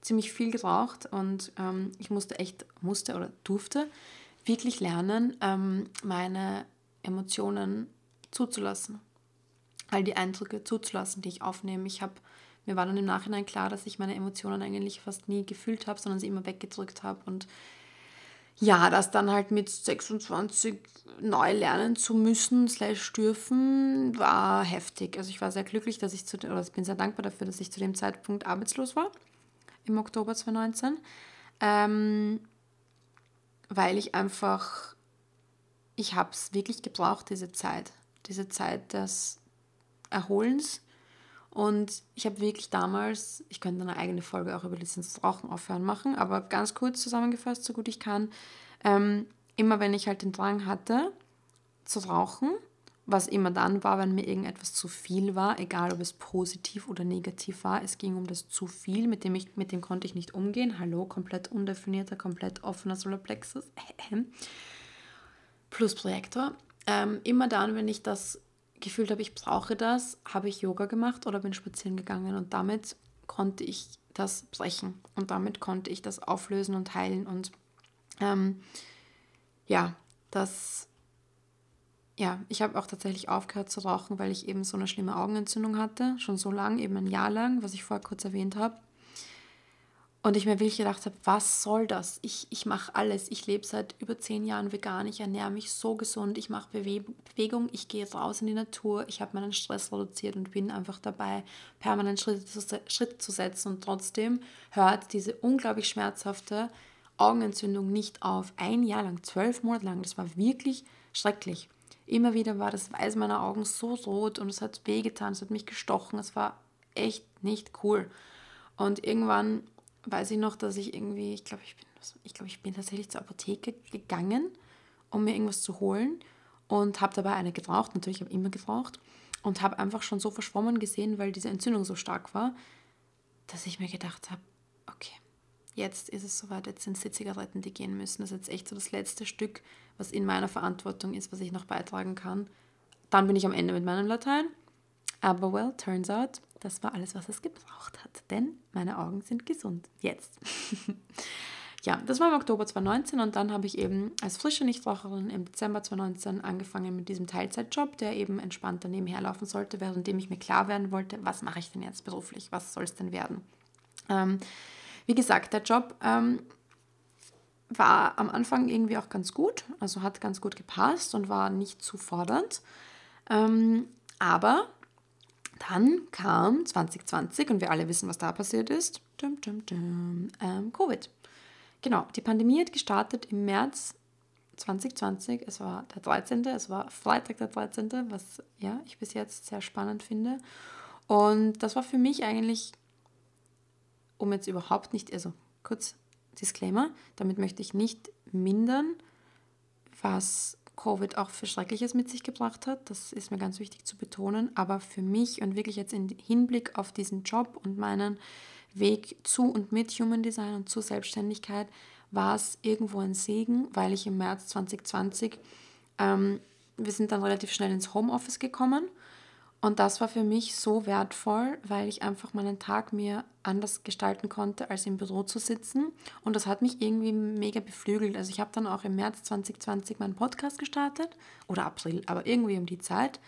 ziemlich viel geraucht und ähm, ich musste echt, musste oder durfte wirklich lernen, ähm, meine Emotionen zuzulassen. All die Eindrücke zuzulassen, die ich aufnehme. Ich habe mir war dann im Nachhinein klar, dass ich meine Emotionen eigentlich fast nie gefühlt habe, sondern sie immer weggedrückt habe. Und ja, das dann halt mit 26 neu lernen zu müssen, slash dürfen, war heftig. Also ich war sehr glücklich, dass ich zu, oder ich bin sehr dankbar dafür, dass ich zu dem Zeitpunkt arbeitslos war, im Oktober 2019. Ähm, weil ich einfach, ich habe es wirklich gebraucht, diese Zeit. Diese Zeit des Erholens und ich habe wirklich damals, ich könnte eine eigene Folge auch über Lizenz Rauchen aufhören machen, aber ganz kurz zusammengefasst, so gut ich kann, ähm, immer wenn ich halt den Drang hatte zu rauchen, was immer dann war, wenn mir irgendetwas zu viel war, egal ob es positiv oder negativ war, es ging um das zu viel, mit dem, ich, mit dem konnte ich nicht umgehen. Hallo, komplett undefinierter, komplett offener Solarplexus. Plus Projektor. Ähm, immer dann, wenn ich das gefühlt habe, ich brauche das, habe ich Yoga gemacht oder bin spazieren gegangen und damit konnte ich das brechen und damit konnte ich das auflösen und heilen und ähm, ja, das ja, ich habe auch tatsächlich aufgehört zu rauchen, weil ich eben so eine schlimme Augenentzündung hatte, schon so lang, eben ein Jahr lang, was ich vorher kurz erwähnt habe. Und ich mir wirklich gedacht habe, was soll das? Ich, ich mache alles. Ich lebe seit über zehn Jahren vegan. Ich ernähre mich so gesund. Ich mache Bewegung. Ich gehe raus in die Natur. Ich habe meinen Stress reduziert und bin einfach dabei, permanent Schritte zu, Schritte zu setzen. Und trotzdem hört diese unglaublich schmerzhafte Augenentzündung nicht auf. Ein Jahr lang, zwölf Monate lang. Das war wirklich schrecklich. Immer wieder war das Weiß meiner Augen so rot und es hat wehgetan. Es hat mich gestochen. Es war echt nicht cool. Und irgendwann weiß ich noch, dass ich irgendwie, ich glaube, ich bin, ich glaube, ich bin tatsächlich zur Apotheke gegangen, um mir irgendwas zu holen und habe dabei eine geraucht. Natürlich habe ich immer geraucht und habe einfach schon so verschwommen gesehen, weil diese Entzündung so stark war, dass ich mir gedacht habe, jetzt ist es soweit, jetzt sind es die Zigaretten, die gehen müssen. Das ist jetzt echt so das letzte Stück, was in meiner Verantwortung ist, was ich noch beitragen kann. Dann bin ich am Ende mit meinem Latein. Aber well, turns out, das war alles, was es gebraucht hat, denn meine Augen sind gesund. Jetzt. ja, das war im Oktober 2019 und dann habe ich eben als frische Nichtraucherin im Dezember 2019 angefangen mit diesem Teilzeitjob, der eben entspannt daneben herlaufen sollte, währenddem ich mir klar werden wollte, was mache ich denn jetzt beruflich, was soll es denn werden. Ähm, wie gesagt, der Job ähm, war am Anfang irgendwie auch ganz gut, also hat ganz gut gepasst und war nicht zu fordernd. Ähm, aber dann kam 2020 und wir alle wissen, was da passiert ist. Dum, dum, dum, ähm, Covid. Genau, die Pandemie hat gestartet im März 2020. Es war der 13. Es war Freitag der 13., was ja, ich bis jetzt sehr spannend finde. Und das war für mich eigentlich, um jetzt überhaupt nicht, also kurz Disclaimer, damit möchte ich nicht mindern, was Covid auch für Schreckliches mit sich gebracht hat. Das ist mir ganz wichtig zu betonen. Aber für mich und wirklich jetzt im Hinblick auf diesen Job und meinen Weg zu und mit Human Design und zur Selbstständigkeit war es irgendwo ein Segen, weil ich im März 2020, ähm, wir sind dann relativ schnell ins Homeoffice gekommen und das war für mich so wertvoll, weil ich einfach meinen Tag mir anders gestalten konnte, als im Büro zu sitzen. Und das hat mich irgendwie mega beflügelt. Also ich habe dann auch im März 2020 meinen Podcast gestartet oder April, aber irgendwie um die Zeit.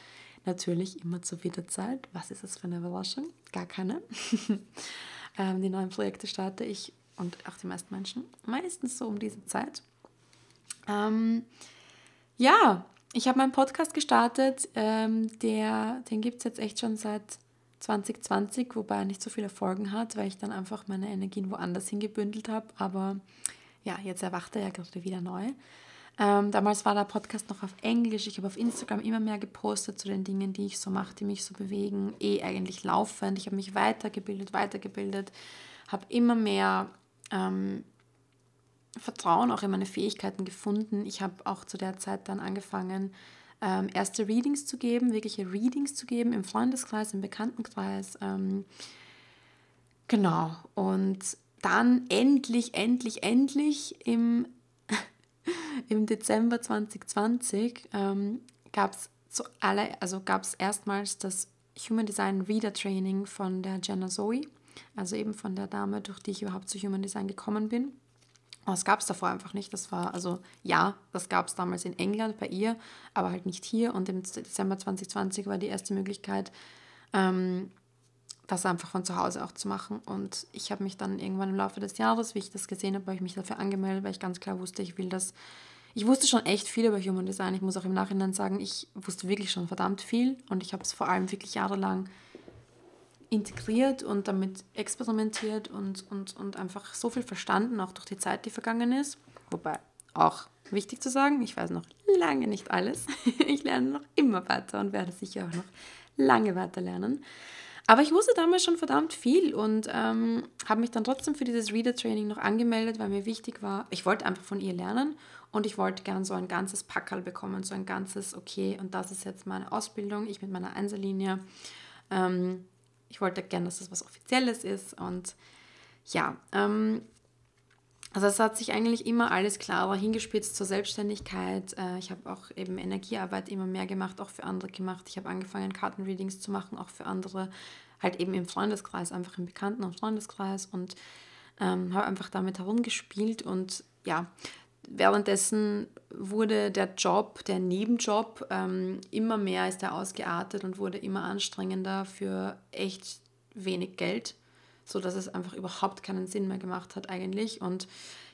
Natürlich immer zur Wiederzeit. Was ist das für eine Überraschung? Gar keine. ähm, die neuen Projekte starte ich und auch die meisten Menschen meistens so um diese Zeit. Ähm, ja, ich habe meinen Podcast gestartet, ähm, der, den gibt es jetzt echt schon seit 2020, wobei er nicht so viele Folgen hat, weil ich dann einfach meine Energien woanders hingebündelt habe. Aber ja, jetzt erwacht er ja gerade wieder neu. Ähm, damals war der Podcast noch auf Englisch. Ich habe auf Instagram immer mehr gepostet zu den Dingen, die ich so mache, die mich so bewegen. Eh eigentlich laufend. Ich habe mich weitergebildet, weitergebildet, habe immer mehr ähm, Vertrauen auch in meine Fähigkeiten gefunden. Ich habe auch zu der Zeit dann angefangen, ähm, erste Readings zu geben, wirkliche Readings zu geben im Freundeskreis, im Bekanntenkreis. Ähm, genau. Und dann endlich, endlich, endlich im, im Dezember 2020 ähm, gab es also gab es erstmals das Human Design Reader Training von der Jenna Zoe, also eben von der Dame, durch die ich überhaupt zu Human Design gekommen bin. Das gab es davor einfach nicht. Das war, also ja, das gab es damals in England bei ihr, aber halt nicht hier. Und im Dezember 2020 war die erste Möglichkeit, ähm, das einfach von zu Hause auch zu machen. Und ich habe mich dann irgendwann im Laufe des Jahres, wie ich das gesehen habe, habe ich mich dafür angemeldet, weil ich ganz klar wusste, ich will das. Ich wusste schon echt viel über Human Design. Ich muss auch im Nachhinein sagen, ich wusste wirklich schon verdammt viel und ich habe es vor allem wirklich jahrelang integriert und damit experimentiert und, und, und einfach so viel verstanden, auch durch die Zeit, die vergangen ist. Wobei auch wichtig zu sagen, ich weiß noch lange nicht alles. ich lerne noch immer weiter und werde sicher auch noch lange weiter lernen. Aber ich wusste damals schon verdammt viel und ähm, habe mich dann trotzdem für dieses Reader-Training noch angemeldet, weil mir wichtig war, ich wollte einfach von ihr lernen und ich wollte gern so ein ganzes Packerl bekommen, so ein ganzes, okay, und das ist jetzt meine Ausbildung, ich mit meiner Einzellinie. Ähm, ich wollte gerne, dass das was Offizielles ist. Und ja, ähm, also es hat sich eigentlich immer alles klarer hingespitzt zur Selbstständigkeit. Äh, ich habe auch eben Energiearbeit immer mehr gemacht, auch für andere gemacht. Ich habe angefangen, Kartenreadings zu machen, auch für andere, halt eben im Freundeskreis, einfach im Bekannten- und Freundeskreis und ähm, habe einfach damit herumgespielt und ja, währenddessen wurde der Job, der Nebenjob, ähm, immer mehr ist er ausgeartet und wurde immer anstrengender für echt wenig Geld, sodass es einfach überhaupt keinen Sinn mehr gemacht hat eigentlich. Und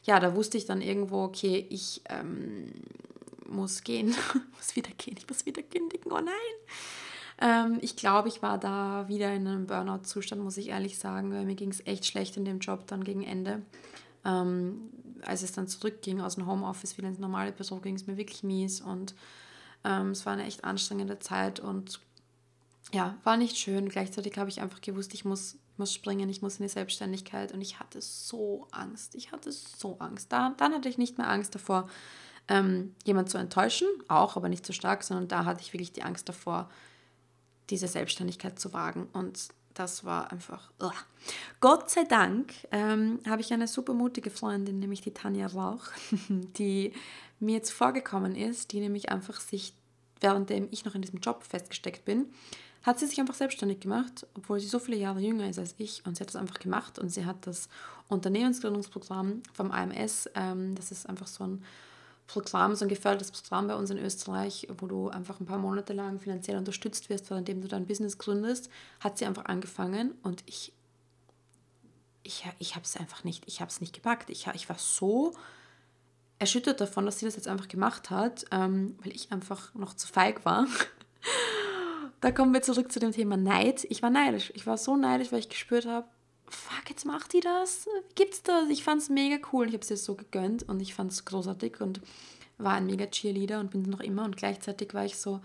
ja, da wusste ich dann irgendwo, okay, ich ähm, muss gehen, muss wieder gehen, ich muss wieder kündigen, oh nein. Ähm, ich glaube, ich war da wieder in einem Burnout-Zustand, muss ich ehrlich sagen, weil mir ging es echt schlecht in dem Job dann gegen Ende. Ähm, als es dann zurückging aus dem Homeoffice wieder ins normale Büro, ging es mir wirklich mies und ähm, es war eine echt anstrengende Zeit und ja, war nicht schön. Gleichzeitig habe ich einfach gewusst, ich muss, muss springen, ich muss in die Selbstständigkeit und ich hatte so Angst. Ich hatte so Angst. Da, dann hatte ich nicht mehr Angst davor, ähm, jemand zu enttäuschen, auch, aber nicht so stark, sondern da hatte ich wirklich die Angst davor, diese Selbstständigkeit zu wagen. Und das war einfach. Ugh. Gott sei Dank ähm, habe ich eine super mutige Freundin, nämlich die Tanja Rauch, die mir jetzt vorgekommen ist, die nämlich einfach sich, währenddem ich noch in diesem Job festgesteckt bin, hat sie sich einfach selbstständig gemacht, obwohl sie so viele Jahre jünger ist als ich. Und sie hat das einfach gemacht und sie hat das Unternehmensgründungsprogramm vom AMS, ähm, das ist einfach so ein Programm, so ein gefördertes Programm bei uns in Österreich, wo du einfach ein paar Monate lang finanziell unterstützt wirst, indem du dein Business gründest, hat sie einfach angefangen und ich, ich, ich habe es einfach nicht, ich habe es nicht gepackt. Ich, ich war so erschüttert davon, dass sie das jetzt einfach gemacht hat, ähm, weil ich einfach noch zu feig war. da kommen wir zurück zu dem Thema Neid. Ich war neidisch. Ich war so neidisch, weil ich gespürt habe, fuck, jetzt macht die das? Gibt's das? Ich fand's mega cool. Ich habe es ihr so gegönnt und ich fand's großartig und war ein mega Cheerleader und bin noch immer. Und gleichzeitig war ich so,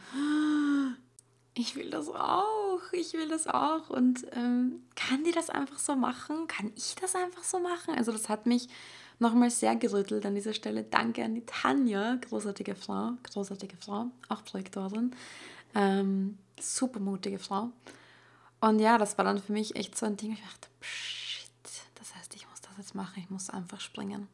ich will das auch, ich will das auch. Und ähm, kann die das einfach so machen? Kann ich das einfach so machen? Also das hat mich nochmal sehr gerüttelt an dieser Stelle. Danke an die Tanja, großartige Frau, großartige Frau, auch Projektorin. Ähm, super mutige Frau. Und ja, das war dann für mich echt so ein Ding. Ich dachte, shit, das heißt, ich muss das jetzt machen, ich muss einfach springen.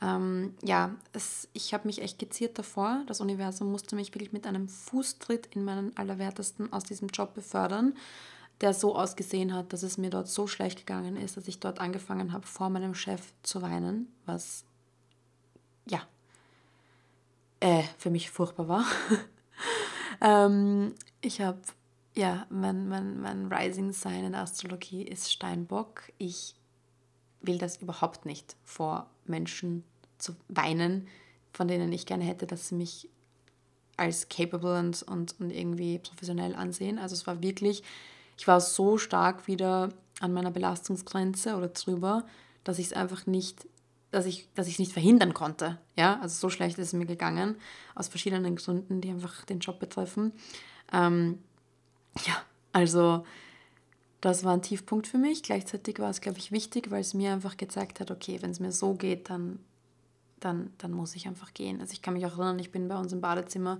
Ähm, ja, es, ich habe mich echt geziert davor. Das Universum musste mich wirklich mit einem Fußtritt in meinen Allerwertesten aus diesem Job befördern, der so ausgesehen hat, dass es mir dort so schlecht gegangen ist, dass ich dort angefangen habe, vor meinem Chef zu weinen, was ja äh, für mich furchtbar war. ähm, ich habe ja, mein, mein, mein Rising Sign in Astrologie ist Steinbock. Ich will das überhaupt nicht vor Menschen zu weinen, von denen ich gerne hätte, dass sie mich als capable und, und, und irgendwie professionell ansehen. Also es war wirklich ich war so stark wieder an meiner Belastungsgrenze oder drüber, dass ich es einfach nicht, dass ich, dass nicht verhindern konnte. Ja, also so schlecht ist es mir gegangen, aus verschiedenen Gründen, die einfach den Job betreffen. Ähm, ja, also das war ein Tiefpunkt für mich. Gleichzeitig war es, glaube ich, wichtig, weil es mir einfach gezeigt hat, okay, wenn es mir so geht, dann, dann, dann muss ich einfach gehen. Also ich kann mich auch erinnern, ich bin bei uns im Badezimmer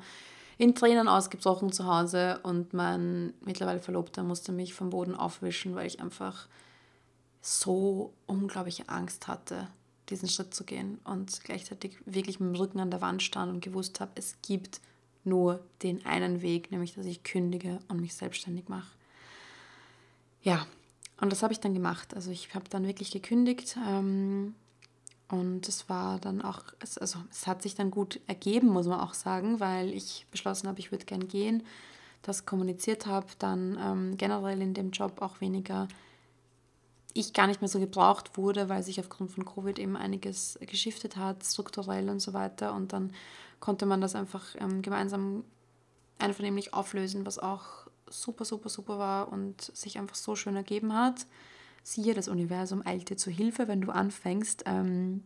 in Tränen ausgebrochen zu Hause und mein mittlerweile Verlobter musste mich vom Boden aufwischen, weil ich einfach so unglaubliche Angst hatte, diesen Schritt zu gehen und gleichzeitig wirklich mit dem Rücken an der Wand stand und gewusst habe, es gibt nur den einen Weg, nämlich dass ich kündige und mich selbstständig mache. Ja, und das habe ich dann gemacht. Also ich habe dann wirklich gekündigt ähm, und es war dann auch, also es hat sich dann gut ergeben, muss man auch sagen, weil ich beschlossen habe, ich würde gern gehen, das kommuniziert habe, dann ähm, generell in dem Job auch weniger ich gar nicht mehr so gebraucht wurde, weil sich aufgrund von Covid eben einiges geschiftet hat, strukturell und so weiter. Und dann konnte man das einfach ähm, gemeinsam einvernehmlich auflösen, was auch super, super, super war und sich einfach so schön ergeben hat. Siehe, das Universum eilt dir zu Hilfe, wenn du anfängst, ähm,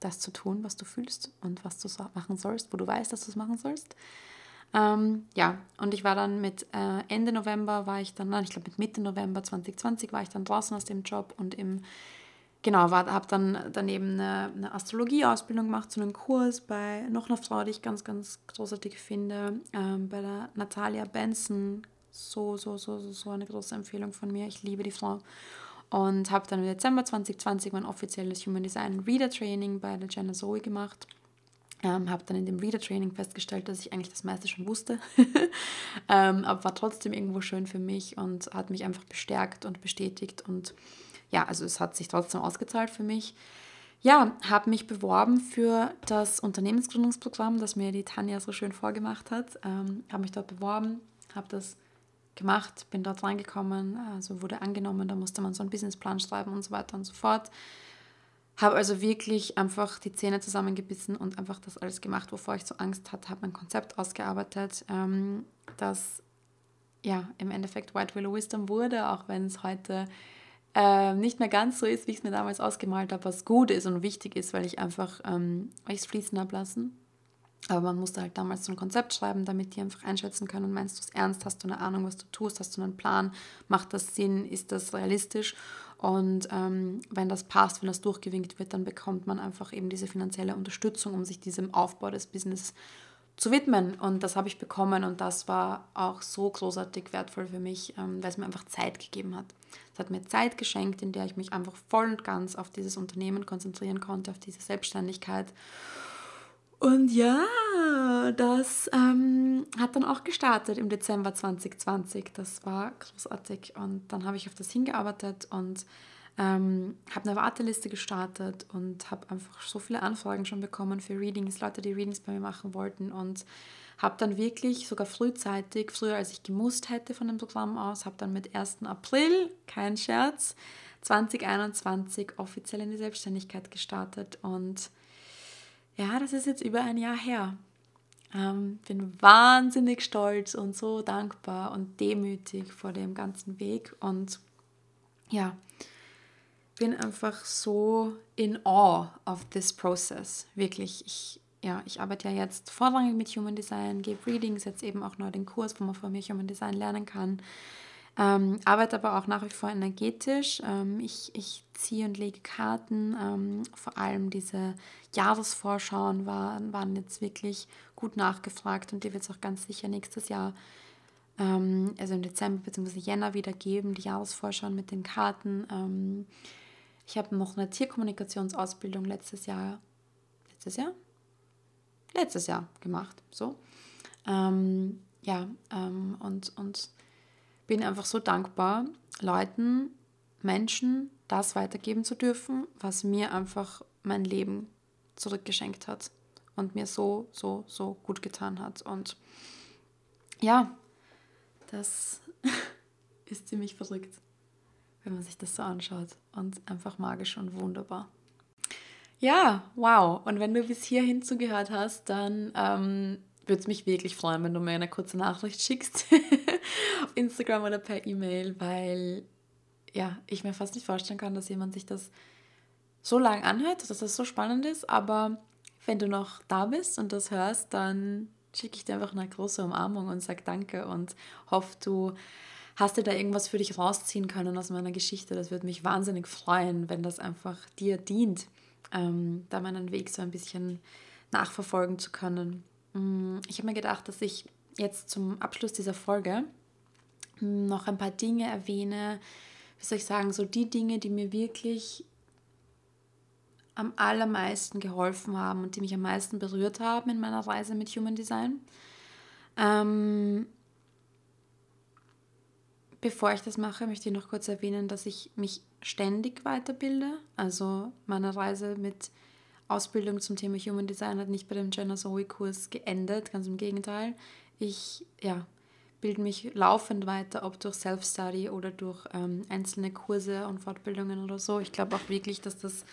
das zu tun, was du fühlst und was du machen sollst, wo du weißt, dass du es machen sollst. Ähm, ja, und ich war dann mit äh, Ende November, war ich dann, nein, ich glaube mit Mitte November 2020 war ich dann draußen aus dem Job und im, genau, habe dann daneben eine, eine Astrologie-Ausbildung gemacht, so einen Kurs bei noch einer Frau, die ich ganz, ganz großartig finde, ähm, bei der Natalia Benson. So, so, so, so, so eine große Empfehlung von mir. Ich liebe die Frau. Und habe dann im Dezember 2020 mein offizielles Human Design Reader Training bei der Jenna Zoe gemacht ähm, habe dann in dem Reader-Training festgestellt, dass ich eigentlich das meiste schon wusste, ähm, aber war trotzdem irgendwo schön für mich und hat mich einfach bestärkt und bestätigt. Und ja, also es hat sich trotzdem ausgezahlt für mich. Ja, habe mich beworben für das Unternehmensgründungsprogramm, das mir die Tanja so schön vorgemacht hat. Ähm, habe mich dort beworben, habe das gemacht, bin dort reingekommen, also wurde angenommen, da musste man so einen Businessplan schreiben und so weiter und so fort. Habe also wirklich einfach die Zähne zusammengebissen und einfach das alles gemacht, wovor ich so Angst hatte. Habe mein Konzept ausgearbeitet, ähm, das ja im Endeffekt White Willow Wisdom wurde, auch wenn es heute äh, nicht mehr ganz so ist, wie ich es mir damals ausgemalt habe, was gut ist und wichtig ist, weil ich einfach ähm, es fließen habe. Aber man musste halt damals so ein Konzept schreiben, damit die einfach einschätzen können, meinst du es ernst, hast du eine Ahnung, was du tust, hast du einen Plan, macht das Sinn, ist das realistisch? Und ähm, wenn das passt, wenn das durchgewinkt wird, dann bekommt man einfach eben diese finanzielle Unterstützung, um sich diesem Aufbau des Business zu widmen. Und das habe ich bekommen und das war auch so großartig wertvoll für mich, ähm, weil es mir einfach Zeit gegeben hat. Es hat mir Zeit geschenkt, in der ich mich einfach voll und ganz auf dieses Unternehmen konzentrieren konnte, auf diese Selbstständigkeit. Und ja, das ähm, hat dann auch gestartet im Dezember 2020. Das war großartig. Und dann habe ich auf das hingearbeitet und ähm, habe eine Warteliste gestartet und habe einfach so viele Anfragen schon bekommen für Readings, Leute, die Readings bei mir machen wollten. Und habe dann wirklich sogar frühzeitig, früher als ich gemusst hätte von dem Programm aus, habe dann mit 1. April, kein Scherz, 2021 offiziell in die Selbstständigkeit gestartet. Und ja, das ist jetzt über ein Jahr her. Ähm, bin wahnsinnig stolz und so dankbar und demütig vor dem ganzen Weg und ja, bin einfach so in awe of this process. Wirklich, ich, ja, ich arbeite ja jetzt vorrangig mit Human Design, gebe Readings, jetzt eben auch neu den Kurs, wo man von mir Human Design lernen kann. Ähm, arbeite aber auch nach wie vor energetisch. Ähm, ich, ich ziehe und lege Karten. Ähm, vor allem diese Jahresvorschauen waren, waren jetzt wirklich gut nachgefragt und die wird es auch ganz sicher nächstes Jahr, ähm, also im Dezember bzw. Jänner wieder geben, die Jahresvorschauen mit den Karten. Ähm, ich habe noch eine Tierkommunikationsausbildung letztes Jahr, letztes Jahr? Letztes Jahr gemacht, so. Ähm, ja, und, und bin einfach so dankbar, Leuten, Menschen das weitergeben zu dürfen, was mir einfach mein Leben zurückgeschenkt hat und mir so, so, so gut getan hat. Und ja, das ist ziemlich verrückt, wenn man sich das so anschaut und einfach magisch und wunderbar. Ja, wow. Und wenn du bis hierhin zugehört hast, dann ähm, würde es mich wirklich freuen, wenn du mir eine kurze Nachricht schickst. auf Instagram oder per E-Mail, weil ja, ich mir fast nicht vorstellen kann, dass jemand sich das so lang anhört, dass das so spannend ist. Aber wenn du noch da bist und das hörst, dann schicke ich dir einfach eine große Umarmung und sage Danke und hoffe, du hast dir da irgendwas für dich rausziehen können aus meiner Geschichte. Das würde mich wahnsinnig freuen, wenn das einfach dir dient, ähm, da meinen Weg so ein bisschen nachverfolgen zu können. Mm, ich habe mir gedacht, dass ich jetzt zum Abschluss dieser Folge noch ein paar Dinge erwähne, wie soll ich sagen, so die Dinge, die mir wirklich am allermeisten geholfen haben und die mich am meisten berührt haben in meiner Reise mit Human Design. Ähm, bevor ich das mache, möchte ich noch kurz erwähnen, dass ich mich ständig weiterbilde. Also meine Reise mit Ausbildung zum Thema Human Design hat nicht bei dem Jenna Zoe Kurs geendet, ganz im Gegenteil. Ich ja, bilde mich laufend weiter, ob durch Self-Study oder durch ähm, einzelne Kurse und Fortbildungen oder so. Ich glaube auch wirklich, dass das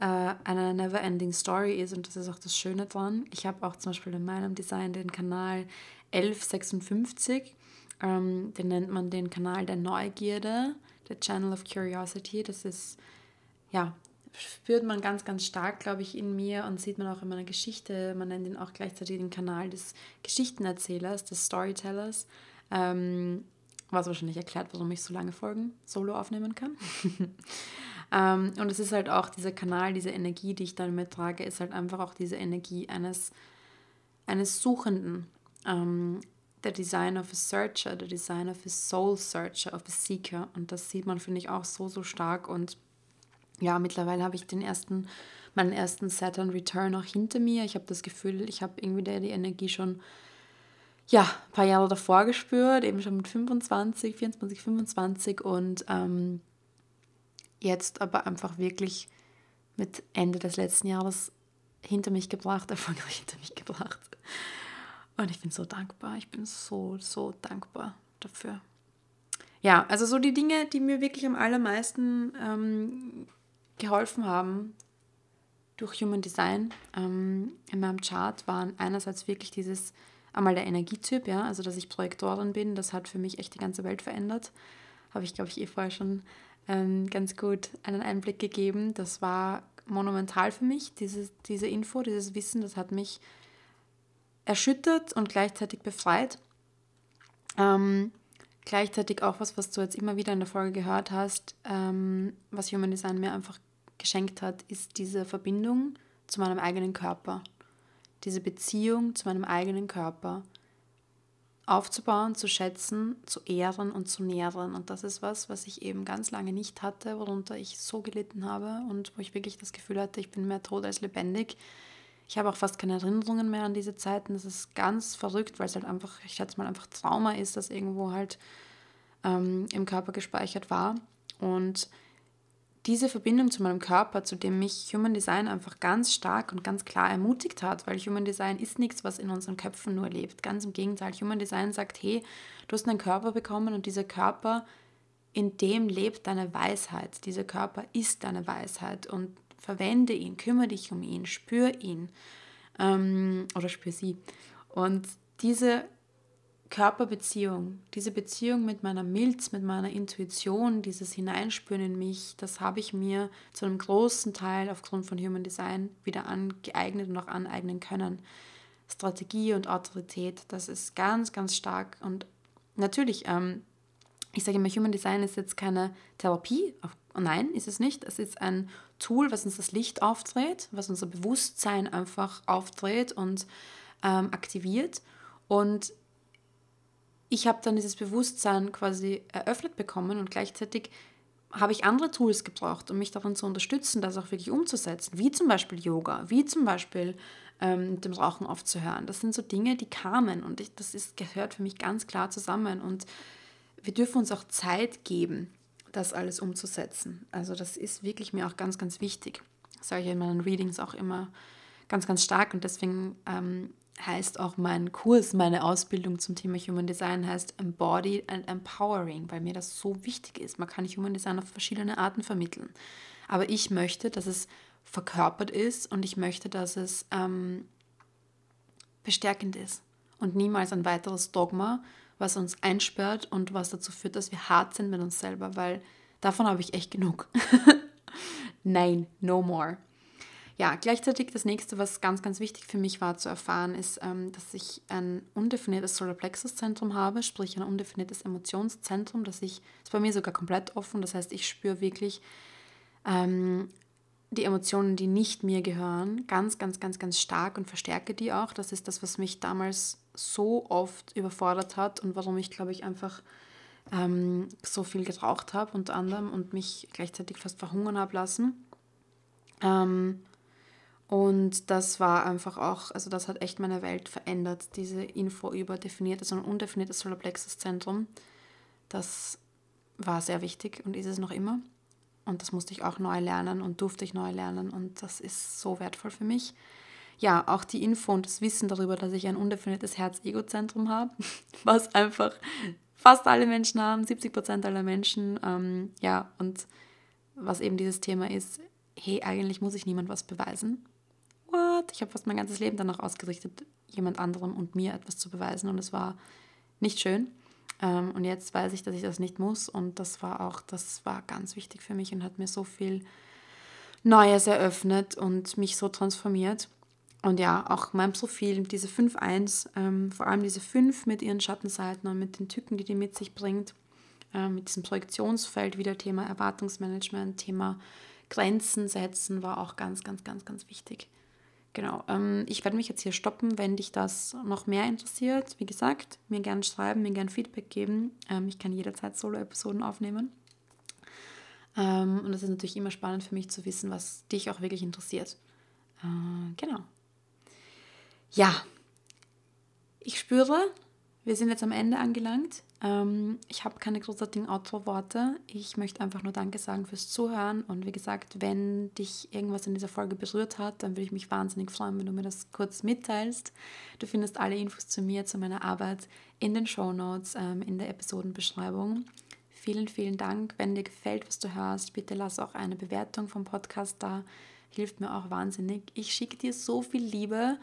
äh, eine never-ending Story ist und das ist auch das Schöne dran. Ich habe auch zum Beispiel in meinem Design den Kanal 1156, ähm, den nennt man den Kanal der Neugierde, der Channel of Curiosity. Das ist, ja, spürt man ganz, ganz stark, glaube ich, in mir und sieht man auch in meiner Geschichte. Man nennt ihn auch gleichzeitig den Kanal des Geschichtenerzählers, des Storytellers. Ähm, was wahrscheinlich erklärt, warum ich so lange Folgen solo aufnehmen kann. ähm, und es ist halt auch dieser Kanal, diese Energie, die ich dann mittrage, ist halt einfach auch diese Energie eines, eines Suchenden. Ähm, der Design of a Searcher, der Design of a Soul Searcher, of a Seeker. Und das sieht man, finde ich, auch so, so stark. Und ja, mittlerweile habe ich den ersten, meinen ersten Saturn Return auch hinter mir. Ich habe das Gefühl, ich habe irgendwie die Energie schon ja, ein paar Jahre davor gespürt, eben schon mit 25, 24, 25 und ähm, jetzt aber einfach wirklich mit Ende des letzten Jahres hinter mich gebracht, erfolgreich hinter mich gebracht. Und ich bin so dankbar, ich bin so, so dankbar dafür. Ja, also so die Dinge, die mir wirklich am allermeisten ähm, geholfen haben durch Human Design ähm, in meinem Chart waren einerseits wirklich dieses, einmal der Energietyp, ja, also dass ich Projektorin bin, das hat für mich echt die ganze Welt verändert. Habe ich, glaube ich, eh vorher schon ähm, ganz gut einen Einblick gegeben. Das war monumental für mich, diese, diese Info, dieses Wissen, das hat mich erschüttert und gleichzeitig befreit. Ähm, gleichzeitig auch was, was du jetzt immer wieder in der Folge gehört hast, ähm, was Human Design mir einfach geschenkt hat, ist diese Verbindung zu meinem eigenen Körper. Diese Beziehung zu meinem eigenen Körper aufzubauen, zu schätzen, zu ehren und zu nähren. Und das ist was, was ich eben ganz lange nicht hatte, worunter ich so gelitten habe und wo ich wirklich das Gefühl hatte, ich bin mehr tot als lebendig. Ich habe auch fast keine Erinnerungen mehr an diese Zeiten. Das ist ganz verrückt, weil es halt einfach, ich schätze mal, einfach Trauma ist, das irgendwo halt ähm, im Körper gespeichert war. Und diese Verbindung zu meinem Körper, zu dem mich Human Design einfach ganz stark und ganz klar ermutigt hat, weil Human Design ist nichts, was in unseren Köpfen nur lebt. Ganz im Gegenteil, Human Design sagt, hey, du hast einen Körper bekommen und dieser Körper, in dem lebt deine Weisheit. Dieser Körper ist deine Weisheit und verwende ihn, kümmere dich um ihn, spür ihn ähm, oder spür sie. Und diese Körperbeziehung, diese Beziehung mit meiner Milz, mit meiner Intuition, dieses Hineinspüren in mich, das habe ich mir zu einem großen Teil aufgrund von Human Design wieder angeeignet und auch aneignen können. Strategie und Autorität, das ist ganz, ganz stark. Und natürlich, ähm, ich sage immer, Human Design ist jetzt keine Therapie. Nein, ist es nicht. Es ist ein Tool, was uns das Licht aufdreht, was unser Bewusstsein einfach aufdreht und ähm, aktiviert. Und ich habe dann dieses Bewusstsein quasi eröffnet bekommen und gleichzeitig habe ich andere Tools gebraucht, um mich darin zu unterstützen, das auch wirklich umzusetzen, wie zum Beispiel Yoga, wie zum Beispiel ähm, mit dem Rauchen aufzuhören. Das sind so Dinge, die kamen und ich, das ist, gehört für mich ganz klar zusammen und wir dürfen uns auch Zeit geben, das alles umzusetzen. Also das ist wirklich mir auch ganz, ganz wichtig. Das sage ich in meinen Readings auch immer ganz, ganz stark und deswegen ähm, heißt auch mein Kurs, meine Ausbildung zum Thema Human Design heißt Embodied and Empowering, weil mir das so wichtig ist. Man kann Human Design auf verschiedene Arten vermitteln. Aber ich möchte, dass es verkörpert ist und ich möchte, dass es ähm, bestärkend ist und niemals ein weiteres Dogma was uns einsperrt und was dazu führt, dass wir hart sind mit uns selber, weil davon habe ich echt genug. Nein, no more. Ja, gleichzeitig das nächste, was ganz, ganz wichtig für mich war zu erfahren, ist, ähm, dass ich ein undefiniertes Solarplexus-Zentrum habe, sprich ein undefiniertes Emotionszentrum, das ich, ist bei mir sogar komplett offen, das heißt, ich spüre wirklich ähm, die Emotionen, die nicht mir gehören, ganz, ganz, ganz, ganz stark und verstärke die auch. Das ist das, was mich damals so oft überfordert hat und warum ich, glaube ich, einfach ähm, so viel geraucht habe, unter anderem, und mich gleichzeitig fast verhungern habe lassen. Ähm, und das war einfach auch, also das hat echt meine Welt verändert, diese Info über definiertes und undefiniertes Solarplexus-Zentrum. Das war sehr wichtig und ist es noch immer. Und das musste ich auch neu lernen und durfte ich neu lernen und das ist so wertvoll für mich. Ja, auch die Info und das Wissen darüber, dass ich ein undefiniertes Herz-Ego-Zentrum habe, was einfach fast alle Menschen haben, 70 Prozent aller Menschen. Ähm, ja, und was eben dieses Thema ist, hey, eigentlich muss ich niemand was beweisen. What? Ich habe fast mein ganzes Leben danach ausgerichtet, jemand anderem und mir etwas zu beweisen und es war nicht schön. Ähm, und jetzt weiß ich, dass ich das nicht muss und das war auch, das war ganz wichtig für mich und hat mir so viel Neues eröffnet und mich so transformiert. Und ja, auch mein Profil, diese 5.1, ähm, vor allem diese 5 mit ihren Schattenseiten und mit den Tücken, die die mit sich bringt, äh, mit diesem Projektionsfeld, wieder Thema Erwartungsmanagement, Thema Grenzen setzen, war auch ganz, ganz, ganz, ganz wichtig. Genau, ähm, ich werde mich jetzt hier stoppen, wenn dich das noch mehr interessiert. Wie gesagt, mir gerne schreiben, mir gerne Feedback geben. Ähm, ich kann jederzeit Solo-Episoden aufnehmen. Ähm, und es ist natürlich immer spannend für mich zu wissen, was dich auch wirklich interessiert. Äh, genau. Ja, ich spüre, wir sind jetzt am Ende angelangt. Ähm, ich habe keine großartigen Outro-Worte. Ich möchte einfach nur Danke sagen fürs Zuhören. Und wie gesagt, wenn dich irgendwas in dieser Folge berührt hat, dann würde ich mich wahnsinnig freuen, wenn du mir das kurz mitteilst. Du findest alle Infos zu mir, zu meiner Arbeit in den Show Notes, ähm, in der Episodenbeschreibung. Vielen, vielen Dank. Wenn dir gefällt, was du hörst, bitte lass auch eine Bewertung vom Podcast da. Hilft mir auch wahnsinnig. Ich schicke dir so viel Liebe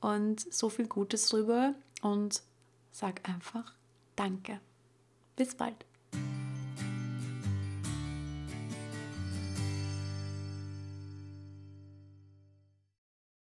und so viel Gutes rüber und sag einfach Danke. Bis bald.